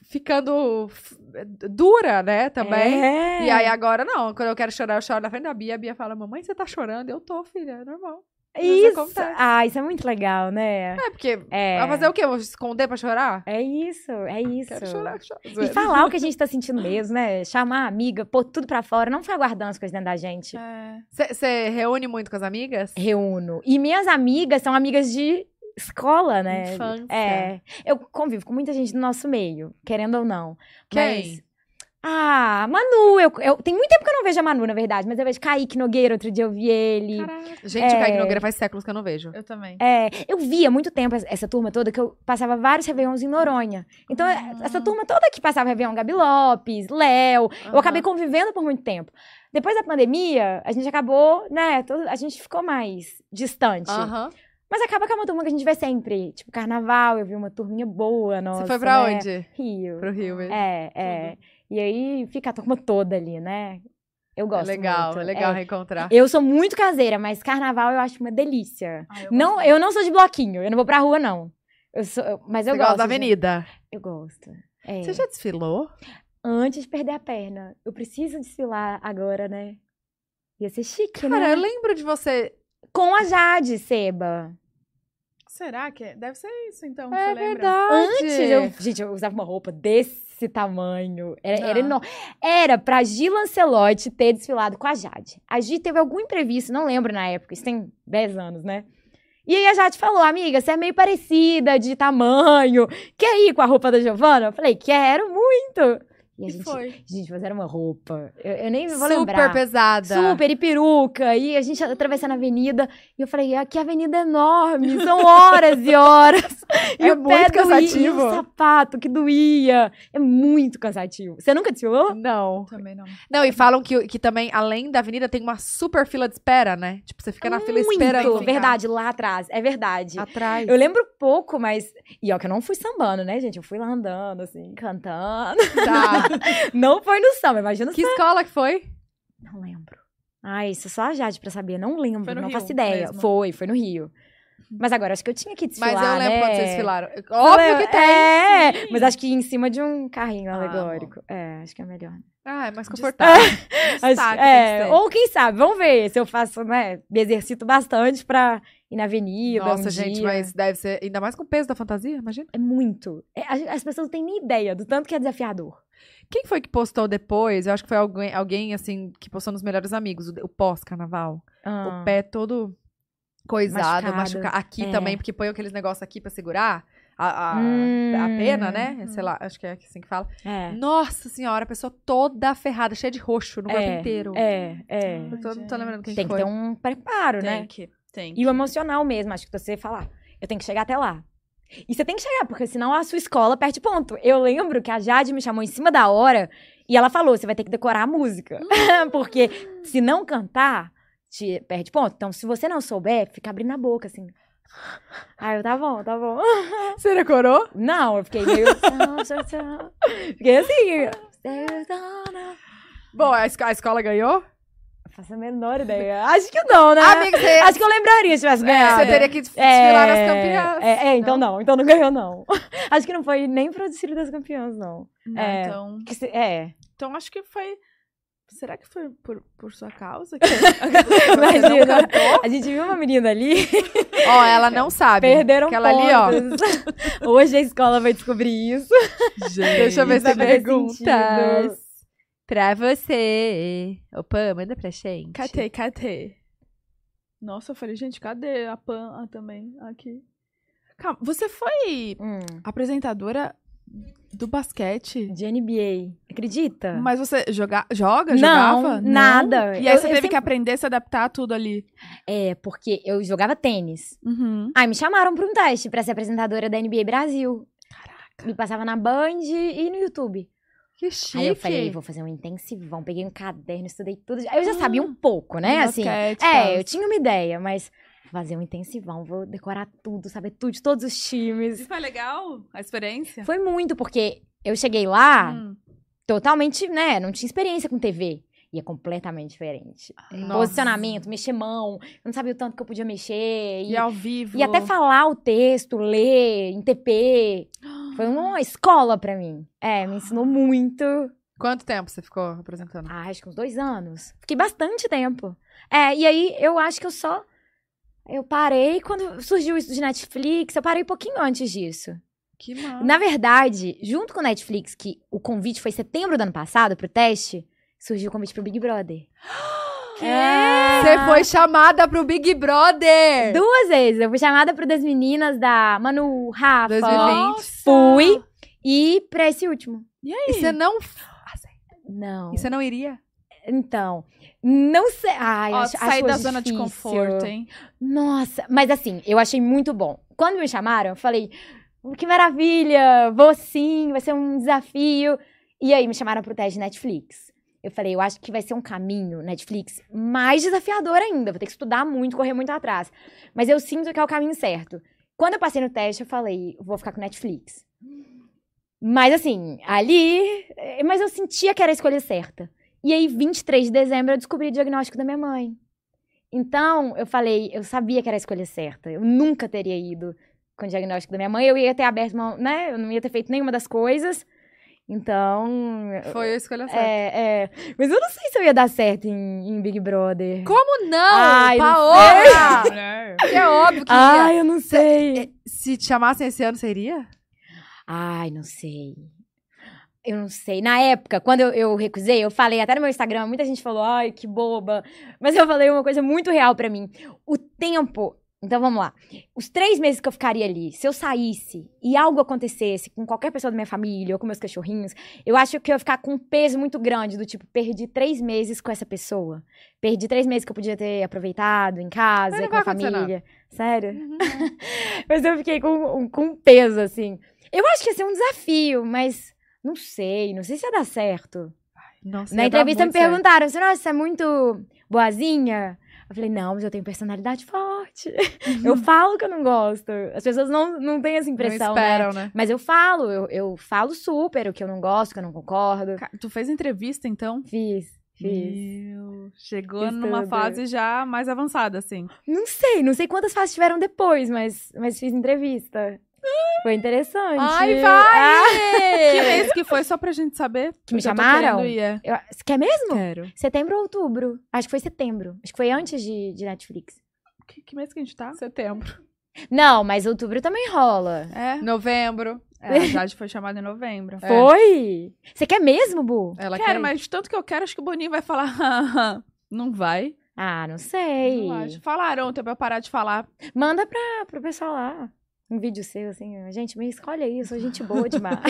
ficando dura, né? Também. É. E aí agora não, quando eu quero chorar, eu choro na frente da Bia. A Bia fala, mamãe, você tá chorando? Eu tô, filha, é normal. Isso. acontece. Ah, isso é muito legal, né? É, porque É. vai fazer o quê? Eu Vou esconder pra chorar? É isso, é isso. Quero chorar, choro. E falar o que a gente tá sentindo mesmo, né? Chamar a amiga, pôr tudo pra fora, não ficar guardando as coisas dentro da gente. É. Você reúne muito com as amigas? Reúno. E minhas amigas são amigas de escola, né? Infância. É. Eu convivo com muita gente do nosso meio, querendo ou não. Quem? Mas- Ah, Manu, eu, eu- tem muito tempo que eu não vejo a Manu, na verdade, mas eu vejo Kaique Nogueira, outro dia eu vi ele. Caraca. Gente, É. o Kaique Nogueira faz séculos que eu não vejo. Eu também. É, eu vi há muito tempo essa- essa turma toda, que eu passava vários Réveillons em Noronha. Então, Ah. essa turma toda que passava Réveillon, Gabi Lopes, Léo, eu Aham. acabei convivendo por muito tempo. Depois da pandemia, a gente acabou, né, todo- a gente ficou mais distante. Aham. Mas acaba que é uma turma que a gente vê sempre. Tipo, carnaval, eu vi uma turminha boa, nossa. Você foi pra né? onde? Rio. Pro Rio mesmo. É, é. E aí fica a turma toda ali, né? Eu É gosto legal, muito. é legal É. reencontrar. Eu sou muito caseira, mas carnaval eu acho uma delícia. Ah, eu Não, gosto. eu não sou de bloquinho, eu não vou pra rua, não. Eu sou, eu- mas eu Você gosto. gosta da de- avenida. Eu gosto. É. Você já desfilou? Antes de perder a perna. Eu preciso desfilar agora, né? Ia ser chique, Cara, né? eu lembro de você. Com a Jade, Seba. Será que é? Deve ser isso, então. É verdade. Antes, eu, gente, eu usava uma roupa desse tamanho. Era, era enorme. Era pra Gil Lancelotti ter desfilado com a Jade. A Gi teve algum imprevisto, não lembro na época, isso tem 10 anos, né? E aí a Jade falou, amiga, você é meio parecida de tamanho. Quer ir com a roupa da Giovana? Eu falei, quero muito. E a E gente, foi. gente, mas era uma roupa. Eu, eu nem vou Super lembrar. pesada. Super, e peruca. E a gente atravessando a avenida. E eu falei, aqui a avenida é enorme. São horas e horas. E É o pé muito doía, cansativo. E o sapato que doía. É muito cansativo. Você nunca desfilou? Não. Também não. Não, e falam que, que também, além da avenida, tem uma super fila de espera, né? Tipo, você fica na fila esperando. Verdade, lá atrás. É verdade. Atrás. Eu lembro pouco, mas... E ó, que eu não fui sambando, né, gente? Eu fui lá andando, assim, cantando. Tá. Não foi no samba, imagina que escola que foi? Não lembro. Ai, isso é só a Jade pra saber. Não lembro, não Rio faço ideia. mesmo. Foi, foi no Rio. Mas agora, acho que eu tinha que desfilar, Mas eu lembro né? quando vocês desfilaram. Óbvio que tem. É, sim. mas acho que em cima de um carrinho Ah, alegórico. é, acho que é melhor. Ah, é mais confortável. Acho- Destaque, é, que ou quem sabe, vamos ver se eu faço, né? Me exercito bastante pra ir na avenida. Nossa, um gente, dia. mas deve ser. Ainda mais com o peso da fantasia, imagina. É muito. É, as pessoas não têm nem ideia do tanto que é desafiador. Quem foi que postou depois? Eu acho que foi alguém, alguém assim, que postou nos melhores amigos, o, o pós-carnaval. Ah, O pé todo coisado, Machucado. machucado. Aqui É. também, porque põe aqueles negócios aqui pra segurar a, a, Hum. a pena, né? Sei lá, acho que é assim que fala. É. Nossa senhora, a pessoa toda ferrada, cheia de roxo no corpo É, inteiro. É, é. Eu tô- não tô lembrando quem Tem que que foi. ter um preparo, Tem né? que. Tem. E o emocional mesmo, acho que você falar, eu tenho que chegar até lá. E você tem que chegar, porque senão a sua escola perde ponto. Eu lembro que a Jade me chamou em cima da hora e ela falou: você vai ter que decorar a música. porque se não cantar, te perde ponto. Então, se você não souber, fica abrindo a boca, assim. Aí eu, tá bom, tá bom. Você decorou? Não, eu fiquei meio. fiquei assim. Bom, a, esco- a escola ganhou? Faço a menor ideia. Acho que não, né? Amiga, você, Acho que eu lembraria se tivesse ganhado. você teria que desfilar nas campeãs. É, é, então não. então não ganhou, não. Acho que não foi nem pro desfile das campeãs, não. Não, É. então, se- É. então acho que foi. Será que foi por, por sua causa? Que não Imagina. A gente viu uma menina ali, Ó, ela não sabe. perderam Aquela ali, ó. pontos. Hoje a escola vai descobrir isso. Deixa eu ver se fazer perguntas. Pra você. Opa, manda pra gente. Catei, catei. Nossa, eu falei, gente, cadê a Pan ah, também? Aqui. Calma, você foi Hum, apresentadora do basquete? de NBA. Acredita? Mas você joga, joga? Não, jogava? nada. E aí Eu- você eu teve sempre- que aprender a se adaptar a tudo ali. É, porque eu jogava tênis. Uhum. Aí me chamaram pra um teste pra ser apresentadora da NBA Brasil. Caraca. Me passava na Band e no YouTube. Que chique. Aí eu falei, vou fazer um intensivão. Peguei um caderno, estudei tudo. Aí eu já sabia um pouco, né? Assim, basquete, é, tal. eu tinha uma ideia, mas vou fazer um intensivão, vou decorar tudo, saber tudo de todos os E times. foi legal a experiência? Foi muito, porque eu cheguei lá Hum. totalmente, né? Não tinha experiência com TV. E é completamente diferente. Nossa. Posicionamento, mexer mão. Eu não sabia o tanto que eu podia mexer. E ao vivo. E até falar o texto, ler, em TP. Foi uma escola pra mim. É, me ensinou muito. Quanto tempo você ficou apresentando? Ah, acho que uns dois anos. Fiquei bastante tempo. É, e aí eu acho que eu só. Eu parei quando surgiu isso de Netflix. Eu parei um pouquinho antes disso. Que massa. Na verdade, junto com o Netflix, que o convite foi em setembro do ano passado pro teste, surgiu o convite pro Big Brother. É. Você foi chamada pro Big Brother! Duas vezes. Eu fui chamada pro das meninas da Manu, Rafa. 2020. Fui. E pra esse último. E E aí? você não. Não. E você não iria? Então, não sei. Ai, Ó, acho, sair acho da zona de conforto, hein? Nossa, mas assim, eu achei muito bom. Quando me chamaram, eu falei, "Oh, que maravilha, vou sim, vai ser um desafio. E aí me chamaram pro teste de Netflix. Eu falei, eu acho que vai ser um caminho, Netflix, mais desafiador ainda. Vou ter que estudar muito, correr muito atrás. Mas eu sinto que é o caminho certo. Quando eu passei no teste, eu falei, vou ficar com Netflix. Mas assim, ali. eh, Mas eu sentia que era a escolha certa. E aí, 23 de dezembro, eu descobri o diagnóstico da minha mãe. Então, eu falei, eu sabia que era a escolha certa. Eu nunca teria ido com o diagnóstico da minha mãe. Eu ia ter aberto uma, né? Eu não ia ter feito nenhuma das coisas. Então. Foi a escolha certa. É, é. Mas eu não sei se eu ia dar certo em, em Big Brother. Como não? Ai, não Paola! sei. é óbvio que ia. Ai, eu não sei. Se te chamassem esse ano, iria? Ai, não sei. Eu não sei. Na época, quando eu, eu recusei, eu falei até no meu Instagram, muita gente falou, ai, que boba. Mas eu falei uma coisa muito real pra mim. O tempo. Então vamos lá. Os três meses que eu ficaria ali, se eu saísse e algo acontecesse com qualquer pessoa da minha família ou com meus cachorrinhos, eu acho que eu ia ficar com um peso muito grande, do tipo, perdi três meses com essa pessoa. Perdi três meses que eu podia ter aproveitado em casa, com a família. Sério? Mas eu fiquei com, com um peso, assim. Eu acho que ia ser um desafio, mas não sei, não sei se ia dar certo. Nossa, Na entrevista me perguntaram, você você é muito boazinha? Eu falei, não, mas eu tenho personalidade forte. eu falo que eu não gosto. As pessoas não, não têm essa Não impressão, né? esperam, né? Mas eu falo, eu, eu falo super o que eu não gosto, o que eu não concordo. Tu fez entrevista, então? Fiz, fiz. Meu, chegou Fiz numa tudo. fase já mais avançada, assim. Não sei, não sei quantas fases tiveram depois, mas, mas fiz entrevista. Foi interessante. Ai, Ah, Que vai! mês que foi, só pra gente saber? Que me chamaram? eu- você quer mesmo? Quero. Setembro ou outubro? Acho que foi setembro. Acho que foi antes de, de Netflix. Que, que mês que a gente tá? Setembro. Não, mas outubro também rola. É. Novembro. é a Jade foi chamada em novembro. É. Foi? Você quer mesmo, Bu? Ela Quero, quer mas de tanto que eu quero, acho que o Boninho vai falar. não vai. Ah, não sei. Não acho. Falaram ontem pra eu parar de falar. Manda pra, pro pessoal lá. Um vídeo seu, assim. Gente, me escolhe aí, eu sou gente boa demais.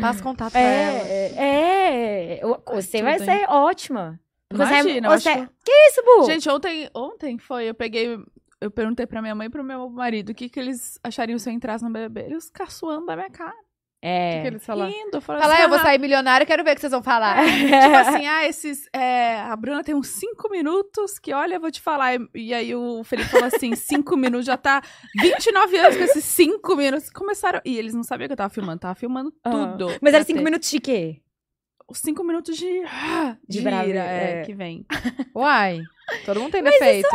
Passa contato pra ela. é, é, é. Você vai ser ótima. Você é- Imagina, você... que- que isso, Bu? Gente, ontem, ontem foi, eu peguei. Eu perguntei pra minha mãe e pro meu marido o que, que eles achariam se eu entrasse no BBB. Eles caçoando da minha cara. O É. que, que eles falaram? Rindo, Fala, assim, "Ah, eu vou "Ah, sair milionário, quero ver o que vocês vão falar. Tipo assim, ah, esses. é, a Bruna tem uns cinco minutos que, olha, eu vou te falar. E, e aí o Felipe falou assim: cinco minutos, já tá 29 anos com esses cinco minutos. Começaram. E eles não sabiam que eu tava filmando, tava filmando Ah. tudo. Mas era cinco ter. minutos de quê? Os cinco minutos de. De De, ira, é, é. que vem. Uai, todo mundo tem defeito.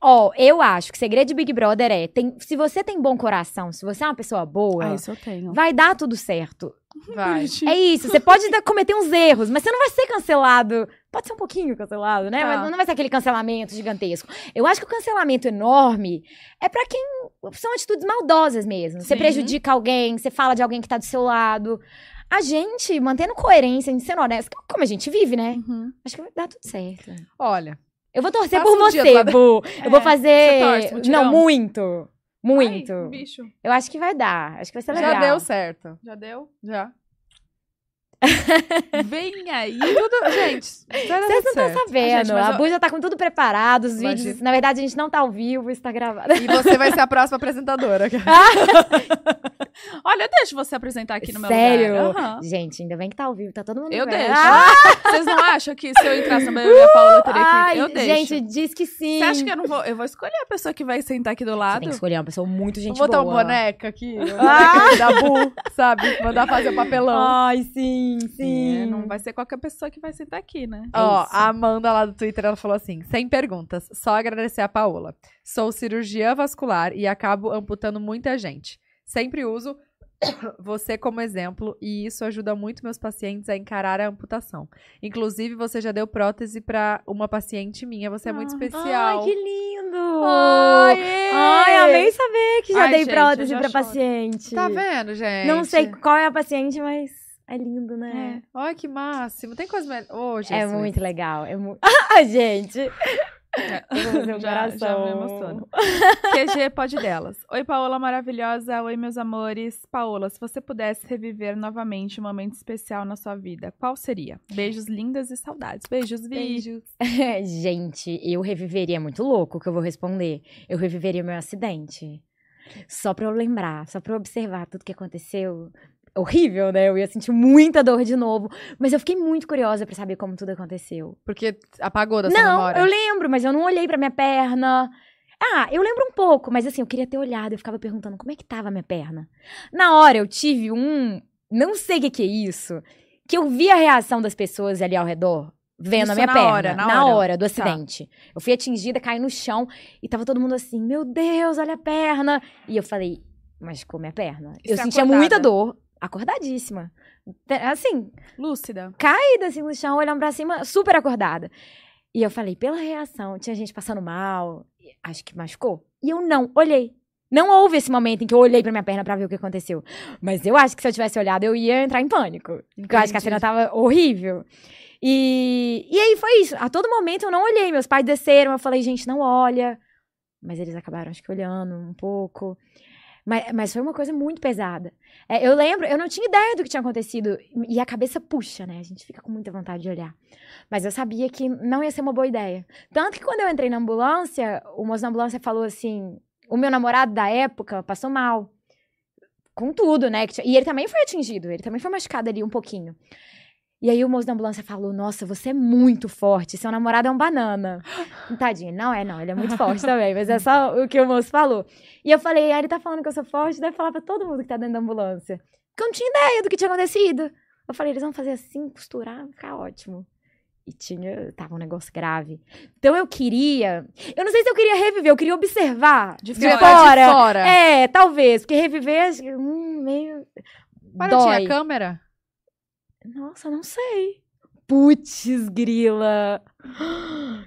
Ó, eu acho que o segredo de Big Brother é, tem, se você tem bom coração, se você é uma pessoa boa, Ah, isso eu tenho. vai dar tudo certo. Vai. É isso, você pode cometer uns erros, mas você não vai ser cancelado. Pode ser um pouquinho cancelado, né? Tá. Mas não vai ser aquele cancelamento gigantesco. Eu acho que o cancelamento enorme é pra quem são atitudes maldosas mesmo. Você Sim. prejudica alguém, você fala de alguém que tá do seu lado. A gente, mantendo coerência, a gente sendo honesto, como a gente vive, né? Uhum. Acho que vai dar tudo certo. Olha, Eu vou torcer por um você, Bu. Eu vou É, fazer. você torce, não, muito. Muito. Ai, bicho. Eu acho que vai dar. Acho que vai ser já legal. deu certo. Já deu? Já. Vem aí. Tudo, gente, Vocês não estão sabendo. Ah, gente, a eu- Bu já tá com tudo preparado. Os Imagina. vídeos. Na verdade, a gente não tá ao vivo, isso tá gravado. E você vai ser a próxima apresentadora. Olha, eu deixo você apresentar aqui no meu Sério? lugar. Aham. Gente, ainda bem que tá ao vivo, tá todo mundo Eu vendo. deixo. Ah, Vocês não acham que se eu entrasse no BBB, a Paola teria que... ai, eu deixo. gente, diz que sim. Você acha que eu não vou... Eu vou escolher a pessoa que vai sentar aqui do Você lado. tem que escolher uma pessoa muito gente Vou botar um boa. boneca aqui. Ah! da Bu, sabe? Mandar fazer o papelão. Ai, sim, sim. É, não vai ser qualquer pessoa que vai sentar aqui, né? Ó, isso. a Amanda lá do Twitter, ela falou assim: sem perguntas, só agradecer a Paola. Sou cirurgiã vascular e acabo amputando muita gente. Sempre uso você como exemplo e isso ajuda muito meus pacientes a encarar a amputação. Inclusive, você já deu prótese pra uma paciente minha, você é muito Ah. especial. Ai, que lindo. Ai, Ai, amei saber que já Ai, dei gente, prótese choro. paciente. Tá vendo, gente? Não sei qual é a paciente, mas é lindo, né? Ai, que máximo. Tem coisa melhor. Ô, É, muito legal. É muito... Ah, gente. Eu vou fazer um já, coração. já me emociono. QG pode delas. Oi, Paola maravilhosa. Oi, meus amores. Paola, se você pudesse reviver novamente um momento especial na sua vida, qual seria? Beijos lindas e saudades. Beijos, Vi. Beijos. Gente, eu reviveria muito louco que eu vou responder. Eu reviveria meu acidente. Só pra eu lembrar, só pra eu observar tudo que aconteceu. Horrível, né? Eu ia sentir muita dor de novo. Mas eu fiquei muito curiosa pra saber como tudo aconteceu. Porque apagou da sua não, memória. eu lembro, mas eu não olhei pra minha perna. Ah, eu lembro um pouco, mas assim, eu queria ter olhado. Eu ficava perguntando como é que tava a minha perna. Na hora eu tive um. Não sei o que, que é isso. Que eu vi a reação das pessoas ali ao redor. Vendo Isso a minha na perna. hora, na na hora. hora do Tá. acidente. Eu fui atingida, caí no chão e tava todo mundo assim: Meu Deus, olha a perna. E eu falei: Machucou minha perna. E eu você sentia acordada? muita dor. Acordadíssima. Assim, Lúcida. caída assim no chão, olhando pra cima, super acordada. E eu falei, pela reação, tinha gente passando mal, acho que machucou. E eu não olhei. Não houve esse momento em que eu olhei pra minha perna pra ver o que aconteceu. Mas eu acho que se eu tivesse olhado, eu ia entrar em pânico. Porque eu acho que a cena tava horrível. E, e aí foi isso. A todo momento eu não olhei. Meus pais desceram, eu falei, gente, não olha. Mas eles acabaram, acho que, olhando um pouco. Mas, mas foi uma coisa muito pesada. É, eu lembro, eu não tinha ideia do que tinha acontecido. E a cabeça puxa, né? A gente fica com muita vontade de olhar. Mas eu sabia que não ia ser uma boa ideia. Tanto que quando eu entrei na ambulância, o moço da ambulância falou assim: o meu namorado da época passou mal. Com tudo, né? E ele também foi atingido, ele também foi machucado ali um pouquinho. E aí o moço da ambulância falou: Nossa, você é muito forte, seu namorado é um banana. Tadinho, não é, não, ele é muito forte também, mas é só o que o moço falou. E eu falei: ah, ele tá falando que eu sou forte, deve falar pra todo mundo que tá dentro da ambulância. Porque eu não tinha ideia do que tinha acontecido. Eu falei: eles vão fazer assim, costurar, vai ficar ótimo. E tinha, tava um negócio grave. Então eu queria, eu não sei se eu queria reviver, eu queria observar De de fora. fora. De fora. É, talvez, porque reviver, hum, meio. Mas não dói. tinha câmera? Nossa, não sei. Putz, grila.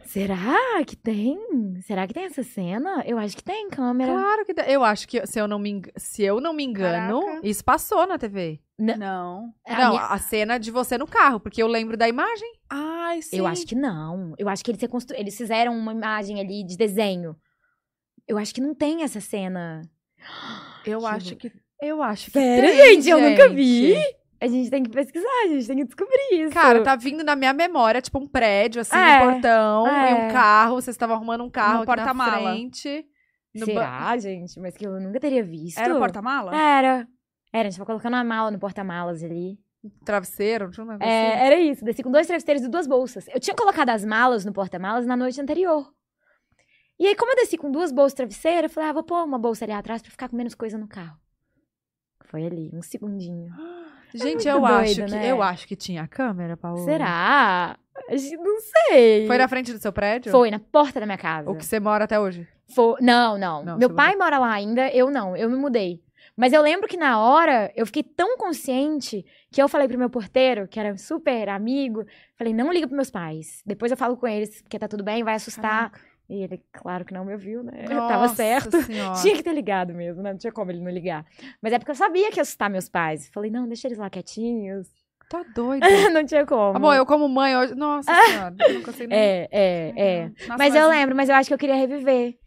Será que tem? Será que tem essa cena? Eu acho que tem câmera. Claro que tem. Eu acho que, se eu não me, eng- se eu não me engano, Caraca. isso passou na TV. Não. A não, minha- a cena de você no carro, porque eu lembro da imagem. Ai, sim. Eu acho que não. Eu acho que eles, reconstru... eles fizeram uma imagem ali de desenho. Eu acho que não tem essa cena. Eu Que acho que... Eu acho que Sério, tem, gente? Eu nunca vi. A gente tem que pesquisar, a gente tem que descobrir isso. Cara, tá vindo na minha memória, tipo, um prédio, assim, É, um portão é. e um carro. Vocês estavam arrumando um carro porta-mala. frente. no ba- Será, gente? Mas que eu nunca teria visto. Era o porta-mala? Era. Era, a gente tava colocando uma mala no porta-malas ali. Travesseiro, não tinha um negócio assim? É, era isso, desci com dois travesseiros e duas bolsas. Eu tinha colocado as malas no porta-malas na noite anterior. E aí, como eu desci com duas bolsas travesseiras, eu falei, ah, vou pôr uma bolsa ali atrás pra ficar com menos coisa no carro. Foi ali, um segundinho. Gente, muito eu doido, acho que né? eu acho que tinha câmera, Paola. Será? Não sei. Foi na frente do seu prédio? Foi, na porta da minha casa. O que você mora até hoje? Foi- Não, não. Não, Meu pai mora lá ainda, eu não. Eu me mudei. Mas eu lembro que na hora eu fiquei tão consciente que eu falei pro meu porteiro, que era super amigo, falei: não liga pros meus pais. Depois eu falo com eles, porque tá tudo bem, vai assustar. E ele, claro que não me ouviu, né? Tava Nossa certo. Senhora. Tinha que ter ligado mesmo, né? Não tinha como ele não ligar. Mas é porque eu sabia que ia assustar meus pais. Falei, não, deixa eles lá quietinhos. Tá doido. não tinha como. Bom, eu como mãe hoje. Nossa senhora, não consigo nem. É, é, é. Nossa, Mas eu lembro, mas eu acho que eu queria reviver.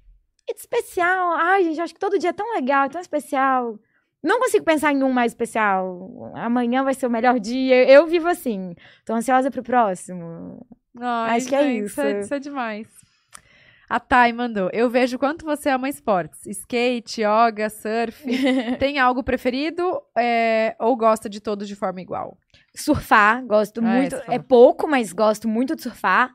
De especial, ai, gente, acho que todo dia é tão legal, tão especial. Não consigo pensar em um mais especial. Amanhã vai ser o melhor dia. Eu vivo assim. Tô ansiosa pro próximo. Ai, Acho que é gente, isso. é, isso é demais. A Thay mandou. Eu vejo quanto você ama esportes. Skate, yoga, surf. Tem algo preferido é, ou gosta de todos de forma igual? Surfar, gosto Ah, é, muito. É, falou. pouco, mas gosto muito de surfar.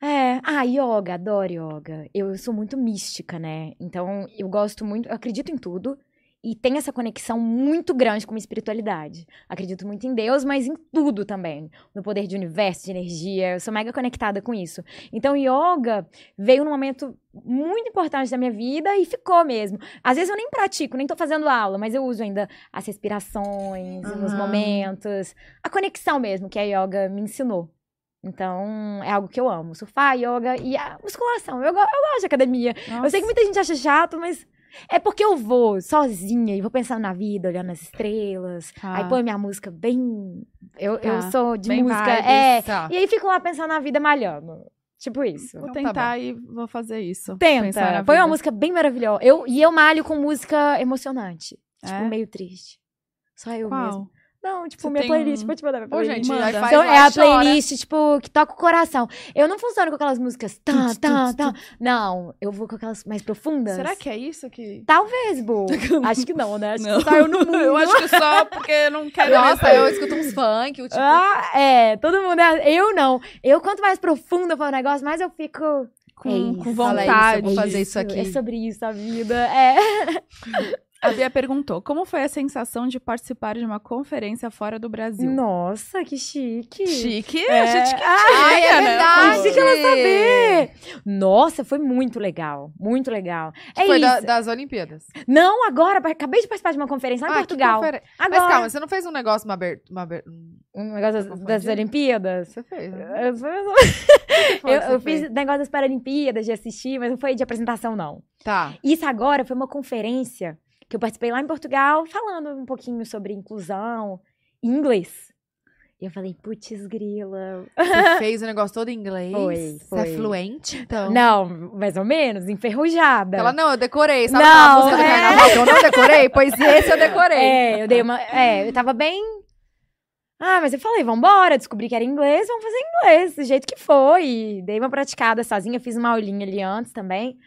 É, ah, yoga, adoro yoga. Eu sou muito mística, né? Então, eu gosto muito, eu acredito em tudo e tenho essa conexão muito grande com a espiritualidade. Acredito muito em Deus, mas em tudo também. No poder de universo, de energia. Eu sou mega conectada com isso. Então, yoga veio num momento muito importante da minha vida e ficou mesmo. Às vezes eu nem pratico, nem tô fazendo aula, mas eu uso ainda as respirações, nos Aham. momentos. A conexão mesmo que a yoga me ensinou. Então, é algo que eu amo. Surfar, yoga e a musculação. Eu, eu gosto de academia. Eu sei que muita gente acha chato, mas é porque eu vou sozinha e vou pensando na vida, olhando as estrelas. Tá. Aí põe minha música bem. Eu, eu Tá. sou de Bem música. vibes. É. Tá. E aí fico lá pensando na vida malhando. Tipo isso. Vou Então tá tentar bom. e vou fazer isso. Tenta. Põe uma música bem maravilhosa. Eu, e eu malho com música emocionante. Tipo, É? meio triste. Só eu Qual? mesmo. Não, tipo, Você minha tem playlist. Vou te mandar minha Pô, playlist. gente, Manda. faz Então, é a e chora. playlist, tipo, que toca o coração. Eu não funciono com aquelas músicas. Tan, tuts, tan. Não, eu vou com aquelas mais profundas. Será que é isso que. Talvez, Bu. Acho que não, né? Acho Não. que só eu no mundo. Eu acho que só porque não quero Nossa, eu escuto uns funk, o tipo. Ah, é. Todo mundo é. Eu não. Eu, quanto mais profunda for o negócio, mais eu fico. com, É isso. com vontade. vou fazer isso aqui. É sobre isso a vida. É. A Bia perguntou: como foi a sensação de participar de uma conferência fora do Brasil? Nossa, que chique. Chique, É. a gente que Ai, é né? verdade. Que ela saber. Nossa, foi muito legal. Muito legal. É Foi isso. da- das Olimpíadas. Não, agora, acabei de participar de uma conferência lá em Ah, Portugal. conferen- Agora. Mas calma, você não fez um negócio, uma abertura. Uma um- negócio das, das Olimpíadas. Você fez, né? Eu, eu, eu você fiz negócio das Paralimpíadas, de assistir, mas não foi de apresentação, não. Tá. Isso agora foi uma conferência que eu participei lá em Portugal, falando um pouquinho sobre inclusão em inglês. E eu falei, putz, grila. Você fez o negócio todo em inglês. Foi, Você foi. é fluente, então. Não, mais ou menos, enferrujada. Ela, não, eu decorei. Sabe Não, música do é. carnaval que eu não decorei? Pois esse eu decorei. É, eu dei uma. É, eu tava bem. Ah, mas eu falei, vambora, descobri que era inglês, vamos fazer inglês, do jeito que foi. E dei uma praticada sozinha, fiz uma aulinha ali antes também.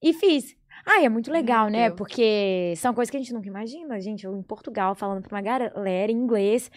E fiz. Ah, é muito legal, Meu né? Deus. Porque são coisas que a gente nunca imagina. Gente, eu em Portugal, falando pra uma galera em inglês,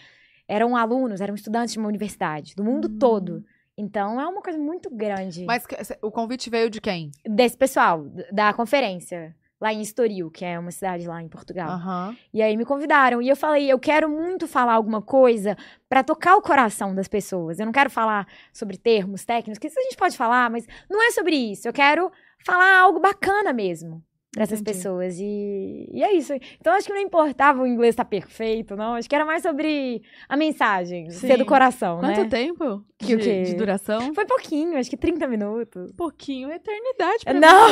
eram alunos, eram estudantes de uma universidade, do mundo Hum. todo. Então é uma coisa muito grande Mas o convite veio de quem? desse pessoal, da conferência, lá em Estoril, que é uma cidade lá em Portugal. Aham. E aí me convidaram. E eu falei, eu quero muito falar alguma coisa pra tocar o coração das pessoas. Eu não quero falar sobre termos técnicos, que isso a gente pode falar, mas não é sobre isso. Eu quero falar algo bacana mesmo pra essas pessoas. E, e é isso. Então acho que não importava o inglês estar perfeito, não. Acho que era mais sobre a mensagem, ser do Sim. coração, Quanto né? tempo Que de, quê? de duração? Foi pouquinho, acho que 30 minutos. Pouquinho, eternidade pra Não.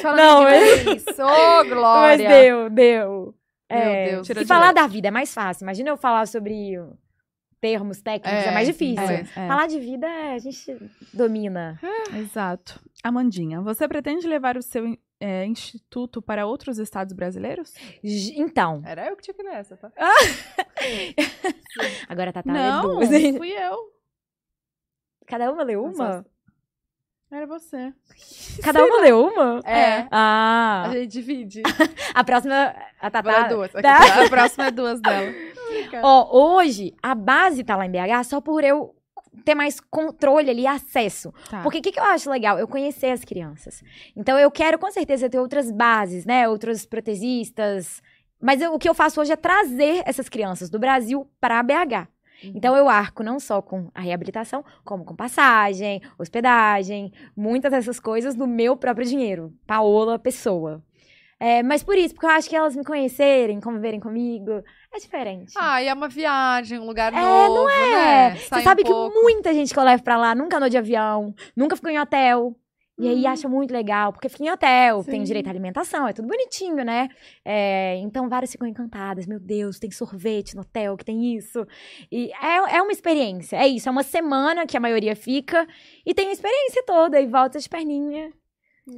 falando Não, inglês. Ô, Glória. Mas deu, deu. É, Deus, e de falar da vida é mais fácil. Imagina eu falar sobre termos técnicos, é, É, mais difícil. É, é. Falar de vida, a gente domina. Exato. Amandinha, você pretende levar o seu é, instituto para outros estados brasileiros? Então, Era eu que tinha que ler essa, tá? agora a Tatá não, fui eu. Cada uma lê uma? Era você. Cada uma leu uma? É. Ah. A gente divide. A próxima. A Tatá. dar duas. Tá. A próxima é duas dela. Ó, hoje, a base tá lá em BH só por eu ter mais controle ali, acesso. Tá. Porque o que, que eu acho legal? Eu conhecer as crianças. Então, eu quero, com certeza, ter outras bases, né? Outros protesistas. Mas eu- o que eu faço hoje é trazer essas crianças do Brasil para BH. Então, eu arco não só com a reabilitação, como com passagem, hospedagem, muitas dessas coisas do meu próprio dinheiro. Paola, pessoa. É, mas por isso, porque eu acho que elas me conhecerem, conviverem comigo, é diferente. Ah, e é uma viagem, um lugar É, novo, não né? Você Sai um sabe que pouco. muita gente que eu levo pra lá nunca andou de avião, nunca ficou em hotel. E aí acha muito legal, porque fica em hotel, tem Sim. direito à alimentação, é tudo bonitinho, né? É, então várias ficam encantadas. Meu Deus, tem sorvete no hotel que tem isso. E é, é uma experiência, é isso. É uma semana que a maioria fica e tem a experiência toda e volta de perninha.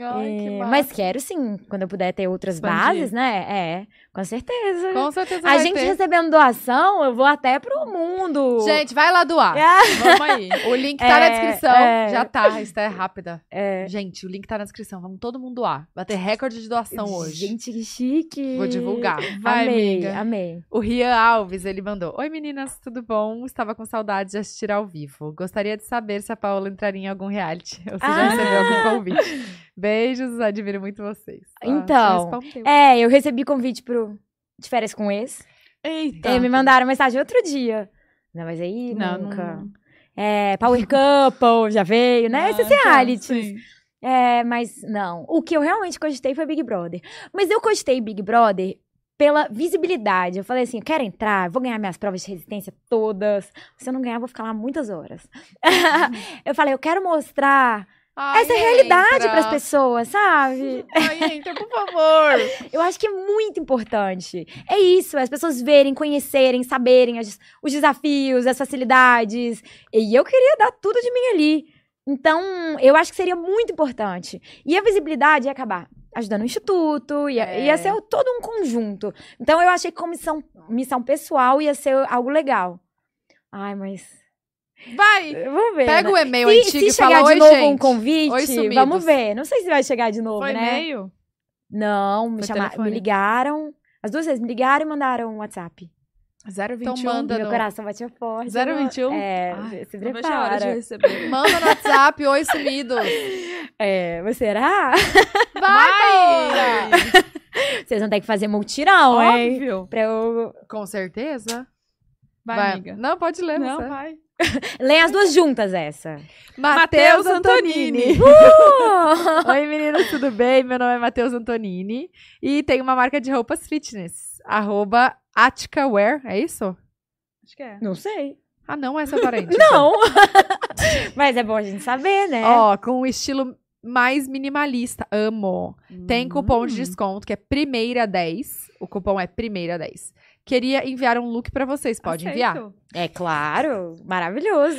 Ai, que É, massa. mas quero sim, quando eu puder ter outras Expandir. bases, né? É, com certeza. Com certeza a gente ter. recebendo doação, eu vou até pro mundo. Gente, vai lá doar. É. Vamos aí. O link tá na É, descrição. é. Já tá, isso é rápida. É. Gente, o link tá na descrição. Vamos todo mundo doar. Vai ter recorde de doação hoje. Gente, que chique. Vou divulgar. Vai, amei, amiga. amei. O Rian Alves, ele mandou: Oi meninas, tudo bom? Estava com saudade de assistir ao vivo. Gostaria de saber se a Paola entraria em algum reality. Ou se já Ah! recebeu algum convite. Beijos, admiro muito vocês. Ah, Então, já respondeu. É, eu recebi convite pro de férias com ex. Eita. E me mandaram mensagem outro dia. Não, mas aí Não, nunca. não. É, Power Couple já veio, né? Esses Ah, realities. É, mas não. O que eu realmente cogitei foi Big Brother. Mas eu cogitei Big Brother pela visibilidade. Eu falei assim, eu quero entrar, vou ganhar minhas provas de resistência todas. Se eu não ganhar, vou ficar lá muitas horas. eu falei, eu quero mostrar Ai, essa realidade entra. para as pessoas, sabe? Ai, entra, por favor. Eu acho que é muito importante. É isso, as pessoas verem, conhecerem, saberem as- os desafios, as facilidades. E eu queria dar tudo de mim ali. Então, eu acho que seria muito importante. E a visibilidade ia acabar ajudando o instituto, ia, É. ia ser todo um conjunto. Então, eu achei que como missão, missão pessoal ia ser algo legal. Ai, mas. Vai. Vamos ver. Pega né? o e-mail se, antigo se e fala: chegar Oi, de novo gente. um convite, Oi, sumidos." vamos ver. Não sei se vai chegar de novo, Foi né? e-mail? Não, me, chamaram, me ligaram. As duas vezes me ligaram e mandaram um WhatsApp. 021. Então manda. Meu no- coração batia forte. 021? É, Ai, se Não prepara. receber. Manda no WhatsApp, oi sumidos. É, mas será? Vai, Paola! Vocês vão ter que fazer multirão, hein? Óbvio. Pra eu... Com certeza. Vai, amiga. Não, pode ler. Não, você. vai. Leem as duas juntas, essa. Matheus Antonini. Uh! Oi, meninas, tudo bem? Meu nome é Matheus Antonini e tenho uma marca de roupas fitness. Arroba AtikaWear, é isso? Acho que é. Não sei. Ah, não é seu parente. Não. mas é bom a gente saber, né? Ó, com um estilo mais minimalista. Amo. Tem cupom de Hum. desconto que é primeira 10. O cupom é primeira 10. Queria enviar um look pra vocês. Pode enviar? Aceito. É claro. Maravilhoso.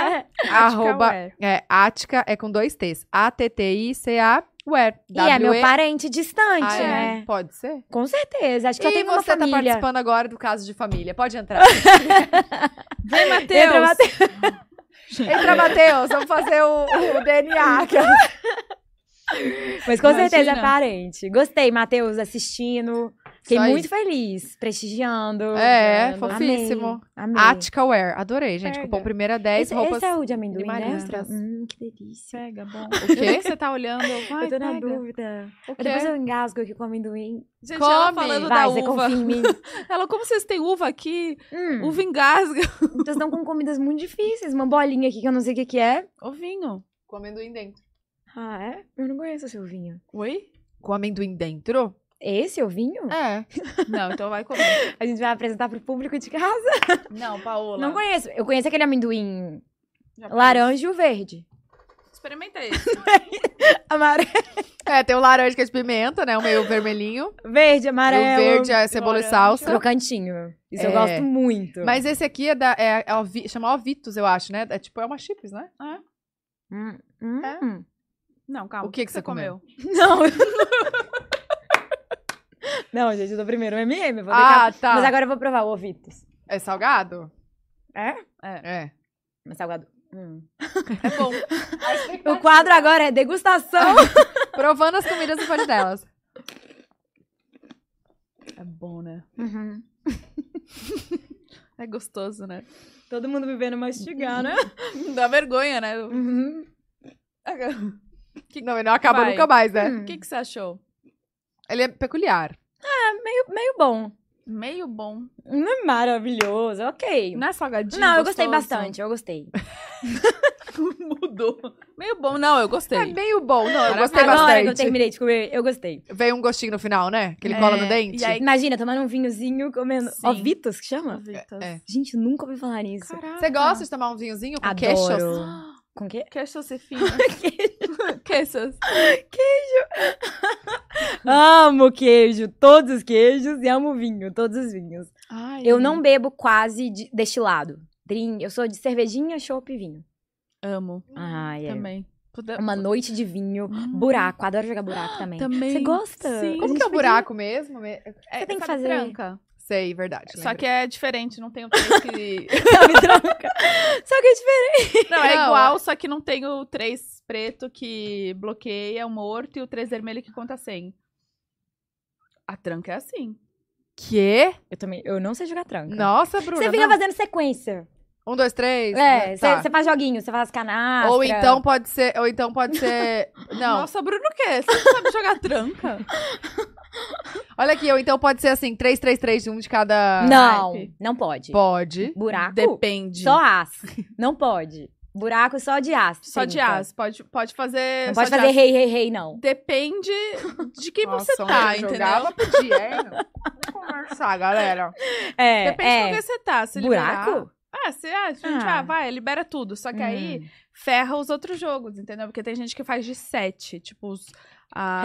Arroba, Wear. é, Atica é com dois T's. A-T-T-I-C-A Wear. e é meu parente distante, Ah, é? né? Pode ser? Com certeza. Acho que eu e tenho uma você tá família. participando agora do caso de família. Pode entrar. Vem, Entra, Matheus. Entra, Matheus. Vamos fazer o, o DNA. Mas com Imagina. certeza é parente. Gostei, Matheus, assistindo. Fiquei aí. muito feliz, prestigiando. É, Amei, fofíssimo. Amei. Atica Wear. Adorei, gente. Pega. Cupom primeira 10, esse, roupas... esse é o de amendoim, né? Hum, que delícia. Pega, bom. O quê? Você tá olhando. Vai, eu tô na pega. dúvida. O quê? Depois eu engasgo aqui com amendoim. Gente, Come. ela falando Vai, da uva. confia em mim. Ela, como vocês têm uva aqui? hum, Uva engasga. vocês estão com comidas muito difíceis. Uma bolinha aqui que eu não sei o que, que é. Ovinho. Com amendoim dentro. Ah, é? Eu não conheço esse ovinho. Oi? Com amendoim dentro? Esse ovinho? É. Não, então vai comer. A gente vai apresentar pro público de casa. Não, Paola. Não conheço. Eu conheço aquele amendoim laranja e o verde. Experimenta esse. Amarelo. É, tem o laranja que é de pimenta, né? O meio vermelhinho. Verde, E amarelo. o verde é cebola e salsa. Crocantinho. Isso eu É. gosto muito. Mas esse aqui é da. É, é Ovi- chama Ovitos, eu acho, né? É tipo, é uma chips, né? Hum, hum. É. Não, calma. O que que você comeu? Não. Não, gente, eu tô primeiro no MM. Vou Ah, tá. Mas agora eu vou provar o Ovitos. É salgado? É? É. Mas salgado Hum. É bom. O quadro agora é degustação. Provando as comidas do pode delas. É bom, né? Uhum. É gostoso, né? Todo mundo me vendo mastigar, né? Dá vergonha, né? Uhum. Não, ele não acaba Vai. nunca mais, né? O que, que você achou? Ele é peculiar. Meio, meio bom. Meio bom. Não é maravilhoso, ok. Não é salgadinho? Não, eu gostei gostoso? bastante, eu gostei. Mudou. Meio bom. Não, eu gostei. É meio bom. Não, eu gostei Agora bastante. que eu terminei de comer, eu gostei. Veio um gostinho no final, né? Que ele É, cola no dente. e aí- Imagina, tomando um vinhozinho, comendo Sim. ovitos, que chama? Vitas. É. Gente, nunca ouvi falar nisso. Caraca. Você gosta de tomar um vinhozinho com Adoro. queixos? Com quê? Queixo Josefina. Queixos. Amo queijo, todos os queijos e amo vinho, todos os vinhos. Ai. Eu não bebo quase de, destilado. Drink, eu sou de cervejinha, chopp e vinho. amo. Ai, é. Também. Puder- Uma noite de vinho, Hum. buraco, adoro jogar buraco também. Também. Você gosta? Sim. Como que é o podia- buraco mesmo? Me- É, Você tem que fazer- tranca. Sei, verdade. Só que é diferente, não tem o três que. Sabe, tranca. Só que é diferente. Não, é Não, igual, só que não tem o 3 preto que bloqueia o morto e o 3 vermelho que conta 100. A tranca é assim. Quê? Eu também, eu não sei jogar tranca. Nossa, Bruna. Você fica não. fazendo sequência. Um, dois, três. É, tá. você faz joguinho, você faz canastra. Ou então pode ser. Ou então pode ser. Não. Nossa, Bruno, o quê? Você não sabe jogar tranca? Olha aqui, ou então pode ser assim, três, três, três, um de cada. Não, não pode. Pode. Buraco, Depende. só aço. Não pode. Buraco só de aço. Só de trinca. aço. Pode, pode fazer. Não só pode de fazer rei, rei, rei, não. Depende de quem Nossa, você tá, eu entendeu? jogava, podia, hein? Vamos conversar, galera. É, Depende de é. onde você tá. Se Buraco? liberar- Ah, você acha? Gente, Ah. ah, vai, libera tudo. Só que aí Hum. ferra os outros jogos, entendeu? Porque tem gente que faz de 7, tipo os. A-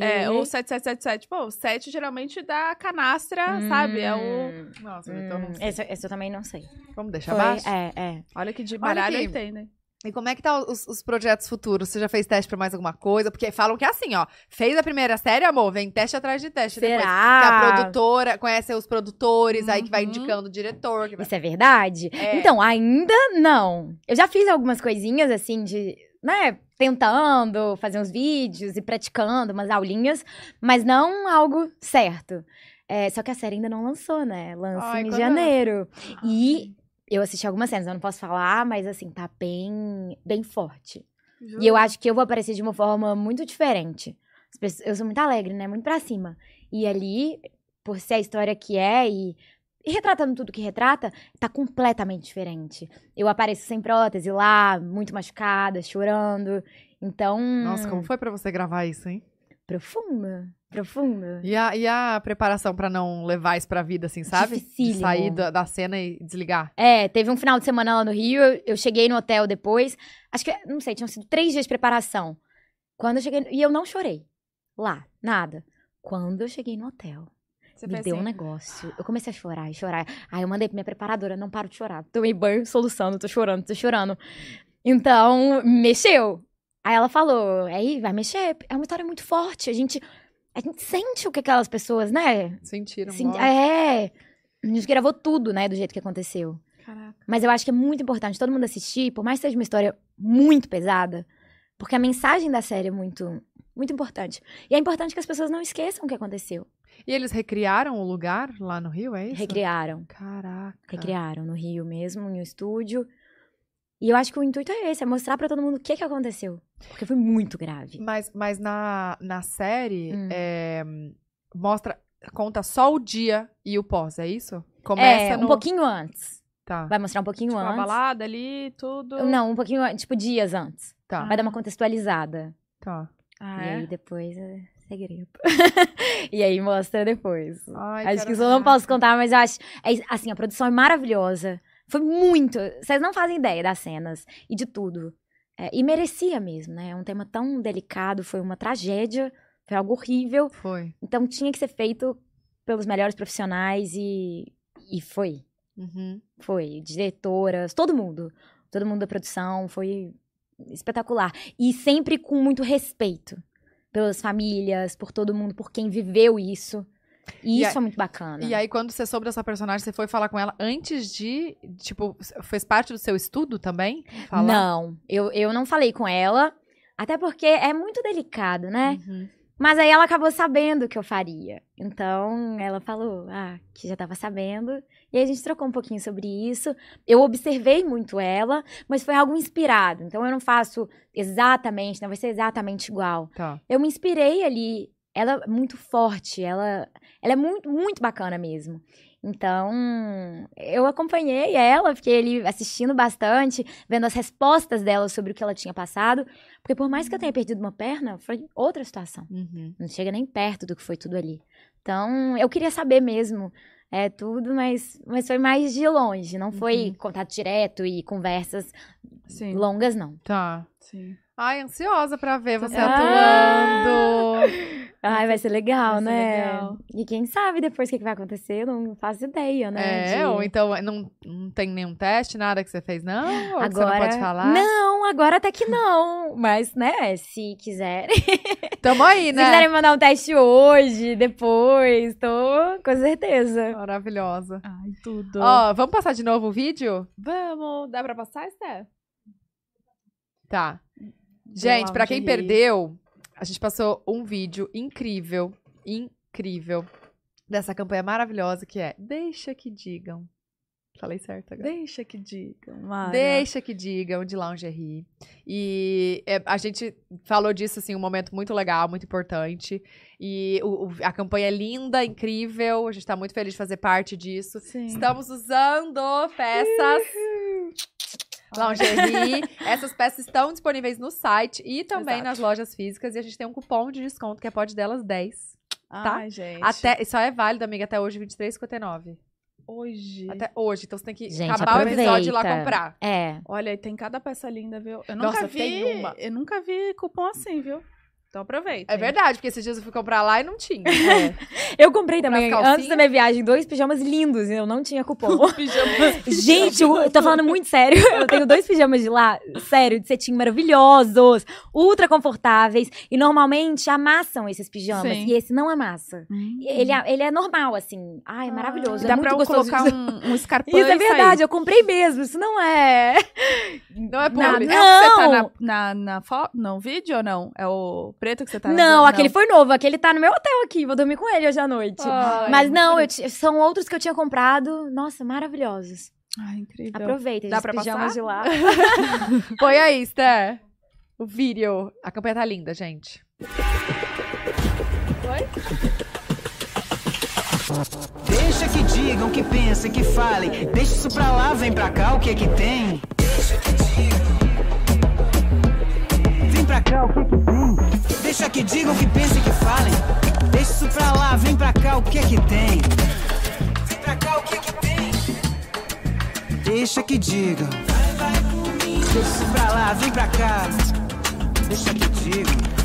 É, ou 7777. Pô, o 7 geralmente dá canastra, sabe? É o. Hum, Nossa, então não hum, sei. esse, esse eu também não sei. Vamos deixar Foi- abaixo? é, é. Olha que de baralho aqui. aí tem, né? E como é que tá os, os projetos futuros? Você já fez teste pra mais alguma coisa? Porque falam que é assim, ó. Fez a primeira série, amor, vem teste atrás de teste. Depois, que a Será? produtora, conhece os produtores, aí que vai Uhum. indicando o diretor. Que vai... Isso é verdade? É. Então, ainda não. Eu já fiz algumas coisinhas assim de, né, tentando fazer uns vídeos e praticando umas aulinhas, mas não algo certo. É, só que a série ainda não lançou, né? Lança Ai, em quando- janeiro. E eu assisti algumas cenas, eu não posso falar, mas assim, tá bem, bem forte. E eu acho que eu vou aparecer de uma forma muito diferente. Eu sou muito alegre, né? Muito pra cima. E ali, por ser a história que é e, e retratando tudo que retrata, tá completamente diferente. Eu apareço sem prótese lá, muito machucada, chorando. Então. Nossa, como foi pra você gravar isso, hein? Profunda. Profunda. E a, e a preparação pra não levar isso pra vida, assim, sabe? De sair da, da cena e desligar. É, teve um final de semana lá no Rio, eu, eu cheguei no hotel depois. Acho que, não sei, tinham sido três dias de preparação. Quando eu cheguei. E eu não chorei. Lá, nada. Quando eu cheguei no hotel. Você me deu um assim, negócio. Eu comecei a chorar e chorar. Aí eu mandei pra minha preparadora, não paro de chorar. Tomei banho, soluçando, tô chorando, tô chorando. Então, mexeu. Aí ela falou, aí vai mexer. É uma história muito forte. A gente, a gente sente o que aquelas pessoas, né? Sentiram. Sim, é. A gente gravou tudo, né, do jeito que aconteceu. Caraca. Mas eu acho que é muito importante todo mundo assistir, por mais que seja uma história muito pesada, porque a mensagem da série é muito, muito importante. E é importante que as pessoas não esqueçam o que aconteceu. E eles recriaram o lugar lá no Rio, é isso? Recriaram. Caraca. Recriaram no Rio mesmo, em um estúdio. E eu acho que o intuito é esse, é mostrar pra todo mundo o que, que aconteceu. Porque foi muito grave. Mas, mas na, na série, Hum. é, mostra, conta só o dia e o pós, é isso? Começa é, um no... pouquinho antes. Tá, Vai mostrar um pouquinho Tipo, uma antes. balada ali, tudo. Não, um pouquinho antes, tipo dias antes. tá, Vai dar uma contextualizada. tá. Ah, E é? aí depois é segredo. e aí mostra depois. Ai, acho que isso eu não posso contar, mas eu acho. é assim, a produção é maravilhosa. Foi muito. Vocês não fazem ideia das cenas e de tudo. É, e merecia mesmo, né? É um tema tão delicado, foi uma tragédia, foi algo horrível. Foi. Então tinha que ser feito pelos melhores profissionais e. E foi. Uhum. Foi. Diretoras, todo mundo. Todo mundo da produção. Foi espetacular. E sempre com muito respeito pelas famílias, por todo mundo, por quem viveu isso. E E isso a- é muito bacana. E aí, quando você soube dessa personagem, você foi falar com ela antes de. Tipo, fez parte do seu estudo também? Falar? Não, eu, eu não falei com ela, até porque é muito delicado, né? Uhum. Mas aí ela acabou sabendo que eu faria. Então ela falou, ah, que já tava sabendo. E aí a gente trocou um pouquinho sobre isso. Eu observei muito ela, mas foi algo inspirado. Então eu não faço exatamente, não vai ser exatamente igual. Tá. Eu me inspirei ali. Ela é muito forte, ela, ela é muito, muito bacana mesmo. Então, eu acompanhei ela, fiquei ali assistindo bastante, vendo as respostas dela sobre o que ela tinha passado. Porque por mais que eu tenha perdido uma perna, foi outra situação. Uhum. Não chega nem perto do que foi tudo ali. Então, eu queria saber mesmo é, tudo, mas, mas foi mais de longe. Não foi Uhum. contato direto e conversas Sim. longas, não. Tá. Sim. Ai, ansiosa pra ver você Ah! atuando. Ai, vai ser legal, Vai ser né? legal. E quem sabe depois o que, que vai acontecer, eu não faço ideia, né? É, de- ou então não, não tem nenhum teste, nada que você fez, não? Ou que você Agora, não pode falar? Não, agora até que não. Mas, né, se quiserem. Tamo aí, Se né? quiserem mandar um teste hoje, depois, tô com certeza. Maravilhosa. Ai, tudo. Ó, vamos passar de novo o vídeo? Vamos. Dá pra passar, Esther? Tá. Gente, onde quem perdeu, a gente passou um vídeo incrível, incrível, dessa campanha maravilhosa que é Deixa que digam. Falei certo agora? Deixa que digam, Mara. Deixa que digam de lingerie. E é, a gente falou disso, assim, um momento muito legal, muito importante. E o- o- a campanha é linda, incrível. A gente tá muito feliz de fazer parte disso. Sim. Estamos usando peças lingerie. Essas peças estão disponíveis no site e também Exato. nas lojas físicas. E a gente tem um cupom de desconto que é pode delas 10. tá? Ai, gente. Até, só é válido, amiga, até hoje, R$23,59. hoje. Até hoje. Então você tem que Gente, acabar o episódio e ir lá aproveita. comprar. É. Olha, e tem cada peça linda, viu? Eu nunca Nossa, vi. tem uma. Eu nunca vi cupom assim, viu? Então aproveita. É verdade, porque esses dias eu fui comprar lá e não tinha. Eu comprei também, antes da minha viagem, dois pijamas lindos e eu não tinha cupom. Pijama. Gente, eu, tô falando muito sério. Eu tenho dois pijamas de lá, sério, de cetim maravilhosos, ultra confortáveis. E normalmente amassam esses pijamas. Sim. E esse não amassa. Hum. Ele, é- ele é normal, assim. Ai, é maravilhoso. Dá é pra colocar um, um escarpão Isso é verdade, eu comprei mesmo. Isso não é. Não é Não, publi. É o que você tá Não. na, na, na foto? Não, vídeo ou não? É o preto que você tá não, foto? aquele foi novo. Aquele tá no meu hotel aqui. Vou dormir com ele hoje à noite. Ai, Mas não, ti- são outros que eu tinha comprado. Nossa, maravilhosos. Ai, incrível. Aproveitem, Dá pra passar? de lá. Põe aí, Esther. O vídeo. A campanha tá linda, gente. Deixa que digam, que pensem, que falem. Deixa isso pra lá, vem pra cá, o que é que tem? Deixa que digam. Vem pra cá, o que é que tem? Deixa que digam, que pensem, que falem. Deixa isso pra lá, vem pra cá, o que é que tem? Vem pra cá, o que é que tem? Deixa que digam. Deixa isso pra lá, vem pra cá. Deixa que digam.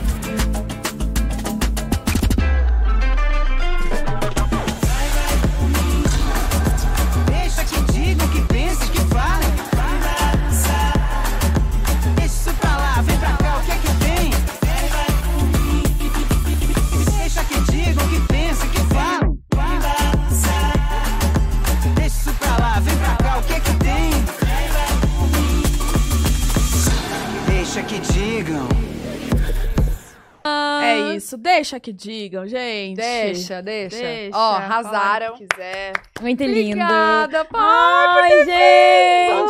Isso. Deixa que digam, gente. Deixa, deixa. Deixa, Ó, arrasaram. que quiser. Muito lindo. Obrigada, pai. Ai, gente!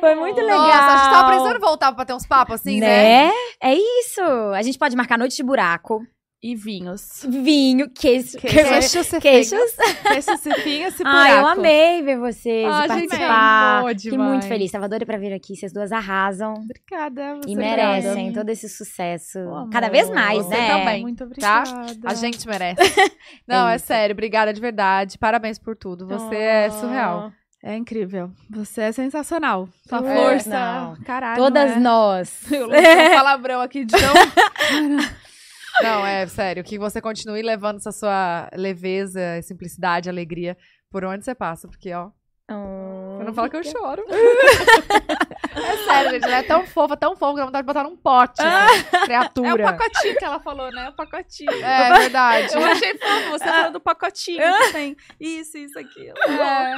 Foi muito legal. Nossa, a gente tava precisando voltar pra ter uns papos assim, né? né? É isso. A gente pode marcar noite de buraco, E vinhos. vinho, queijo, Queixos, você queixos. Esse cifinho, esse Ai, eu amei ver vocês Ah, e a gente participar. amou Fiquei demais. muito feliz. Tava doida pra vir aqui. Vocês duas arrasam. Obrigada. Você E merecem todo esse sucesso. Ô, Cada amor, vez mais, você né? também. Muito Tá? obrigada. A gente merece. Não, é, isso. sério. Obrigada de verdade. Parabéns por tudo. Você é surreal. É incrível. Você é sensacional. Sua É, força. não. Caralho. Todas é? nós. Eu um palavrão aqui de tão... Não, é sério. Que você continue levando essa sua leveza, simplicidade, alegria por onde você passa. Porque, ó, Oh, eu não falo que eu choro. É sério, gente. Ela é tão fofa, tão fofa, que dá vontade de botar num pote. essa É o criatura. pacotinho que ela falou, né? O pacotinho. É verdade. Eu achei fofo, você falando do pacotinho que tem isso, isso, aquilo. É,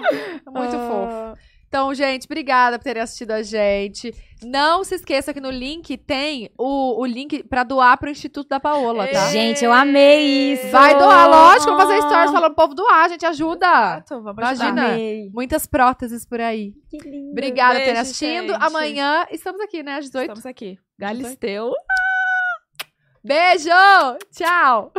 muito fofo. Então, gente, obrigada por terem assistido a gente. Não se esqueça que no link tem o, o link pra doar pro Instituto da Paola, tá? Gente, eu amei isso. Vai doar, lógico. Vamos fazer stories falando pro povo doar, gente. Ajuda. Exato, vamos Imagina. Amei. Muitas próteses por aí. Que lindo. Obrigada por terem assistindo. gente. Amanhã estamos aqui, né? Às 18. Estamos aqui. Galisteu. Beijo! Tchau!